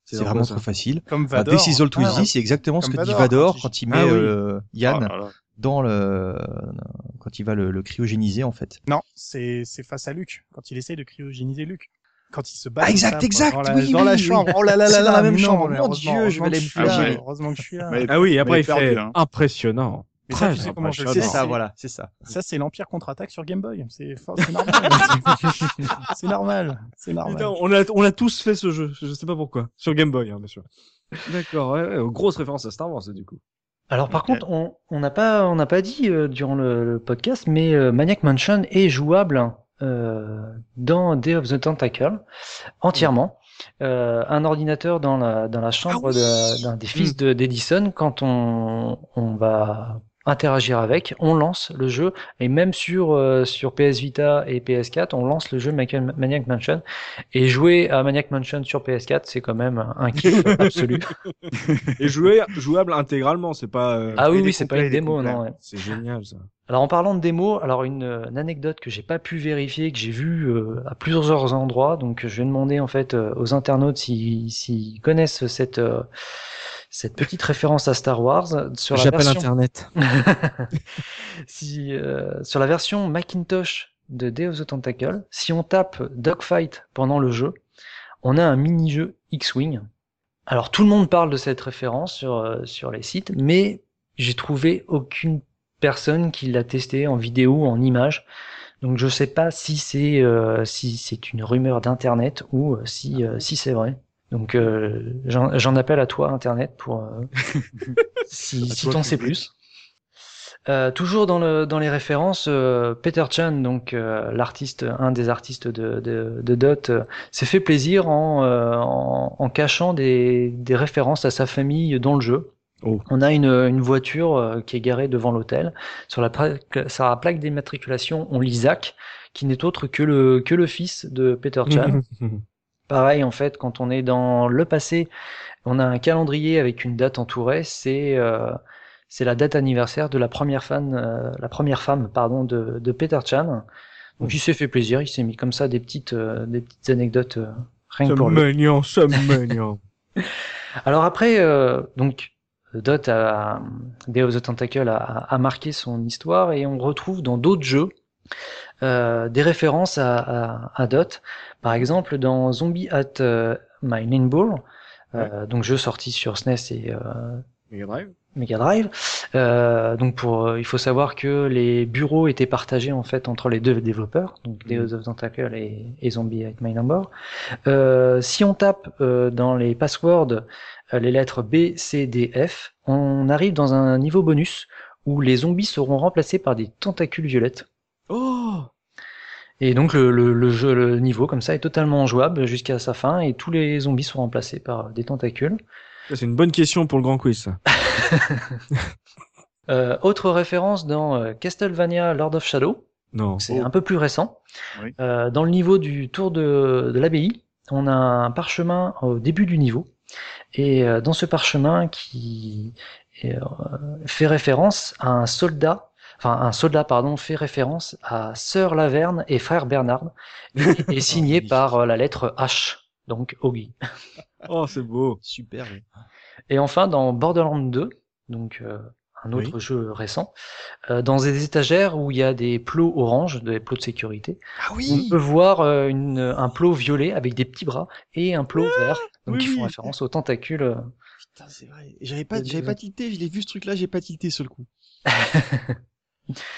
C'est vraiment trop facile. Comme Ah, Vador. This is all too Ah, easy, c'est exactement ce que dit Vador, Vador quand quand il- il met Ah oui. euh, Yann Oh là là. Dans le quand il va le, le cryogéniser en fait. Non, c'est c'est face à Luc, quand il essaye de cryogéniser Luc. Quand il se bat Ah, exact, ça, exact, dans la, oui, dans oui, la oui. chambre. Oh là là là dans là, la même non, chambre. Mon Dieu, je vais là, fâcher. Heureusement que je suis là. Mais- Ah oui, après, il perdu, fait hein. impressionnant. Mais ça, tu sais C'est ça, voilà, c'est ça. Ça, c'est l'Empire contre-attaque sur Game Boy. C'est normal. c'est normal. C'est normal. Putain, on a, on a tous fait ce jeu, je sais pas pourquoi. Sur Game Boy, hein, bien sûr. D'accord, ouais, ouais, grosse référence à Star Wars, du coup. Alors par contre, on on n'a pas on n'a pas dit euh, durant le, le podcast, mais euh, Maniac Mansion est jouable euh, dans Day of the Tentacle entièrement. Euh, un ordinateur dans la dans la chambre Ah oui de- d'un des fils de d'Edison, quand on on va interagir avec, on lance le jeu et même sur euh, sur PS Vita et PS4, on lance le jeu Maniac Maniac Mansion et jouer à Maniac Mansion sur PS4, c'est quand même un kiff absolu. Et jouer, jouable intégralement, c'est pas. euh, Ah oui, oui, c'est pas une démo, non. ouais. C'est génial, ça. Alors en parlant de démo, alors une, une anecdote que j'ai pas pu vérifier, que j'ai vue euh, à plusieurs endroits, donc je vais demander en fait euh, aux internautes s'ils s'ils connaissent cette euh, cette petite référence à Star Wars sur la version Internet. si euh, sur la version Macintosh de Day of the Tentacle, si on tape Dogfight pendant le jeu, on a un mini-jeu X-Wing. Alors tout le monde parle de cette référence sur, euh, sur les sites, mais j'ai trouvé aucune personne qui l'a testé en vidéo en image. Donc je sais pas si c'est euh, si c'est une rumeur d'internet ou euh, si euh, si c'est vrai. Donc euh, j'en appelle à toi internet pour euh, si, si t'en sais plus. Euh, toujours dans, le, dans les références, euh, Peter Chan, donc euh, l'artiste, un des artistes de, de, de Dot, euh, s'est fait plaisir en, euh, en, en cachant des, des références à sa famille dans le jeu. Oh. On a une, une voiture qui est garée devant l'hôtel. Sur la, plaque- sur la plaque d'immatriculation, on lit Zach, qui n'est autre que le, que le fils de Peter Chan. Pareil, en fait, quand on est dans le passé, on a un calendrier avec une date entourée. C'est euh, c'est la date anniversaire de la première fan, euh, la première femme, pardon, de, de Peter Chan. Donc il s'est fait plaisir, il s'est mis comme ça des petites euh, des petites anecdotes euh, rien que pour mignon, c'est mignon. Alors après, euh, donc Dot a, Day of the Tentacle a, a marqué son histoire et on retrouve dans d'autres jeux des références à, à, à, Dot. Par exemple, dans Zombie at euh, My Neighbor, euh, donc jeu sorti sur SNES et euh, Mega Drive. Mega Drive. Euh, donc pour, il faut savoir que les bureaux étaient partagés en fait entre les deux développeurs, donc Day of the Tentacle et, et Zombie at My Number. Euh, si on tape euh, dans les passwords euh, les lettres B, C, D, F, on arrive dans un niveau bonus où les zombies seront remplacés par des tentacules violettes. Oh Et donc le, le, le jeu, le niveau comme ça est totalement jouable jusqu'à sa fin et tous les zombies sont remplacés par des tentacules. C'est une bonne question pour le grand quiz. ça. Euh, autre référence dans euh, Castlevania Lord of Shadow, Non. c'est un peu plus récent. Oui. Euh, dans le niveau du tour de, de l'abbaye, on a un parchemin au début du niveau. Et euh, dans ce parchemin qui euh, fait référence à un soldat, enfin un soldat pardon, fait référence à Sœur Laverne et frère Bernard, et est signé oui. par euh, la lettre H, donc Ogi. Oh, c'est beau. Super. Et enfin, dans Borderlands 2, donc euh, un autre jeu récent, euh, dans des étagères où il y a des plots orange, des plots de sécurité, Ah on peut voir euh, une, un plot violet avec des petits bras et un plot vert, donc oui, qui font oui. référence aux tentacules. euh. Putain, c'est vrai. J'avais pas, j'avais pas tilté, je l'ai vu ce truc-là, j'ai pas tilté sur le coup.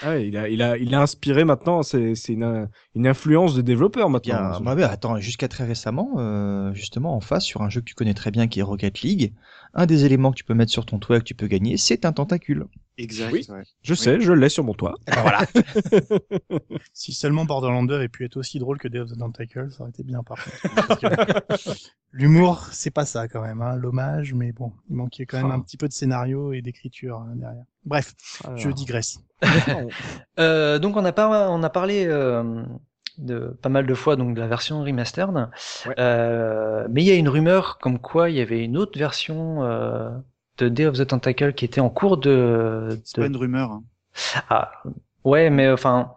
Ah il a, il a, il a inspiré maintenant. C'est, une, une influence de développeur maintenant. bah ouais, attends, jusqu'à très récemment, euh, justement, en face, sur un jeu que tu connais très bien qui est Rocket League, un des éléments que tu peux mettre sur ton toit et que tu peux gagner, c'est un tentacule. Exact. Oui. ouais. Je sais, je l'ai sur mon toit. voilà. Si seulement Borderlands 2 avait pu être aussi drôle que Day of the Tentacle, ça aurait été bien par contre. Parce que L'humour, c'est pas ça quand même, hein, l'hommage, mais bon, il manquait quand même un petit peu de scénario et d'écriture hein, derrière. Bref, Ah. je digresse. Euh, donc on a, pas, on a parlé euh, de pas mal de fois donc de la version remastered, Ouais. Euh, mais il y a une rumeur comme quoi il y avait une autre version euh, de Day of the Tentacle qui était en cours de, C'est de pas une rumeur. hein. Ah, ouais, mais enfin,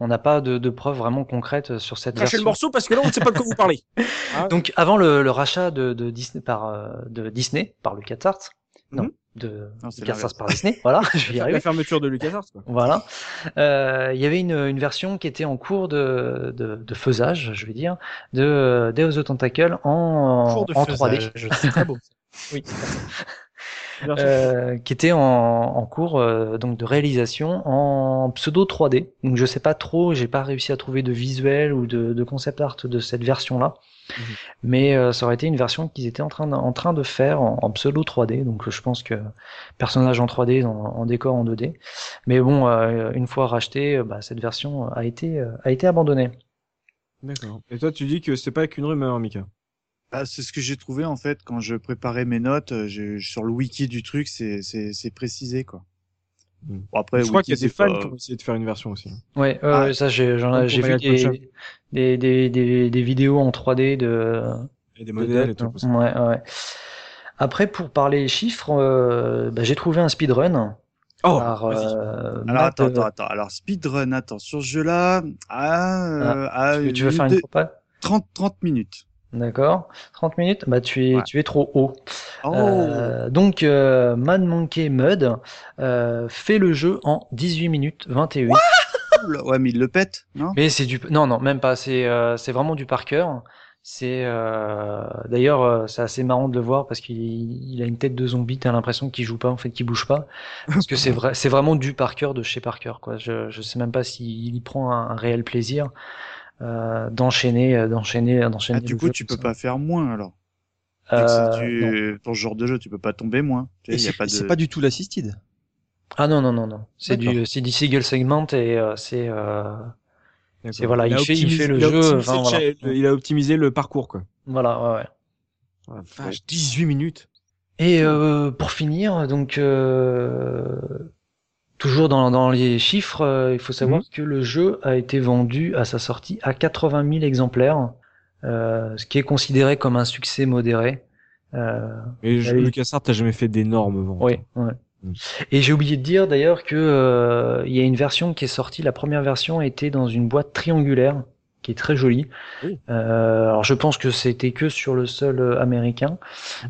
on n'a pas de, de preuves vraiment concrètes sur cette Cachez version. le morceau parce que là, on ne sait pas de quoi vous parlez. Ah, Donc, avant le, le rachat de, de Disney par euh, de Disney par LucasArts, non, Mhm. De Non, c'est LucasArts par Disney, voilà, je vais y la arriver. fermeture de LucasArts, quoi. Voilà. Euh, Il y avait une, une version qui était en cours de, de, de faisage, je vais dire, de euh, Day of the Tentacle en, en 3D. faisage, c'est très beau. Oui. Version- Euh, qui était en, en cours euh, donc de réalisation en pseudo 3D. Donc je sais pas trop, j'ai pas réussi à trouver de visuel ou de, de concept art de cette version-là. Mhm. Mais euh, ça aurait été une version qu'ils étaient en train de, en train de faire en, en pseudo 3D. Donc je pense que personnage en 3D, en, en décor en 2D. Mais bon, euh, une fois racheté, bah, cette version a été euh, a été abandonnée. D'accord. Et toi, tu dis que c'est pas qu'une rumeur, Mika. Bah, c'est ce que j'ai trouvé en fait quand je préparais mes notes. euh, sur le wiki du truc, c'est c'est c'est précisé quoi. Bon, après, je crois qu'il y a des fans pas- qui ont essayé de faire une version aussi. Ouais, euh, Ah. ça j'ai vu des, des, des, des, des vidéos en 3D de Et des de modèles et tout. hein. Ouais, ouais. Après, pour parler chiffres, euh, bah, j'ai trouvé un speedrun Oh, par euh, Alors Matt, attends, attends, attends. Alors speedrun, attends, sur ce jeu-là, ah, euh, à que tu veux faire une de- propale? 30 30 minutes. D'accord. 30 minutes? Bah, tu es, Ouais. tu es trop haut. Oh, Euh, donc, euh, Man Monkey Mud euh, fait le jeu en 18 minutes 28. Oula, ouais, mais il le pète, non? Mais c'est du... Non, non, même pas. C'est euh, c'est vraiment du par cœur. C'est d'ailleurs c'est assez marrant de le voir parce qu'il il a une tête de zombie. T'as l'impression qu'il joue pas en fait, qu'il bouge pas parce que c'est vrai, c'est vraiment du par cœur de chez Parker quoi. Je je sais même pas s'il y prend un, un réel plaisir d'enchaîner, euh, d'enchaîner, d'enchaîner. Ah, du coup, tu peux ça. pas faire moins alors. Euh, du-. Pour ce genre de jeu, tu peux pas tomber moins. Et c'est pas de... c'est pas du tout l'assisted. Ah non non non non. C'est du c'est du single segment et euh, c'est euh, voilà, il fait- il fait le il jeu, enfin, voilà. Il a optimisé le parcours, quoi. voilà ouais. ouais. Oh, la vache, 18 minutes. Et euh, pour finir, donc euh, toujours dans, dans les chiffres, euh, il faut savoir Mhm. que le jeu a été vendu à sa sortie à 80 000 exemplaires, euh, ce qui est considéré comme un succès modéré. Euh, Mais je- oui. LucasArts t'as jamais fait d'énormes ventes. oui, ouais. Mhm. Et j'ai oublié de dire d'ailleurs que euh, il y a une version qui est sortie. La première version était dans une boîte triangulaire qui est très joli. Oui. Euh, alors je pense que c'était que sur le sol euh, américain,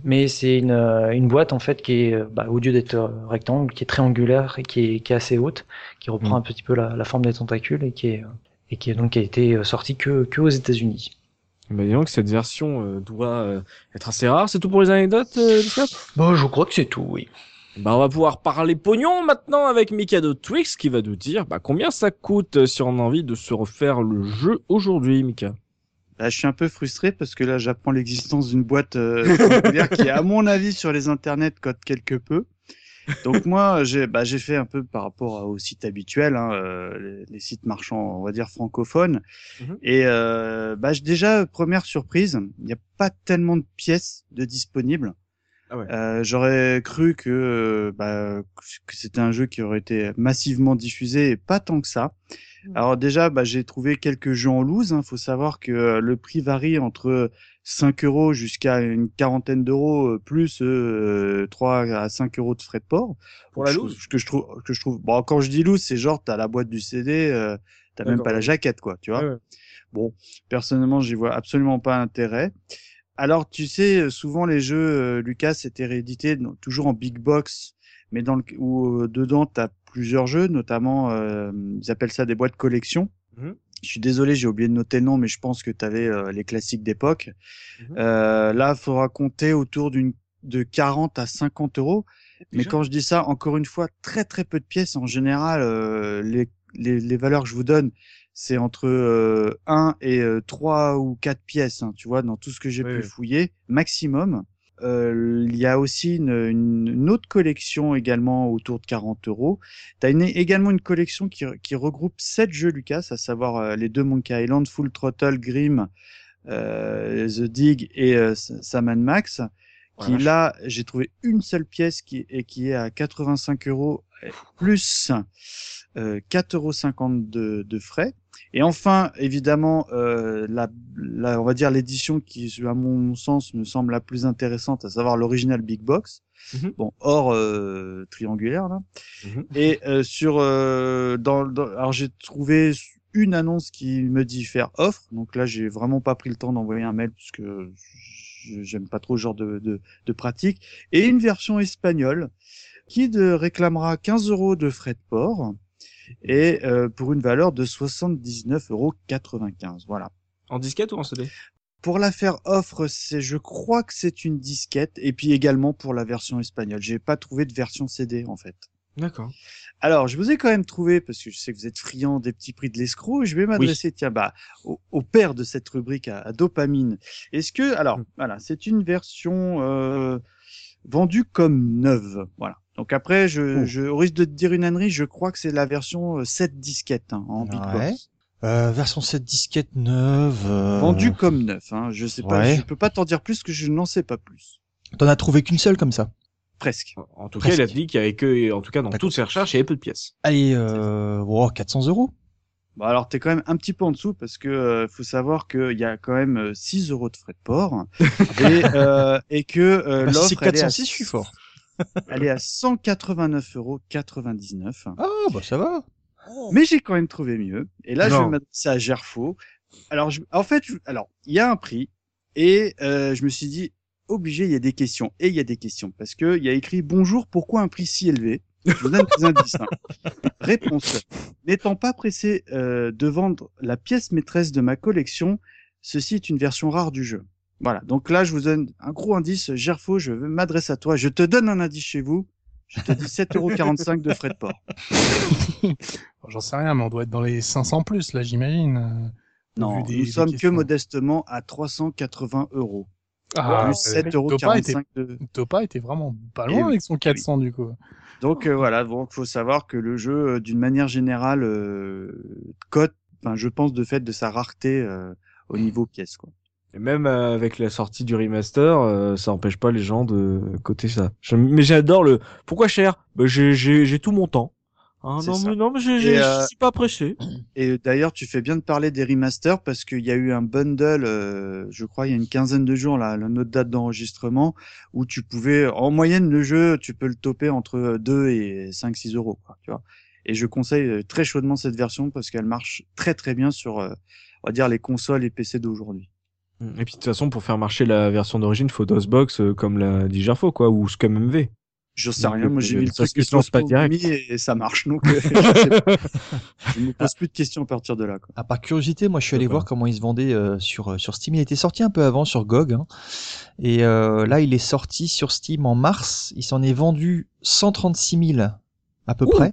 mais c'est une, euh, une boîte en fait qui est, euh, bah, au lieu d'être rectangle, qui est triangulaire et qui est, qui est assez haute, qui reprend Mm. un petit peu la, la forme des tentacules et qui est et qui est donc qui a été sortie que que aux États-Unis. Bah, dis donc, cette version euh, doit euh, être assez rare. C'est tout pour les anecdotes, euh, Lucas Bon, je crois que c'est tout, oui. Bah, on va pouvoir parler pognon maintenant avec Mikado Twix qui va nous dire bah, combien ça coûte si on a envie de se refaire le jeu aujourd'hui, Mika? Là, je suis un peu frustré parce que là, j'apprends l'existence d'une boîte euh, qui, à mon avis, sur les internets, cote quelque peu. Donc moi, j'ai bah, j'ai fait un peu par rapport aux sites habituels, hein, euh, les, sites marchands, on va dire francophones. Mhm. Et euh, bah, déjà, première surprise, il n'y a pas tellement de pièces de disponibles. Ah ouais. Euh, J'aurais cru que, euh, bah, que c'était un jeu qui aurait été massivement diffusé et pas tant que ça. Alors déjà, bah, j'ai trouvé quelques jeux en loose. Il faut savoir que euh, le prix varie entre 5 euros jusqu'à une quarantaine d'euros, plus euh, 3 à 5 euros de frais de port. Pour la loose? que je trouve, que je trouve. Bon, quand je dis loose, c'est genre t'as la boîte du CD, euh, t'as même pas la jaquette, quoi. Tu vois. Ouais, ouais. Bon, personnellement, j'y vois absolument pas intérêt. Alors, tu sais, euh, souvent les jeux euh, Lucas étaient réédités toujours en big box, mais dans le où euh, dedans t'as plusieurs jeux, notamment euh, ils appellent ça des boîtes collection. Mhm. Je suis désolé, j'ai oublié de noter le nom, mais je pense que tu avais les classiques d'époque. Mhm. Euh, là, il faudra compter autour d'une de 40 à 50 euros. Mais Déjà? quand je dis ça, encore une fois, très très peu de pièces. En général, euh, les, les, les valeurs que je vous donne, c'est entre euh, 1 et euh, 3 ou 4 pièces, hein, tu vois, dans tout ce que j'ai Oui, pu oui. fouiller, maximum. Euh, il y a aussi une, une, une autre collection également autour de 40 euros. Tu as une, également une collection qui, qui regroupe 7 jeux Lucas, à savoir euh, les deux Monkey Island, Full Throttle, Grim, euh, The Dig et euh, Sam and Max qui Voilà. là, j'ai trouvé une seule pièce qui est, qui est à 85 euros plus euh, 4,50 euros de, de frais. Et enfin, évidemment, euh, la, la, on va dire l'édition qui, à mon sens, me semble la plus intéressante, à savoir l'original Big Box. Mhm. Bon, hors euh, triangulaire là. Mhm. Et euh, sur, euh, dans, dans- alors j'ai trouvé une annonce qui me dit faire offre. Donc là, j'ai vraiment pas pris le temps d'envoyer un mail parce que j'aime pas trop ce genre de, de, de pratique. Et une version espagnole qui de, réclamera 15 euros de frais de port et euh, pour une valeur de 79,95 euros. Voilà. En disquette ou en CD Pour la faire offre, c'est, je crois que c'est une disquette et puis également pour la version espagnole. J'ai pas trouvé de version CD en fait. D'accord. Alors, je vous ai quand même trouvé, parce que je sais que vous êtes friand des petits prix de l'escroc, je vais m'adresser, tiens, bah, au, au père de cette rubrique à, à dopamine. Est-ce que, alors, Mm. voilà, c'est une version euh, vendue comme neuve, voilà. Donc après, je, Oh. je au risque de te dire une ânerie, je crois que c'est la version euh, 7 disquettes hein, en big Ouais. Euh, version 7 disquette neuve. euh, Vendue comme neuf, hein. Je sais pas, Ouais. je peux pas t'en dire plus que je n'en sais pas plus. T'en as trouvé qu'une seule comme ça. Presque. En tout Presque. cas, il a dit qu'il y avait que, en tout cas, dans toutes ses recherches, il y avait peu de pièces. Allez, euh, oh, 400 euros. Bon, alors t'es quand même un petit peu en dessous parce que euh, faut savoir qu'il y a quand même euh, 6 euros de frais de port et, euh, et que euh, Bah, si l'offre c'est elle, est à- 406, je suis fort. Elle est à 189,99 euros. Ah, bah ça va. Mais j'ai quand même trouvé mieux. Et là, je vais m'adresser à Gerfo. Alors, je- en fait, je- alors il y a un prix et euh, je me suis dit obligé, il y a des questions et il y a des questions parce que il y a écrit bonjour, pourquoi un prix si élevé? Je vous donne des indices. hein. Réponse n'étant pas pressé euh, de vendre la pièce maîtresse de ma collection, ceci est une version rare du jeu. Voilà. Donc là, je vous donne un gros indice. Gerfo, je veux m'adresser à toi. Je te donne un indice chez vous. Je te dis 7,45€ de frais de port. J'en sais rien, mais on doit être dans les 500 plus, là, j'imagine. euh, Non, des- nous sommes que modestement à 380 euros. Ah, plus Topa était, 7,45 de... Topa était vraiment pas Et loin avec son 400, du coup. Donc euh, voilà, donc faut savoir que le jeu, euh, d'une manière générale, euh, cote, je pense de fait de sa rareté euh, au niveau pièce. Quoi. Et même euh, avec la sortie du remaster, euh, ça empêche pas les gens de côté ça. Je- mais j'adore le. Pourquoi cher? Bah, j'ai, tout mon temps. Hein, non, mais non, mais j'ai- euh, je suis pas pressé. Et d'ailleurs, tu fais bien de parler des remasters parce qu'il y a eu un bundle, euh, je crois, il y a une quinzaine de jours, là, la notre date d'enregistrement, où tu pouvais, en moyenne, le jeu, tu peux le toper entre 2 et 5-6 euros, quoi, tu vois. Et je conseille euh, très chaudement cette version parce qu'elle marche très très bien sur, euh, on va dire, les consoles et PC d'aujourd'hui. Et puis de toute façon, pour faire marcher la version d'origine, faut DOSBox euh, comme l'a dit Gerfo, quoi, ou Scum MV. Je sais rien, moi euh, j'ai mis le ça truc se lance pas direct. Et ça marche, donc euh, je, sais pas. je me pose plus de questions à partir de là. Quoi. Ah, par curiosité, moi je suis allé voir comment il se vendait euh, sur euh, sur Steam. Il était sorti un peu avant sur GOG, hein. et euh, là il est sorti sur Steam en mars. Il s'en est vendu 136 000 à peu Ouh. près.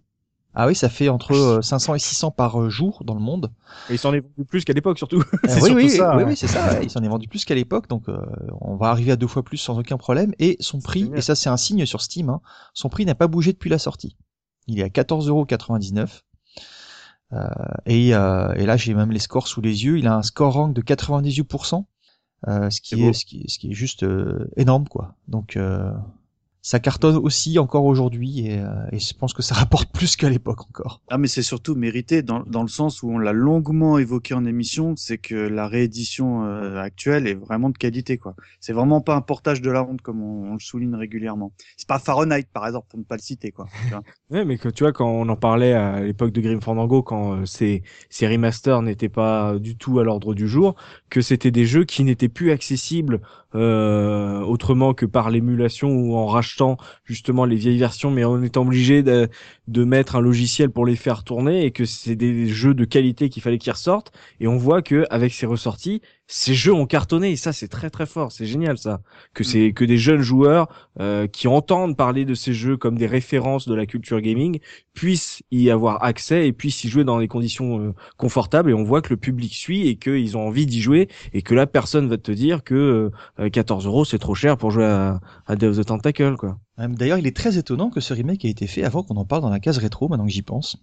Ah oui, ça fait entre euh, 500 et 600 par euh, jour dans le monde. Et il s'en est vendu plus qu'à l'époque, surtout. Euh, C'est oui, surtout oui, ça, oui, c'est ça. Il s'en est vendu plus qu'à l'époque, donc euh, on va arriver à deux fois plus sans aucun problème. Et son prix, et ça c'est un signe sur Steam, hein, son prix n'a pas bougé depuis la sortie. Il est à 14,99€. Euh, et, euh, et là j'ai même les scores sous les yeux. Il a un score rank de 98%, euh, ce qui est, ce qui, ce qui est juste euh, énorme quoi. Donc euh, ça cartonne aussi encore aujourd'hui et, euh, et je pense que ça rapporte plus qu'à l'époque encore. Ah mais c'est surtout mérité dans, dans le sens où on l'a longuement évoqué en émission, c'est que la réédition euh, actuelle est vraiment de qualité quoi. C'est vraiment pas un portage de la honte comme on, on le souligne régulièrement. C'est pas Fahrenheit par exemple pour ne pas le citer quoi. Ouais, mais que tu vois, quand on en parlait à l'époque de Grim Fandango, quand euh, ces, ces remasters n'étaient pas du tout à l'ordre du jour, que c'était des jeux qui n'étaient plus accessibles euh, autrement que par l'émulation ou en justement les vieilles versions, mais en étant obligé de, de mettre un logiciel pour les faire tourner et que c'est des jeux de qualité qu'il fallait qu'ils ressortent. Et on voit que avec ces ressorties, ces jeux ont cartonné et ça c'est très très fort, c'est génial ça. Que c'est que des jeunes joueurs euh, qui entendent parler de ces jeux comme des références de la culture gaming puissent y avoir accès et puissent y jouer dans des conditions euh, confortables et on voit que le public suit et qu'ils ont envie d'y jouer et que là personne va te dire que euh, 14 euros c'est trop cher pour jouer à, à Day of the Tentacle quoi. Euh, D'ailleurs, il est très étonnant que ce remake ait été fait avant qu'on en parle dans la case rétro, maintenant que j'y pense.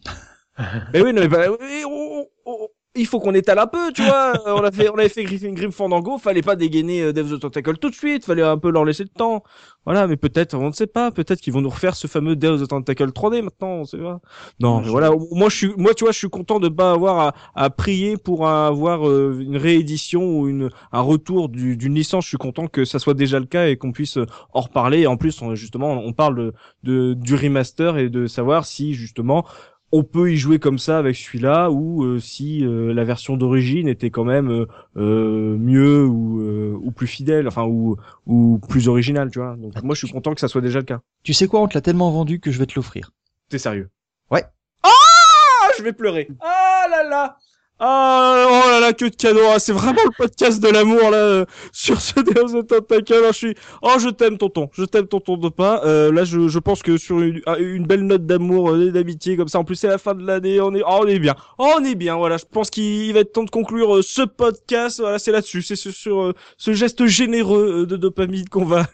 Mais oui, non, mais bah, oui, on- il faut qu'on étale un peu, tu vois. on a fait, on avait fait Griffin Grim Fandango, fallait pas dégainer euh, Death of the Tentacle tout de suite, fallait un peu leur laisser le temps. Voilà, mais peut-être, on ne sait pas, peut-être qu'ils vont nous refaire ce fameux Death of the Tentacle 3D maintenant, on sait pas. Non, mais voilà, moi je suis, moi tu vois, je suis content de pas avoir à, à prier pour avoir euh, une réédition ou une un retour du- d'une licence. Je suis content que ça soit déjà le cas et qu'on puisse euh, en reparler. Et en plus, on- justement, on parle de, de du remaster et de savoir si justement on peut y jouer comme ça avec celui-là ou euh, si euh, la version d'origine était quand même euh, mieux ou, euh, ou plus fidèle, enfin ou, ou plus original, tu vois. Donc moi je suis content que ça soit déjà le cas. Tu sais quoi, on te l'a tellement vendu que je vais te l'offrir. T'es sérieux? Ouais. Ah, je vais pleurer. Ah là là. Ah, oh là là, que de cadeau. Ah, c'est vraiment le podcast de l'amour, là, euh, sur ce Day of the Tentacle. Ah, je suis, oh, je t'aime, tonton. Je t'aime, tonton de pain. Euh, là, je, je pense que sur une, ah, une belle note d'amour euh, et d'amitié, comme ça, en plus, c'est la fin de l'année. On est, oh, on est bien. Oh, on est bien. Voilà. Je pense qu'il va être temps de conclure euh, ce podcast. Voilà, c'est là-dessus. C'est sur, euh, ce geste généreux de dopamine qu'on va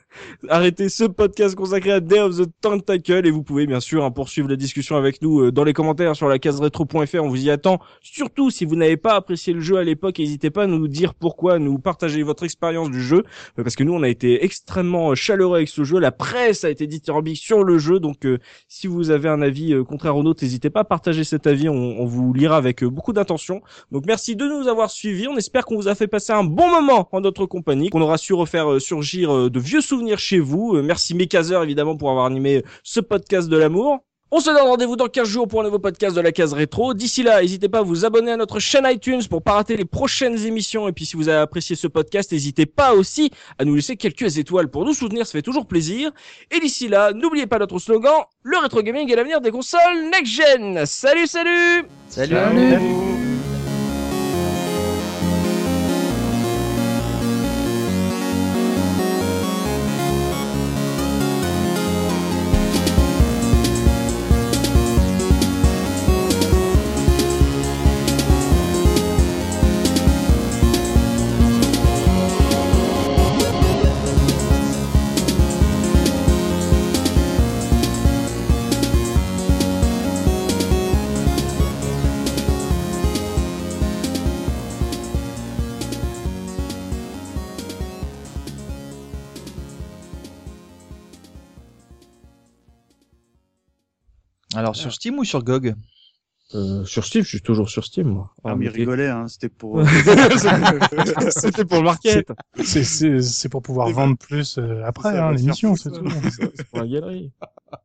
arrêter ce podcast consacré à Day of the Tentacle. Et vous pouvez, bien sûr, hein, poursuivre la discussion avec nous euh, dans les commentaires sur la case rétro.fr. On vous y attend. Surtout si vous n'avez pas apprécié le jeu à l'époque, n'hésitez pas à nous dire pourquoi, nous partager votre expérience du jeu, euh, parce que nous on a été extrêmement euh, chaleureux avec ce jeu, la presse a été dithyrambique sur le jeu, donc si vous avez un avis contraire au nôtre, n'hésitez pas à partager cet avis, on, vous lira avec beaucoup d'intention. Donc merci de nous avoir suivis, on espère qu'on vous a fait passer un bon moment en notre compagnie, qu'on aura su refaire surgir de vieux souvenirs chez vous. Euh, merci Mekazer évidemment pour avoir animé euh, ce podcast de l'amour. On se donne rendez-vous dans 15 jours pour un nouveau podcast de la case rétro. D'ici là, n'hésitez pas à vous abonner à notre chaîne iTunes pour pas rater les prochaines émissions. Et puis si vous avez apprécié ce podcast, n'hésitez pas aussi à nous laisser quelques étoiles pour nous soutenir, ça fait toujours plaisir. Et d'ici là, n'oubliez pas notre slogan, le rétro gaming est l'avenir des consoles next-gen. Salut, salut Salut. Alors sur Steam ou sur GOG euh, Sur Steam, je suis toujours sur Steam, moi. Ah, mais il rigolait, hein, c'était pour. C'était pour le market. C'est- C'est c'est pour pouvoir vendre plus euh, après hein, l'émission, c'est tout. C'est pour la galerie.